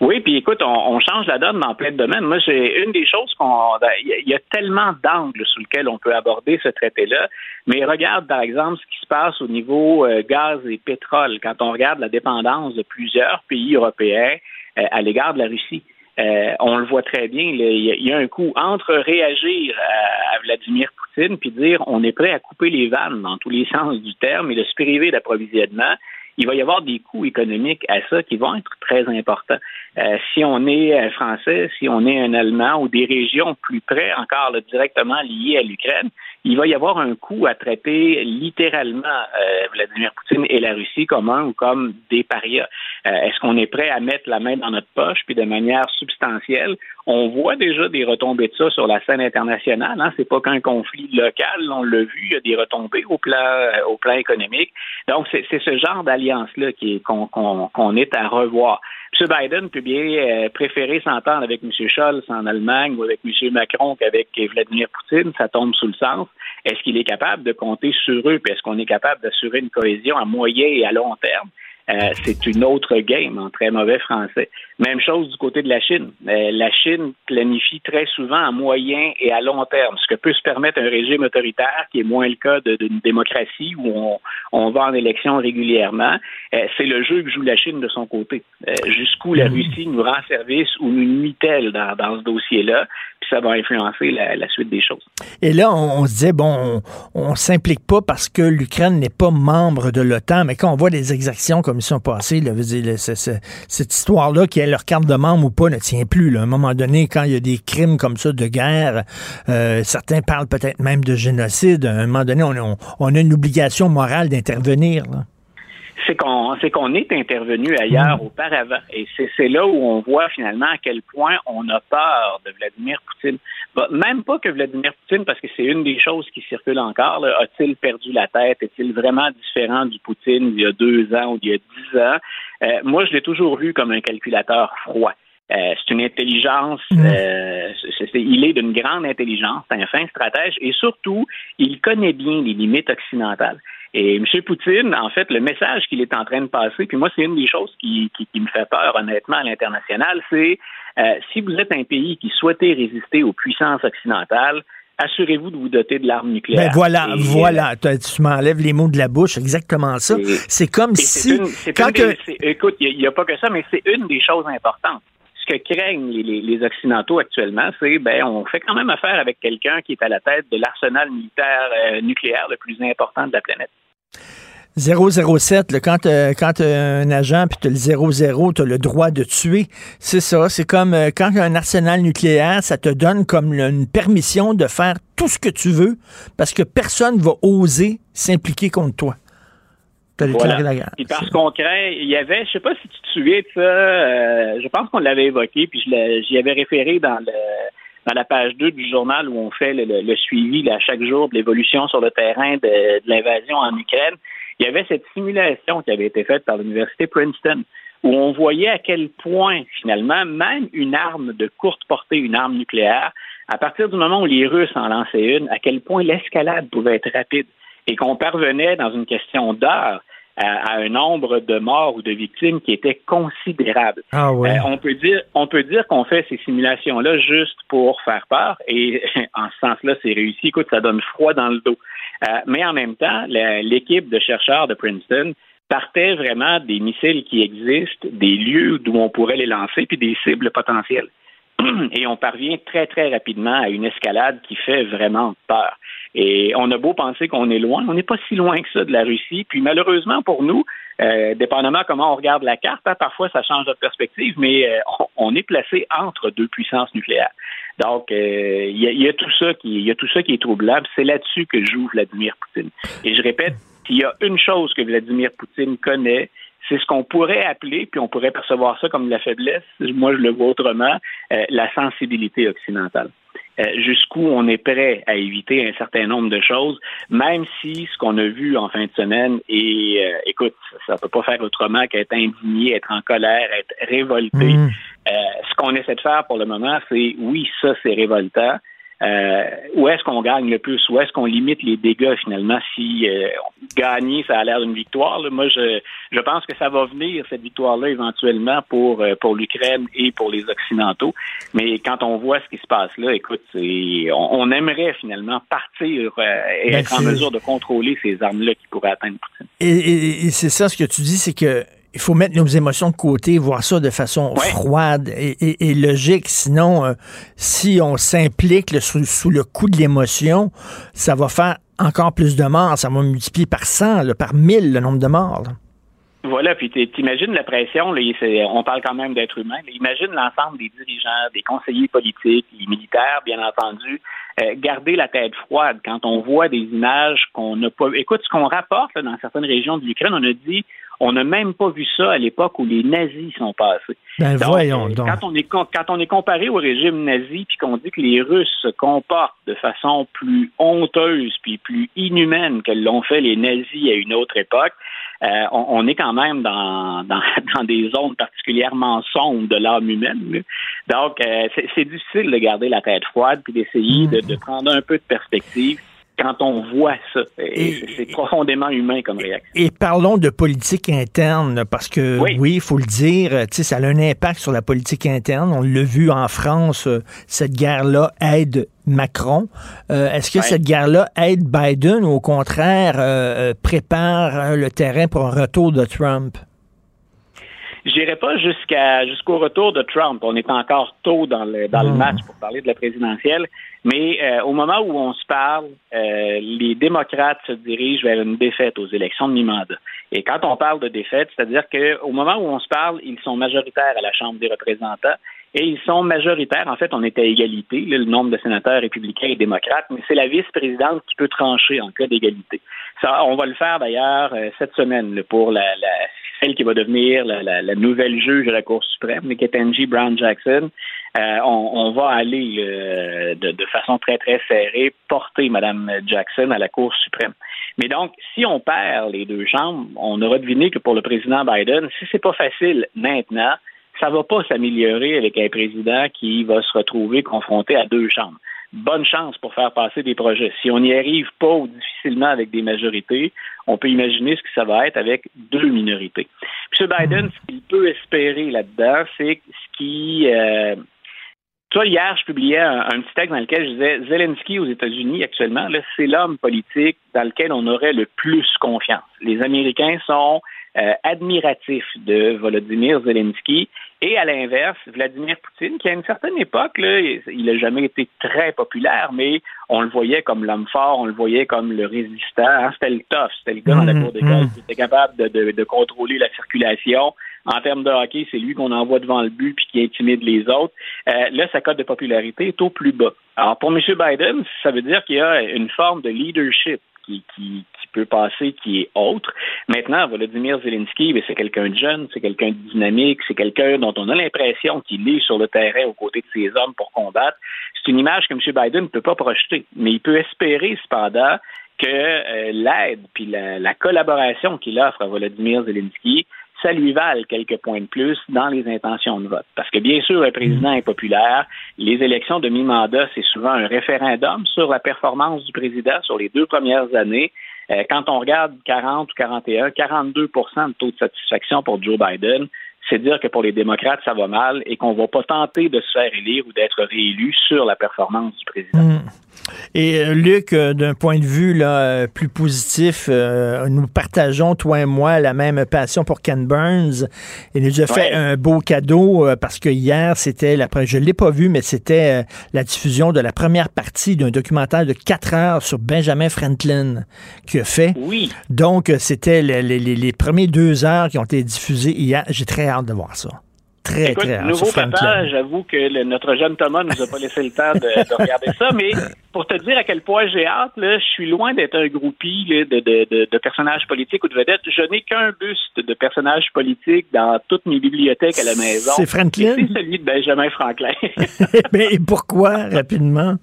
Oui, puis écoute, on, change la donne dans plein de domaines. Moi, j'ai une des choses qu'on. Il y, a tellement d'angles sur lesquels on peut aborder ce traité-là. Mais regarde, par exemple, ce qui se passe au niveau euh, gaz et pétrole, quand on regarde la dépendance de plusieurs pays européens euh, à l'égard de la Russie. Euh, on le voit très bien. Il y, a un coup entre réagir à, Vladimir Poutine puis dire on est prêt à couper les vannes dans tous les [laughs] sens du terme et de se priver d'approvisionnement. Il va y avoir des coûts économiques à ça qui vont être très importants. Euh, si on est un Français, si on est un Allemand ou des régions plus près encore directement liées à l'Ukraine, il va y avoir un coût à traiter littéralement euh, Vladimir Poutine et la Russie comme un ou comme des parias. Euh, est-ce qu'on est prêt à mettre la main dans notre poche puis de manière substantielle? On voit déjà des retombées de ça sur la scène internationale. Hein? C'est pas qu'un conflit local, on l'a vu, il y a des retombées au plan euh, économique. Donc c'est ce genre d'alliance là qui qu'on est à revoir. M. Biden peut bien euh, préférer s'entendre avec M. Scholz en Allemagne ou avec M. Macron qu'avec Vladimir Poutine, ça tombe sous le sens. Est-ce qu'il est capable de compter sur eux, est-ce qu'on est capable d'assurer une cohésion à moyen et à long terme? Euh, c'est une autre game en très mauvais français. Même chose du côté de la Chine. Euh, la Chine planifie très souvent à moyen et à long terme, ce que peut se permettre un régime autoritaire qui est moins le cas d'une démocratie où on, va en élection régulièrement. Euh, c'est le jeu que joue la Chine de son côté. Jusqu'où la mm. Russie nous rend service ou nous nuit-elle dans, dans ce dossier-là ça va influencer la, suite des choses. Et là, on, se disait, bon, on ne s'implique pas parce que l'Ukraine n'est pas membre de l'OTAN, mais quand on voit des exactions comme ils sont passées, là, dire, cette histoire-là, qui est leur carte de membre ou pas, ne tient plus. À un moment donné, quand il y a des crimes comme ça de guerre, euh, certains parlent peut-être même de génocide. À un moment donné, on, on a une obligation morale d'intervenir c'est qu'on c'est qu'on est intervenu ailleurs mm. auparavant. Et c'est là où on voit finalement à quel point on a peur de Vladimir Poutine. Bah, même pas que Vladimir Poutine, parce que c'est une des choses qui circule encore. A-t-il perdu la tête? Est-il vraiment différent du Poutine d'il y a deux ans ou d'il y a dix ans? Euh, moi, je l'ai toujours vu comme un calculateur froid. Euh, c'est une intelligence, mm. euh, il est d'une grande intelligence, c'est un fin stratège et surtout, il connaît bien les limites occidentales. Et M. Poutine, en fait, le message qu'il est en train de passer, puis moi, c'est une des choses qui, me fait peur, honnêtement, à l'international, c'est euh, si vous êtes un pays qui souhaitait résister aux puissances occidentales, assurez-vous de vous doter de l'arme nucléaire. Ben voilà, voilà, tu m'enlèves les mots de la bouche, exactement ça. C'est comme si... écoute, il n'y a, pas que ça, mais c'est une des choses importantes ce que craignent les, Occidentaux actuellement, c'est ben on fait quand même affaire avec quelqu'un qui est à la tête de l'arsenal militaire euh, nucléaire le plus important de la planète. 007, quand, euh, quand un agent puis tu le 00, tu as le droit de tuer. C'est ça. C'est comme euh, quand un arsenal nucléaire, ça te donne comme une permission de faire tout ce que tu veux parce que personne va oser s'impliquer contre toi. Et parce qu'on craint, il y avait, je sais pas si tu te souviens de ça, euh, je pense qu'on l'avait évoqué, puis j'y avais référé dans le dans la page 2 du journal où on fait le, suivi à chaque jour de l'évolution sur le terrain de, l'invasion en Ukraine. Il y avait cette simulation qui avait été faite par l'université Princeton où on voyait à quel point, finalement, même une arme de courte portée, une arme nucléaire, à partir du moment où les Russes en lançaient une, à quel point l'escalade pouvait être rapide et qu'on parvenait dans une question d'heures à, un nombre de morts ou de victimes qui était considérable. Ah ouais. Euh, on peut dire, on peut dire qu'on fait ces simulations-là juste pour faire peur, et [laughs] en ce sens-là, c'est réussi. Écoute, ça donne froid dans le dos. Euh, mais en même temps, l'équipe de chercheurs de Princeton partait vraiment des missiles qui existent, des lieux d'où on pourrait les lancer, puis des cibles potentielles. [clears throat] Et on parvient très, très rapidement à une escalade qui fait vraiment peur. Et on a beau penser qu'on est loin, on n'est pas si loin que ça de la Russie. Puis malheureusement pour nous, euh, dépendamment comment on regarde la carte, hein, parfois ça change notre perspective, mais euh, on, est placé entre deux puissances nucléaires. Donc, euh, il y, a tout ça qui, y a tout ça qui est troublable. C'est là-dessus que joue Vladimir Poutine. Et je répète, s'il y a une chose que Vladimir Poutine connaît, c'est ce qu'on pourrait appeler, puis on pourrait percevoir ça comme de la faiblesse, moi je le vois autrement, la sensibilité occidentale. Euh, jusqu'où on est prêt à éviter un certain nombre de choses, même si ce qu'on a vu en fin de semaine est, euh, écoute, ça ne peut pas faire autrement qu'être indigné, être en colère, être révolté. Mm. Euh, ce qu'on essaie de faire pour le moment, c'est oui, ça c'est révoltant, euh, où est-ce qu'on gagne le plus? Où est-ce qu'on limite les dégâts finalement? Si euh, gagner, ça a l'air d'une victoire. Moi, je, je pense que ça va venir, cette victoire-là, éventuellement, pour, euh, pour l'Ukraine et pour les Occidentaux. Mais quand on voit ce qui se passe là, écoute, on, aimerait finalement partir euh, et ben, être en mesure de contrôler ces armes-là qui pourraient atteindre Poutine. et c'est ça ce que tu dis, c'est que il faut mettre nos émotions de côté, voir ça de façon froide et, logique. Sinon, euh, si on s'implique sous, le coup de l'émotion, ça va faire encore plus de morts. Ça va multiplier par 100, par 1000 le nombre de morts. Voilà, puis t'imagines la pression, là, on parle quand même d'être humain. imagine l'ensemble des dirigeants, des conseillers politiques, les militaires, bien entendu, euh, garder la tête froide quand on voit des images qu'on n'a pas. Écoute, ce qu'on rapporte dans certaines régions de l'Ukraine, on a dit On n'a même pas vu ça à l'époque où les nazis sont passés. Ben voyons donc. Quand on est quand on est comparé au régime nazi puis qu'on dit que les Russes se comportent de façon plus honteuse puis plus inhumaine que l'ont fait les nazis à une autre époque, euh, on, est quand même [laughs] dans, dans, des zones particulièrement sombres de l'âme humaine. Donc, euh, c'est difficile de garder la tête froide puis d'essayer de, de prendre un peu de perspective quand on voit ça. C'est profondément humain comme réaction. Et parlons de politique interne, parce que oui, il faut le dire, ça a un impact sur la politique interne. On l'a vu en France, euh, cette guerre-là aide Macron. Euh, est-ce que cette guerre-là aide Biden ou au contraire euh, prépare le terrain pour un retour de Trump? Je n'irai pas jusqu'à jusqu'au retour de Trump. On est encore tôt dans le dans le hmm. match pour parler de la présidentielle. Mais euh, au moment où on se parle, euh, les démocrates se dirigent vers une défaite aux élections de mi-mandat. Et quand on parle de défaite, c'est-à-dire qu'au moment où on se parle, ils sont majoritaires à la Chambre des représentants et ils sont majoritaires. En fait, on est à égalité, le nombre de sénateurs républicains et démocrates, mais c'est la vice-présidente qui peut trancher en cas d'égalité. Ça, on va le faire d'ailleurs euh, cette semaine pour la, la celle qui va devenir la, nouvelle juge de la Cour suprême, Ketanji Brown Jackson. Euh, on, va aller euh, de, façon très, très serrée porter Mme Jackson à la Cour suprême. Mais donc, si on perd les deux chambres, on aura deviné que pour le président Biden, si c'est pas facile maintenant, ça va pas s'améliorer avec un président qui va se retrouver confronté à deux chambres bonne chance pour faire passer des projets. Si on n'y arrive pas ou difficilement avec des majorités, on peut imaginer ce que ça va être avec deux minorités. M. Biden, ce qu'il peut espérer là-dedans, c'est ce qui... Euh, toi, hier, je publiais un, petit texte dans lequel je disais Zelensky aux États-Unis actuellement, c'est l'homme politique dans lequel on aurait le plus confiance. Les Américains sont euh, admiratifs de Volodymyr Zelensky et à l'inverse, Vladimir Poutine, qui à une certaine époque, là, il n'a jamais été très populaire, mais on le voyait comme l'homme fort, on le voyait comme le résistant. Hein, c'était le tough, c'était le gars dans la mmh, cour d'école qui était capable de, de, contrôler la circulation. En termes de hockey, c'est lui qu'on envoie devant le but puis qui intimide les autres. Euh, là, sa cote de popularité est au plus bas. Alors, pour M. Biden, ça veut dire qu'il y a une forme de leadership qui, qui, peut passer qui est autre. Maintenant, Volodymyr Zelensky, ben, c'est quelqu'un de jeune, c'est quelqu'un de dynamique, c'est quelqu'un dont on a l'impression qu'il est sur le terrain aux côtés de ses hommes pour combattre. C'est une image que M. Biden ne peut pas projeter, mais il peut espérer cependant que euh, l'aide puis la, la collaboration qu'il offre à Volodymyr Zelensky ça lui vale quelques points de plus dans les intentions de vote. Parce que bien sûr, un président est populaire. Les élections de mi-mandat, c'est souvent un référendum sur la performance du président sur les deux premières années. Euh, quand on regarde 40 ou 41, 42% de taux de satisfaction pour Joe Biden, c'est dire que pour les démocrates, ça va mal et qu'on ne va pas tenter de se faire élire ou d'être réélu sur la performance du président. Hmm. Et euh, Luc, euh, d'un point de vue là, euh, plus positif, nous partageons, toi et moi, la même passion pour Ken Burns. Il nous a fait un beau cadeau parce que hier, c'était, la, je ne l'ai pas vu, mais c'était la diffusion de la première partie d'un documentaire de quatre heures sur Benjamin Franklin qui a fait. Oui. Donc, c'était les, les, les premiers deux heures qui ont été diffusées hier. J'ai très hâte de voir ça. Très, Écoute, très nouveau papa, j'avoue que notre jeune Thomas nous a pas laissé le temps de, regarder ça, mais pour te dire à quel point j'ai hâte, là, je suis loin d'être un groupie de, de, de, personnages politiques ou de vedettes. Je n'ai qu'un buste de personnages politiques dans toutes mes bibliothèques à la maison. C'est Franklin? C'est celui de Benjamin Franklin. [laughs] mais pourquoi, rapidement?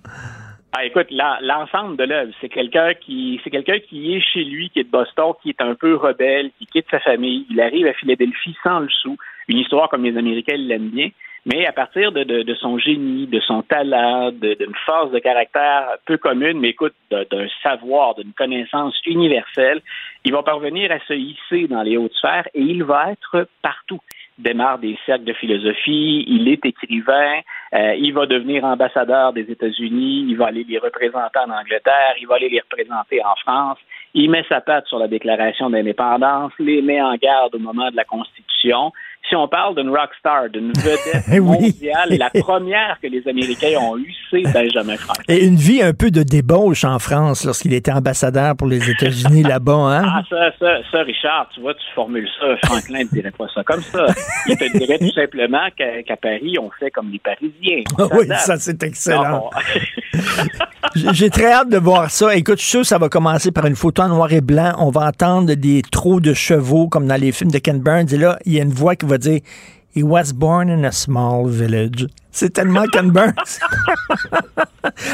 Ah, écoute, l'ensemble de l'œuvre, c'est quelqu'un qui, c'est quelqu'un qui est chez lui, qui est de Boston, qui est un peu rebelle, qui quitte sa famille. Il arrive à Philadelphie sans le sou. Une histoire comme les Américains l'aiment bien. Mais à partir de, de, son génie, de son talent, d'une force de caractère peu commune, mais écoute, d'un savoir, d'une connaissance universelle, il va parvenir à se hisser dans les hautes sphères et il va être partout démarre des cercles de philosophie, il est écrivain, euh, il va devenir ambassadeur des États-Unis, il va aller les représenter en Angleterre, il va aller les représenter en France, il met sa patte sur la déclaration d'indépendance, les met en garde au moment de la Constitution, si on parle d'une rockstar, d'une [laughs] vedette mondiale, la [laughs] première que les Américains ont eue, c'est Benjamin Franklin. Et une vie un peu de débauche en France lorsqu'il était ambassadeur pour les États-Unis [laughs] là-bas, hein? Ah, ça, ça, ça, Richard, tu vois, tu formules ça. Franklin ne dirait pas ça comme ça. Il te dirait tout simplement qu'à Paris, on fait comme les Parisiens. oui, ça, c'est excellent. J'ai très hâte de voir ça. Écoute, je suis sûr que ça va commencer par une photo en noir et blanc. On va entendre des trous de chevaux comme dans les films de Ken Burns. Et là, il y a une voix qui va dire He was born in a small village. C'est tellement [laughs] Ken Burns. [laughs]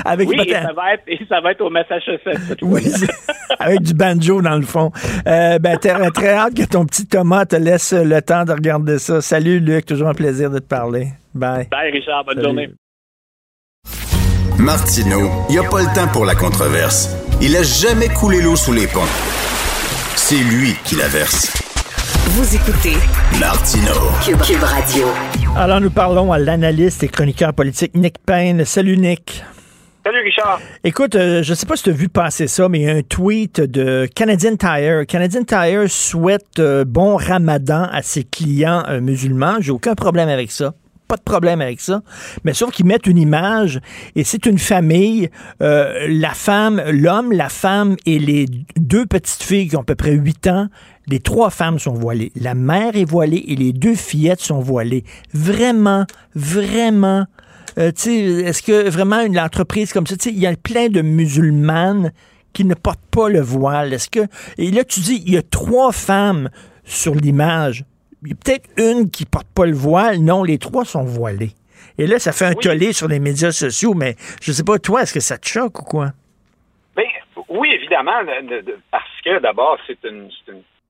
Avec oui, et ça, va être, et ça va être au Massachusetts. [laughs] Oui, avec du banjo dans le fond. Euh, ben, très, très hâte que ton petit Thomas te laisse le temps de regarder ça. Salut Luc, toujours un plaisir de te parler. Bye. Bye Richard, bonne journée. Martineau, il n'y a pas le temps pour la controverse. Il a jamais coulé l'eau sous les ponts. C'est lui qui la verse. Vous écoutez Martino Cube, Radio. Alors nous parlons à l'analyste et chroniqueur politique Nick Payne. Salut Nick. Salut Richard. Écoute, euh, je ne sais pas si tu as vu passer ça, mais il y a un tweet de Canadian Tire. Canadian Tire souhaite euh, bon ramadan à ses clients euh, musulmans. J'ai aucun problème avec ça pas de problème avec ça. Mais sauf qu'ils mettent une image et c'est une famille, euh, la femme, l'homme, la femme et les deux petites filles qui ont à peu près 8 ans. Les trois femmes sont voilées. La mère est voilée et les deux fillettes sont voilées. Vraiment, vraiment. Euh, est-ce que vraiment une entreprise comme ça, il y a plein de musulmanes qui ne portent pas le voile. Est-ce que et là tu dis il y a trois femmes sur l'image il y a peut-être une qui porte pas le voile. Non, les trois sont voilés. Et là, ça fait un tollé sur les médias sociaux, mais je sais pas, toi, est-ce que ça te choque ou quoi? Bien, oui, évidemment, parce que d'abord, c'est une,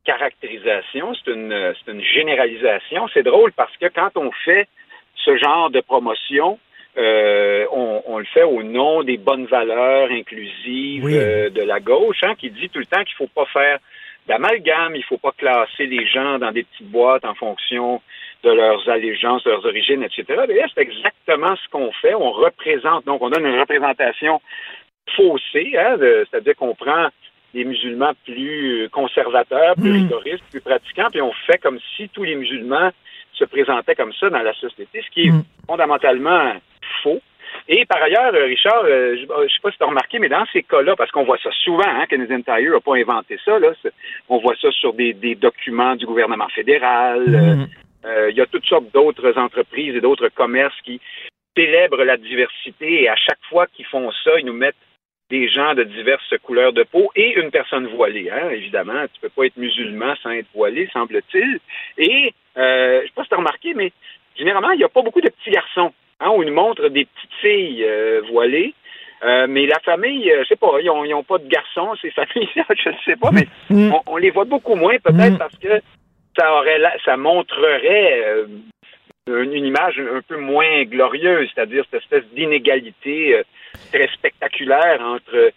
caractérisation, c'est une, une généralisation. C'est drôle parce que quand on fait ce genre de promotion, euh, on, le fait au nom des bonnes valeurs inclusives euh, de la gauche, hein, qui dit tout le temps qu'il faut pas faire d'amalgame. Il ne faut pas classer les gens dans des petites boîtes en fonction de leurs allégeances, de leurs origines, etc. D'ailleurs, c'est exactement ce qu'on fait. On représente, donc on donne une représentation faussée, hein, c'est-à-dire qu'on prend les musulmans plus conservateurs, plus hmm. rigoristes, plus pratiquants, puis on fait comme si tous les musulmans se présentaient comme ça dans la société, ce qui est hmm. fondamentalement faux. Et par ailleurs, euh, Richard, euh, je ne sais pas si tu as remarqué, mais dans ces cas-là, parce qu'on voit ça souvent, hein, Canadian Tire n'a pas inventé ça, là, on voit ça sur des, documents du gouvernement fédéral. Euh, il y a toutes sortes d'autres entreprises et d'autres commerces qui célèbrent la diversité et à chaque fois qu'ils font ça, ils nous mettent des gens de diverses couleurs de peau et une personne voilée. Hein, évidemment, tu peux pas être musulman sans être voilé, semble-t-il. Et euh, je sais pas si tu as remarqué, mais généralement, il n'y a pas beaucoup de petits garçons Hein, on nous montre des petites filles euh, voilées. Euh, mais la famille, euh, je sais pas, ils n'ont pas de garçons, ces [laughs] familles-là, je ne sais pas, mais mm. on, les voit beaucoup moins, peut-être mm. parce que ça aurait ça montrerait une, image un peu moins glorieuse, c'est-à-dire cette espèce d'inégalité très spectaculaire entre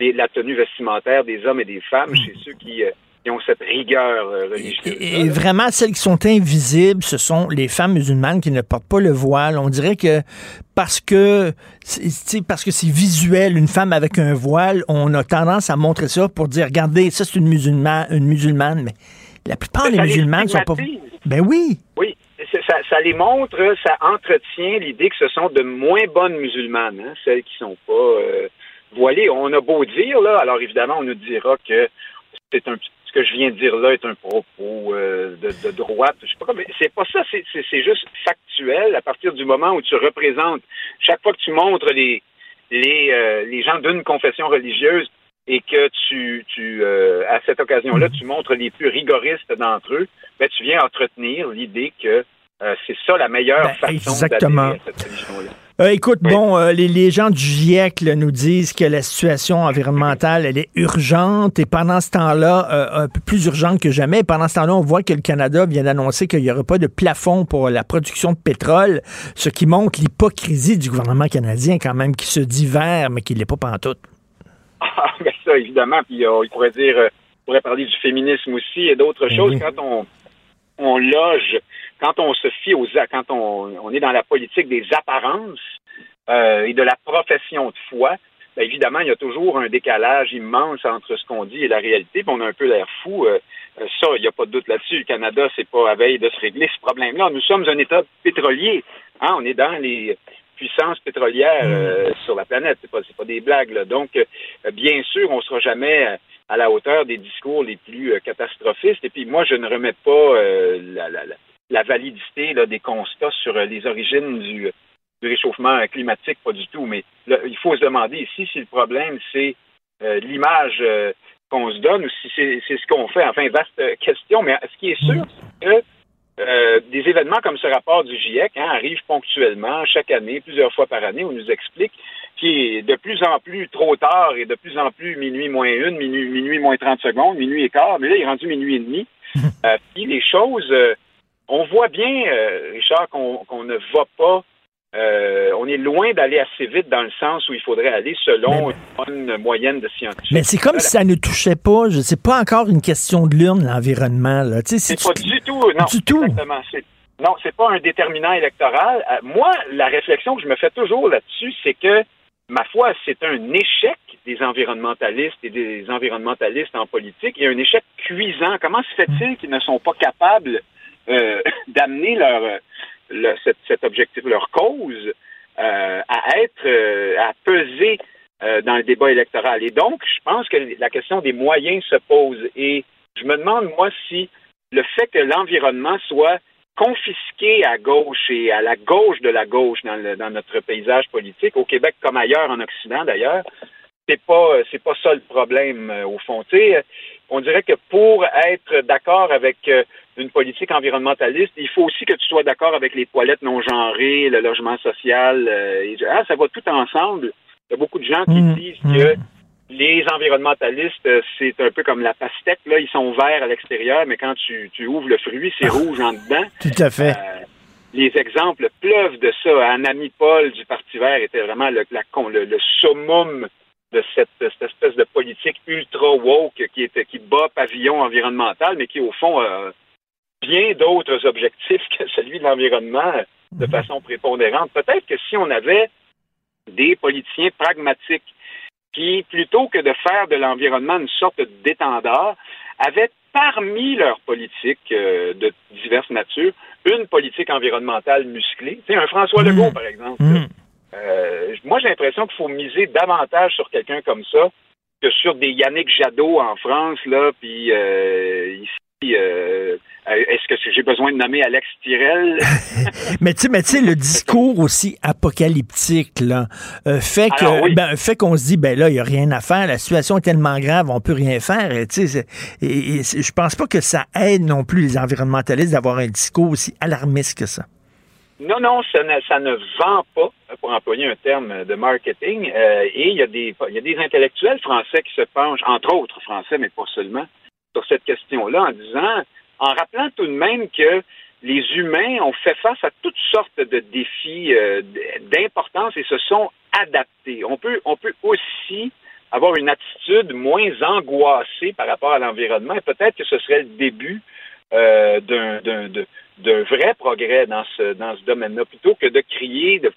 la tenue vestimentaire des hommes et des femmes mm. chez ceux qui qui ont cette rigueur euh, religieuse. Et, vraiment, celles qui sont invisibles, ce sont les femmes musulmanes qui ne portent pas le voile. On dirait que parce que parce que c'est visuel, une femme avec un voile, on a tendance à montrer ça pour dire, regardez, ça c'est une musulmane, une musulmane, mais la plupart des musulmanes sont pas. Ben oui. Oui. Ça, les montre, ça entretient l'idée que ce sont de moins bonnes musulmanes, hein, celles qui sont pas euh, voilées. On a beau dire là, alors évidemment, on nous dira que c'est un ce que je viens de dire là est un propos euh, de, droite. Je sais pas mais c'est pas ça, c'est juste factuel à partir du moment où tu représentes, chaque fois que tu montres les, les, euh, les gens d'une confession religieuse et que tu, tu euh, à cette occasion-là, tu montres les plus rigoristes d'entre eux, ben, tu viens entretenir l'idée que c'est ça la meilleure ben, façon exactement. cette religion-là. Euh, écoute, bon, euh, les, gens du GIEC nous disent que la situation environnementale, elle est urgente et pendant ce temps-là, euh, un peu plus urgente que jamais. Pendant ce temps-là, on voit que le Canada vient d'annoncer qu'il n'y aurait pas de plafond pour la production de pétrole, ce qui montre l'hypocrisie du gouvernement canadien quand même, qui se dit vert, mais qui ne l'est pas pantoute. [laughs] Ah, ben ça, évidemment. Puis il pourrait dire, on pourrait parler du féminisme aussi et d'autres ben choses. Quand on, on loge quand on se fie aux quand on, est dans la politique des apparences euh, et de la profession de foi, bien évidemment, il y a toujours un décalage immense entre ce qu'on dit et la réalité. Puis on a un peu l'air fou. Euh, euh, ça, il n'y a pas de doute là-dessus. Le Canada, c'est pas à veille de se régler ce problème-là. Nous sommes un État pétrolier. Hein? On est dans les puissances pétrolières mm. sur la planète. C'est pas, pas des blagues. Donc, bien sûr, on ne sera jamais à la hauteur des discours les plus catastrophistes. Et puis, moi, je ne remets pas la, la, la validité des constats sur euh, les origines du, du réchauffement climatique, pas du tout. Mais il faut se demander ici si le problème, c'est l'image qu'on se donne ou si c'est ce qu'on fait. Enfin, vaste question. Mais ce qui est sûr, c'est que euh, des événements comme ce rapport du GIEC hein, arrivent ponctuellement, chaque année, plusieurs fois par année, on nous explique qu'il est de plus en plus trop tard et de plus en plus minuit moins une, minuit, minuit moins 30 secondes, minuit et quart, mais là, il est rendu minuit et demi. [laughs] Euh, puis les choses, euh, on voit bien, Richard, qu'on ne va pas euh, on est loin d'aller assez vite dans le sens où il faudrait aller selon une bonne moyenne de scientifiques. Mais c'est comme si ça ne touchait pas. Je sais pas encore une question de l'urne, l'environnement. C'est pas du tout. Non, du tout. Exactement. Non, c'est pas un déterminant électoral. Euh, moi, la réflexion que je me fais toujours là-dessus, c'est que, ma foi, c'est un échec des environnementalistes et des environnementalistes en politique et un échec cuisant. Comment se fait-il qu'ils ne sont pas capables euh, [coughs] d'amener leur cet, objectif, leur cause, euh, à être, euh, à peser euh, dans le débat électoral. Et donc, je pense que la question des moyens se pose. Et je me demande, moi, si le fait que l'environnement soit confisqué à gauche et à la gauche de la gauche dans, dans notre paysage politique, au Québec comme ailleurs en Occident d'ailleurs, c'est pas c'est pas ça le problème au fond. on dirait que pour être d'accord avec une politique environnementaliste, il faut aussi que tu sois d'accord avec les toilettes non genrées, le logement social. Euh, ah, ça va tout ensemble. Il y a beaucoup de gens qui mmh, disent mmh. que les environnementalistes, euh, c'est un peu comme la pastèque. Là, ils sont verts à l'extérieur, mais quand tu, ouvres le fruit, c'est rouge en dedans. Tout à fait. Euh, les exemples pleuvent de ça. Anami Paul du Parti vert était vraiment le, le, summum de cette, espèce de politique ultra woke qui, était, qui bat pavillon environnemental, mais qui, au fond, bien d'autres objectifs que celui de l'environnement de mhm. façon prépondérante. Peut-être que si on avait des politiciens pragmatiques qui, plutôt que de faire de l'environnement une sorte d'étendard, avaient parmi leurs politiques euh, de diverses natures une politique environnementale musclée. Tu sais, un François Legault, mhm. par exemple. Mhm. Euh, moi, j'ai l'impression qu'il faut miser davantage sur quelqu'un comme ça que sur des Yannick Jadot en France, là, puis euh, ici, euh, est-ce que j'ai besoin de nommer Alex Tirel? [laughs] mais tu sais, le discours aussi apocalyptique là, euh, fait ben, fait qu'on se dit ben là, il n'y a rien à faire, la situation est tellement grave, on peut rien faire. Sais, et, je pense pas que ça aide non plus les environnementalistes d'avoir un discours aussi alarmiste que ça. Non, non, ça ne, ça ne vend pas, pour employer un terme de marketing. Euh, et il y, a des, il y a des intellectuels français qui se penchent, entre autres français, mais pas seulement, sur cette question-là, en disant en rappelant tout de même que les humains ont fait face à toutes sortes de défis euh, d'importance et se sont adaptés. On peut, on peut aussi avoir une attitude moins angoissée par rapport à l'environnement et peut-être que ce serait le début euh, d'un vrai progrès dans ce, dans ce domaine-là, plutôt que de crier. De,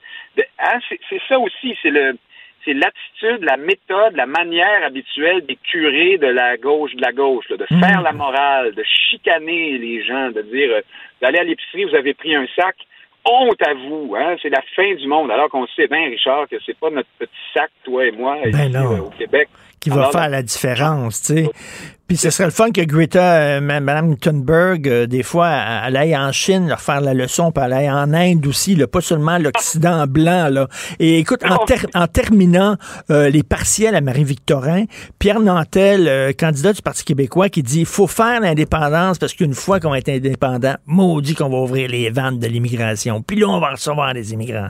hein, c'est ça aussi, c'est le c'est l'attitude, la méthode, la manière habituelle des curés de la gauche, de la gauche, de faire la morale, de chicaner les gens, de dire euh, d'aller à l'épicerie, vous avez pris un sac, honte à vous, hein, c'est la fin du monde, alors qu'on sait bien, Richard, que c'est pas notre petit sac, toi et moi, ben euh, au Québec qui va faire la différence, tu sais. Puis ce serait le fun que Greta, euh, Mme Thunberg, euh, des fois, elle aille en Chine leur faire la leçon, puis elle aille en Inde aussi, là, pas seulement l'Occident blanc. Là. Et écoute, en, terminant euh, les partiels à Marie-Victorin, Pierre Nantel, candidat du Parti québécois, qui dit il faut faire l'indépendance parce qu'une fois qu'on est indépendant, maudit qu'on va ouvrir les ventes de l'immigration. Puis là, on va recevoir des immigrants.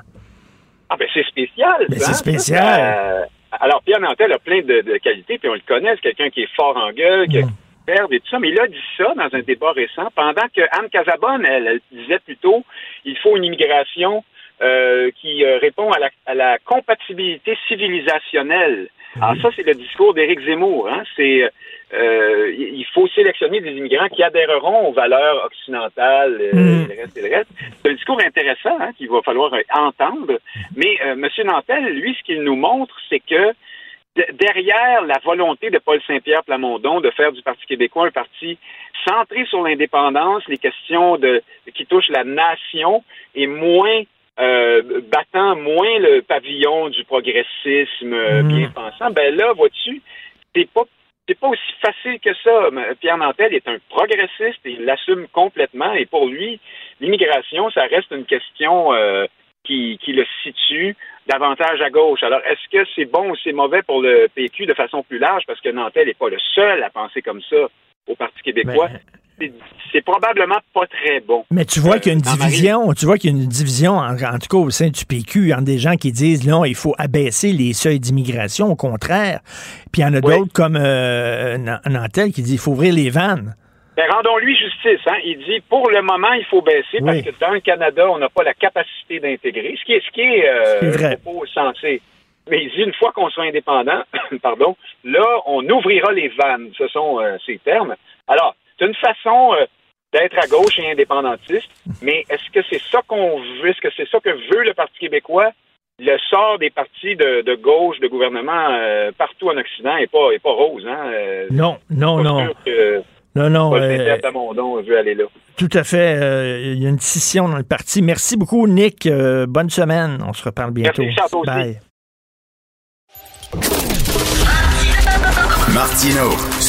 Ah ben c'est spécial. c'est spécial. Alors, Pierre Nantel a plein de, qualités, puis on le connaît, c'est quelqu'un qui est fort en gueule, qui a perd et tout ça, mais il a dit ça dans un débat récent, pendant que Anne Casabonne, elle, disait plutôt il faut une immigration euh, qui euh, répond à la, compatibilité civilisationnelle. Alors ça, c'est le discours d'Éric Zemmour. Hein? C'est euh, il faut sélectionner des immigrants qui adhéreront aux valeurs occidentales et mm. le reste et le reste. C'est un discours intéressant hein, qu'il va falloir entendre. Mais euh, M. Nantel, lui, ce qu'il nous montre, c'est que derrière la volonté de Paul Saint-Pierre Plamondon de faire du Parti québécois un parti centré sur l'indépendance, les questions de qui touchent la nation et moins euh, battant moins le pavillon du progressisme mm. bien pensant, ben là, vois-tu, c'est pas c'est pas aussi facile que ça. Pierre Nantel est un progressiste et il l'assume complètement. Et pour lui, l'immigration, ça reste une question euh, qui, qui le situe davantage à gauche. Alors, est-ce que c'est bon ou c'est mauvais pour le PQ de façon plus large, parce que Nantel n'est pas le seul à penser comme ça au Parti québécois? C'est- C'est probablement pas très bon. Mais tu vois qu'il y a une Euh, division, tu vois qu'il y a une division, en, en tout cas au sein du PQ, entre des gens qui disent non, il faut abaisser les seuils d'immigration, au contraire. Puis il y en a d'autres comme euh, Nan- Nantel qui dit il faut ouvrir les vannes. Ben, rendons-lui justice. Hein? Il dit pour le moment, il faut baisser parce que dans le Canada, on n'a pas la capacité d'intégrer, ce qui est ce qui est, euh, C'est vrai. sensé. Mais il dit une fois qu'on sera indépendant, [coughs] pardon, là, on ouvrira les vannes. Ce sont ces termes. Alors, c'est une façon euh, d'être à gauche et indépendantiste, mais est-ce que c'est ça qu'on veut? Est-ce que c'est ça que veut le Parti québécois? Le sort des partis de, de gauche, de gouvernement euh, partout en Occident est pas, est pas rose. Hein? Euh, Non, non, pas non. que Non, non. Paul euh, veut aller là. tout à fait. euh, Il y a une scission dans le parti. Merci beaucoup, Nick. Euh, bonne semaine. On se reparle bientôt. Merci, Charles, toi aussi. Bye. Martino,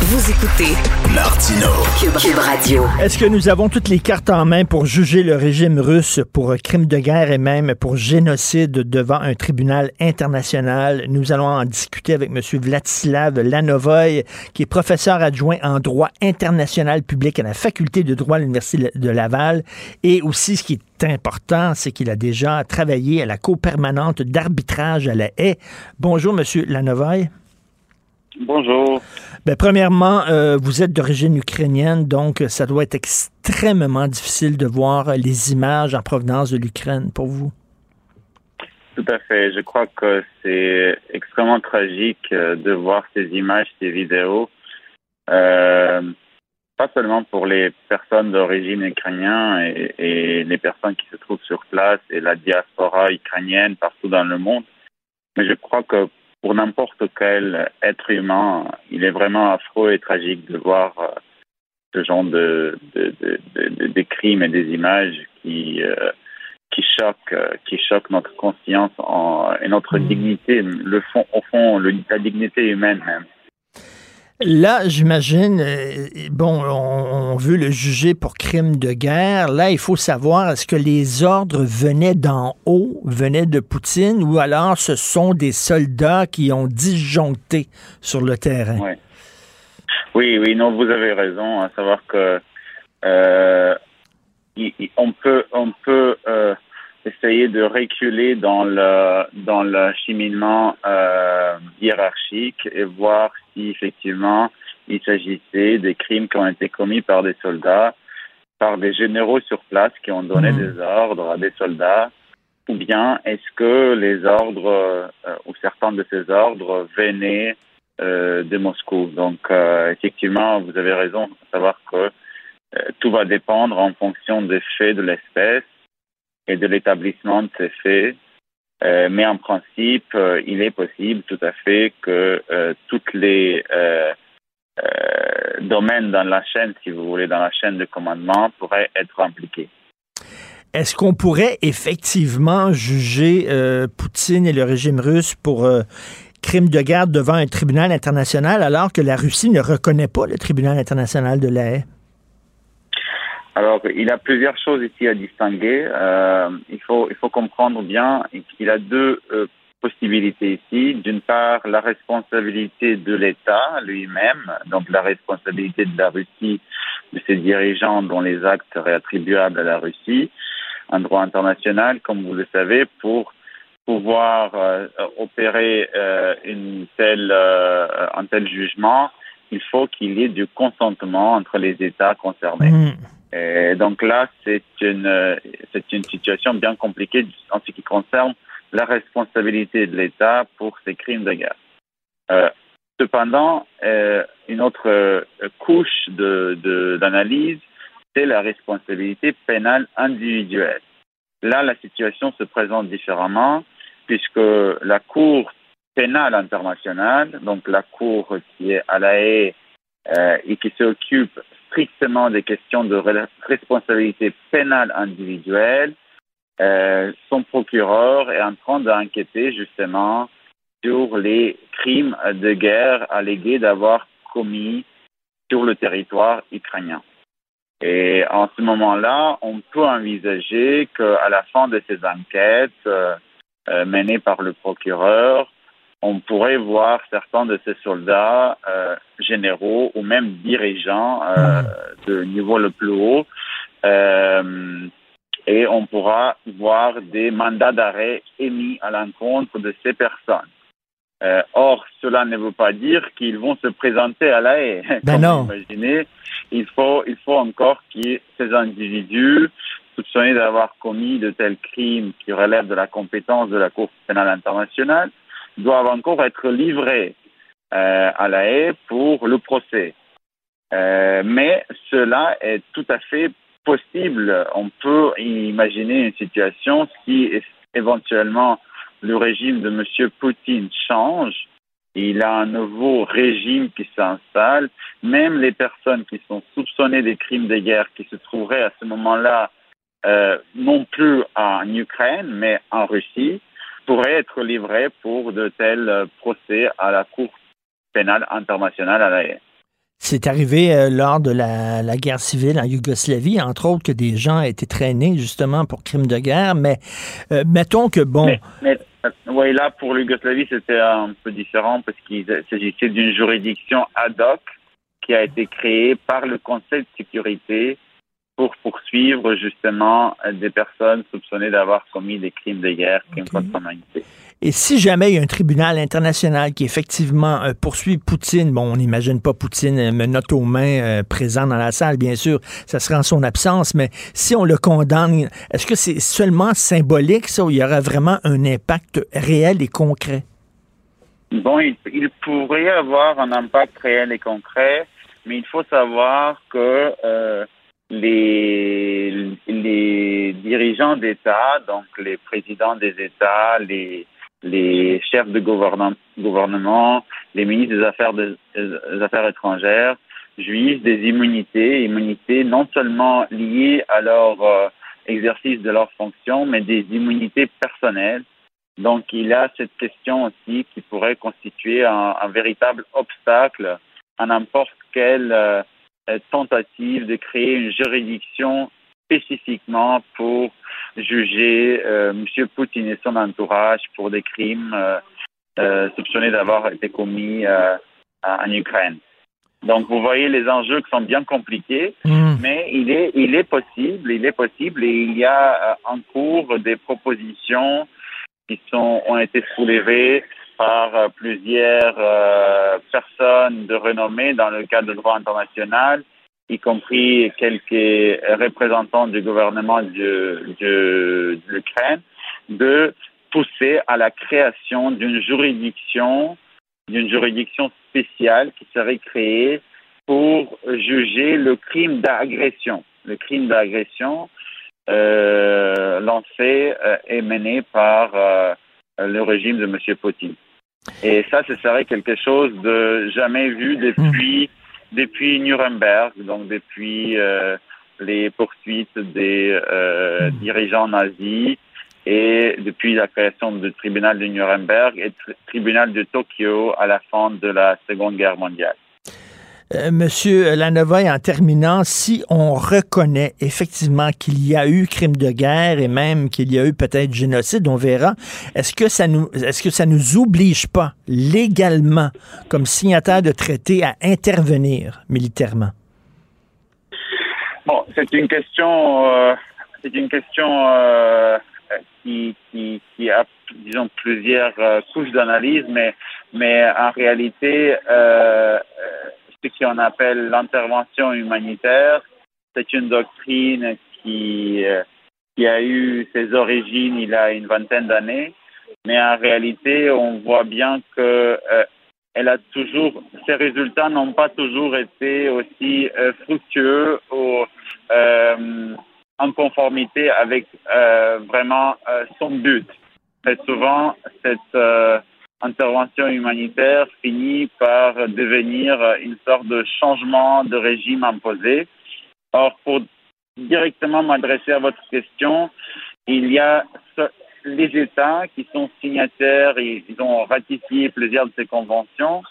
Vous écoutez Martino. Cube, Cube Radio. Est-ce que nous avons toutes les cartes en main pour juger le régime russe pour crime de guerre et même pour génocide devant un tribunal international? Nous allons en discuter avec M. Vladislav Lanovoy, qui est professeur adjoint en droit international public à la faculté de droit à l'Université de Laval. Et aussi, ce qui est important, c'est qu'il a déjà travaillé à la Cour permanente d'arbitrage à la haie. Bonjour, M. Lanovoy. Bonjour. Ben, premièrement, euh, vous êtes d'origine ukrainienne, donc ça doit être extrêmement difficile de voir les images en provenance de l'Ukraine pour vous. Tout à fait. Je crois que c'est extrêmement tragique euh, de voir ces images, ces vidéos. Euh, pas seulement pour les personnes d'origine ukrainienne et, et les personnes qui se trouvent sur place et la diaspora ukrainienne partout dans le monde, mais je crois que pour n'importe quel être humain, il est vraiment affreux et tragique de voir euh, ce genre de, de, de, de, crimes et des images qui, euh, qui choquent, euh, qui choquent notre conscience en, et notre dignité, le fond, au fond, le, la dignité humaine même. Là, j'imagine, euh, bon, on, veut le juger pour crime de guerre. Là, il faut savoir, est-ce que les ordres venaient d'en haut, venaient de Poutine, ou alors ce sont des soldats qui ont disjoncté sur le terrain? Ouais. Oui, oui, non, vous avez raison, à savoir que euh, on peut, on peut euh, essayer de reculer dans le dans le cheminement euh, hiérarchique et voir si effectivement il s'agissait des crimes qui ont été commis par des soldats, par des généraux sur place qui ont donné des ordres à des soldats, ou bien est-ce que les ordres euh, ou certains de ces ordres venaient euh, de Moscou. Donc, effectivement, vous avez raison de savoir que tout va dépendre en fonction des faits de l'espèce et de l'établissement de ces faits. Euh, mais en principe, euh, il est possible tout à fait que euh, toutes les euh, domaines dans la chaîne, si vous voulez, dans la chaîne de commandement, pourraient être impliqués. Est-ce qu'on pourrait effectivement juger Poutine et le régime russe pour crime de guerre devant un tribunal international alors que la Russie ne reconnaît pas le tribunal international de la haie? Alors, il a plusieurs choses ici à distinguer. Euh, il, faut, comprendre bien qu'il a deux euh, possibilités ici. D'une part, la responsabilité de l'État lui-même, donc la responsabilité de la Russie, de ses dirigeants dont les actes seraient attribuables à la Russie, en droit international, comme vous le savez, pour pouvoir euh, opérer un tel jugement, il faut qu'il y ait du consentement entre les États concernés. Hmm. Et donc là, c'est une, c'est une situation bien compliquée en ce qui concerne la responsabilité de l'État pour ces crimes de guerre. Euh, cependant, euh, une autre euh, couche de, d'analyse, c'est la responsabilité pénale individuelle. Là, la situation se présente différemment puisque la Cour pénale internationale, donc la Cour qui est à la haie euh, et qui s'occupe strictement des questions de responsabilité pénale individuelle, euh, son procureur est en train d'enquêter justement sur les crimes de guerre allégués d'avoir commis sur le territoire ukrainien. Et en ce moment-là, on peut envisager qu'à la fin de ces enquêtes euh, euh, menées par le procureur, on pourrait voir certains de ces soldats euh, généraux ou même dirigeants euh, de niveau le plus haut euh, et on pourra voir des mandats d'arrêt émis à l'encontre de ces personnes. Euh, or, cela ne veut pas dire qu'ils vont se présenter à la haie. [laughs] Ben Comme non. vous imaginez, il faut, il faut encore que ces individus soupçonnés d'avoir commis de tels crimes qui relèvent de la compétence de la Cour pénale internationale doivent encore être livrés euh, à la haie pour le procès. Euh, mais cela est tout à fait possible. On peut imaginer une situation si éventuellement le régime de M. Poutine change, il a un nouveau régime qui s'installe, même les personnes qui sont soupçonnées des crimes de guerre qui se trouveraient à ce moment-là euh, non plus en Ukraine, mais en Russie, pourraient être livrées pour de tels euh, procès à la Cour pénale internationale à la. C'est arrivé euh, lors de la, la guerre civile en Yougoslavie, entre autres, que des gens étaient traînés justement pour crimes de guerre, mais euh, mettons que, bon, Mais, mais, euh, oui, là, pour l'Yougoslavie, c'était un peu différent parce qu'il s'agissait d'une juridiction ad hoc qui a été créée par le Conseil de sécurité pour poursuivre justement des personnes soupçonnées d'avoir commis des crimes de guerre, crimes contre l'humanité. Et si jamais il y a un tribunal international qui effectivement euh, poursuit Poutine, bon, on n'imagine pas Poutine euh, menotte aux mains euh, présent dans la salle, bien sûr, ça serait en son absence, mais si on le condamne, est-ce que c'est seulement symbolique, ça, ou il y aura vraiment un impact réel et concret? Bon, il, il pourrait avoir un impact réel et concret, mais il faut savoir que euh, les, les dirigeants d'État, donc les présidents des États, les, les chefs de gouvernement, les ministres des Affaires, étrangères, jouissent des immunités, immunités non seulement liées à leur euh, exercice de leurs fonctions, mais des immunités personnelles. Donc, il y a cette question aussi qui pourrait constituer un, un véritable obstacle à n'importe quelle euh, tentative de créer une juridiction spécifiquement pour juger euh, M. Poutine et son entourage pour des crimes euh, euh, soupçonnés d'avoir été commis euh, en Ukraine. Donc, vous voyez les enjeux qui sont bien compliqués, mais il est, il est possible, il est possible, et il y a euh, en cours des propositions qui sont, ont été soulevées par euh, plusieurs euh, personnes de renommée dans le cadre du droit international, y compris quelques représentants du gouvernement de, l'Ukraine, de pousser à la création d'une juridiction, d'une juridiction spéciale qui serait créée pour juger le crime d'agression. Le crime d'agression euh, lancé et mené par le régime de M. Poutine. Et ça, ce serait quelque chose de jamais vu depuis, depuis Nuremberg, donc depuis euh, les poursuites des euh, dirigeants nazis et depuis la création du tribunal de Nuremberg et tribunal de Tokyo à la fin de la Seconde Guerre mondiale. Euh, Monsieur Lanovoy, en terminant, si on reconnaît effectivement qu'il y a eu crime de guerre et même qu'il y a eu peut-être génocide, on verra. Est-ce que ça nous, est-ce que ça nous oblige pas légalement, comme signataire de traité, à intervenir militairement? Bon, c'est une question, euh, c'est une question euh, qui, qui, qui a, disons, plusieurs euh, couches d'analyse, mais, mais en réalité, euh, ce qu'on appelle l'intervention humanitaire, c'est une doctrine qui, euh, qui a eu ses origines il y a une vingtaine d'années, mais en réalité, on voit bien que euh, elle a toujours, ses résultats n'ont pas toujours été aussi euh, fructueux ou en conformité avec vraiment son but. Très souvent, cette intervention humanitaire finit par devenir une sorte de changement de régime imposé. Or, pour directement m'adresser à votre question, il y a les États qui sont signataires et ils ont ratifié plusieurs de ces conventions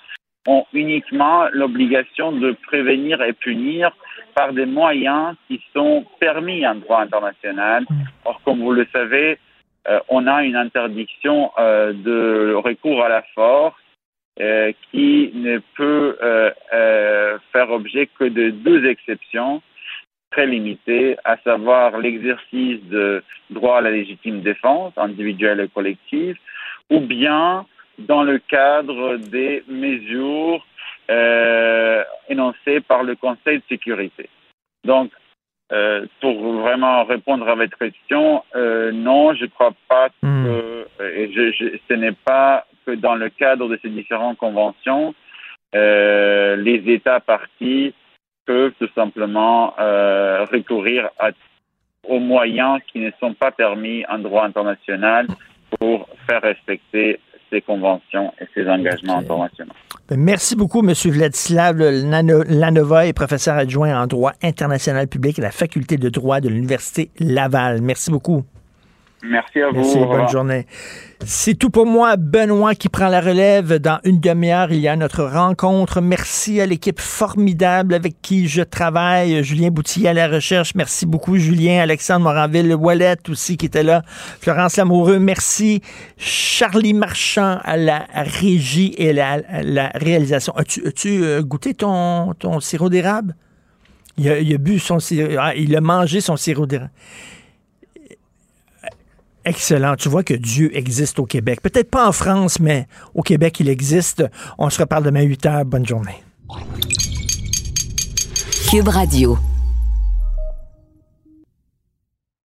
ont uniquement l'obligation de prévenir et punir par des moyens qui sont permis en droit international. Or, comme vous le savez, on a une interdiction euh, de recours à la force euh, qui ne peut euh, euh, faire objet que de deux exceptions très limitées, à savoir l'exercice de droit à la légitime défense individuelle et collective, ou bien dans le cadre des mesures euh, énoncées par le Conseil de sécurité. Donc, euh, pour vraiment répondre à votre question, euh, non, je ne crois pas que et je, je, ce n'est pas que dans le cadre de ces différentes conventions, euh, les États partis peuvent tout simplement euh, recourir à, aux moyens qui ne sont pas permis en droit international pour faire respecter ces conventions et ces engagements internationaux. Ben, merci beaucoup, M. Vladislav Lanova est professeur adjoint en droit international public à la faculté de droit de l'Université Laval. Merci beaucoup. Merci à vous. Merci, bonne journée. C'est tout pour moi, Benoît, qui prend la relève. Dans une demi-heure, il y a notre rencontre. Merci à l'équipe formidable avec qui je travaille. Julien Boutillier à la recherche. Merci beaucoup, Julien. Alexandre Moranville, Wallet aussi qui était là. Florence Lamoureux, merci. Charlie Marchand à la régie et la, la réalisation. As-tu as euh, goûté ton, ton sirop d'érable? Il a, il a bu son sirop. Ah, il a mangé son sirop d'érable. Excellent. Tu vois que Dieu existe au Québec. Peut-être pas en France, mais au Québec, il existe. On se reparle demain 8 h. Bonne journée. Cube Radio.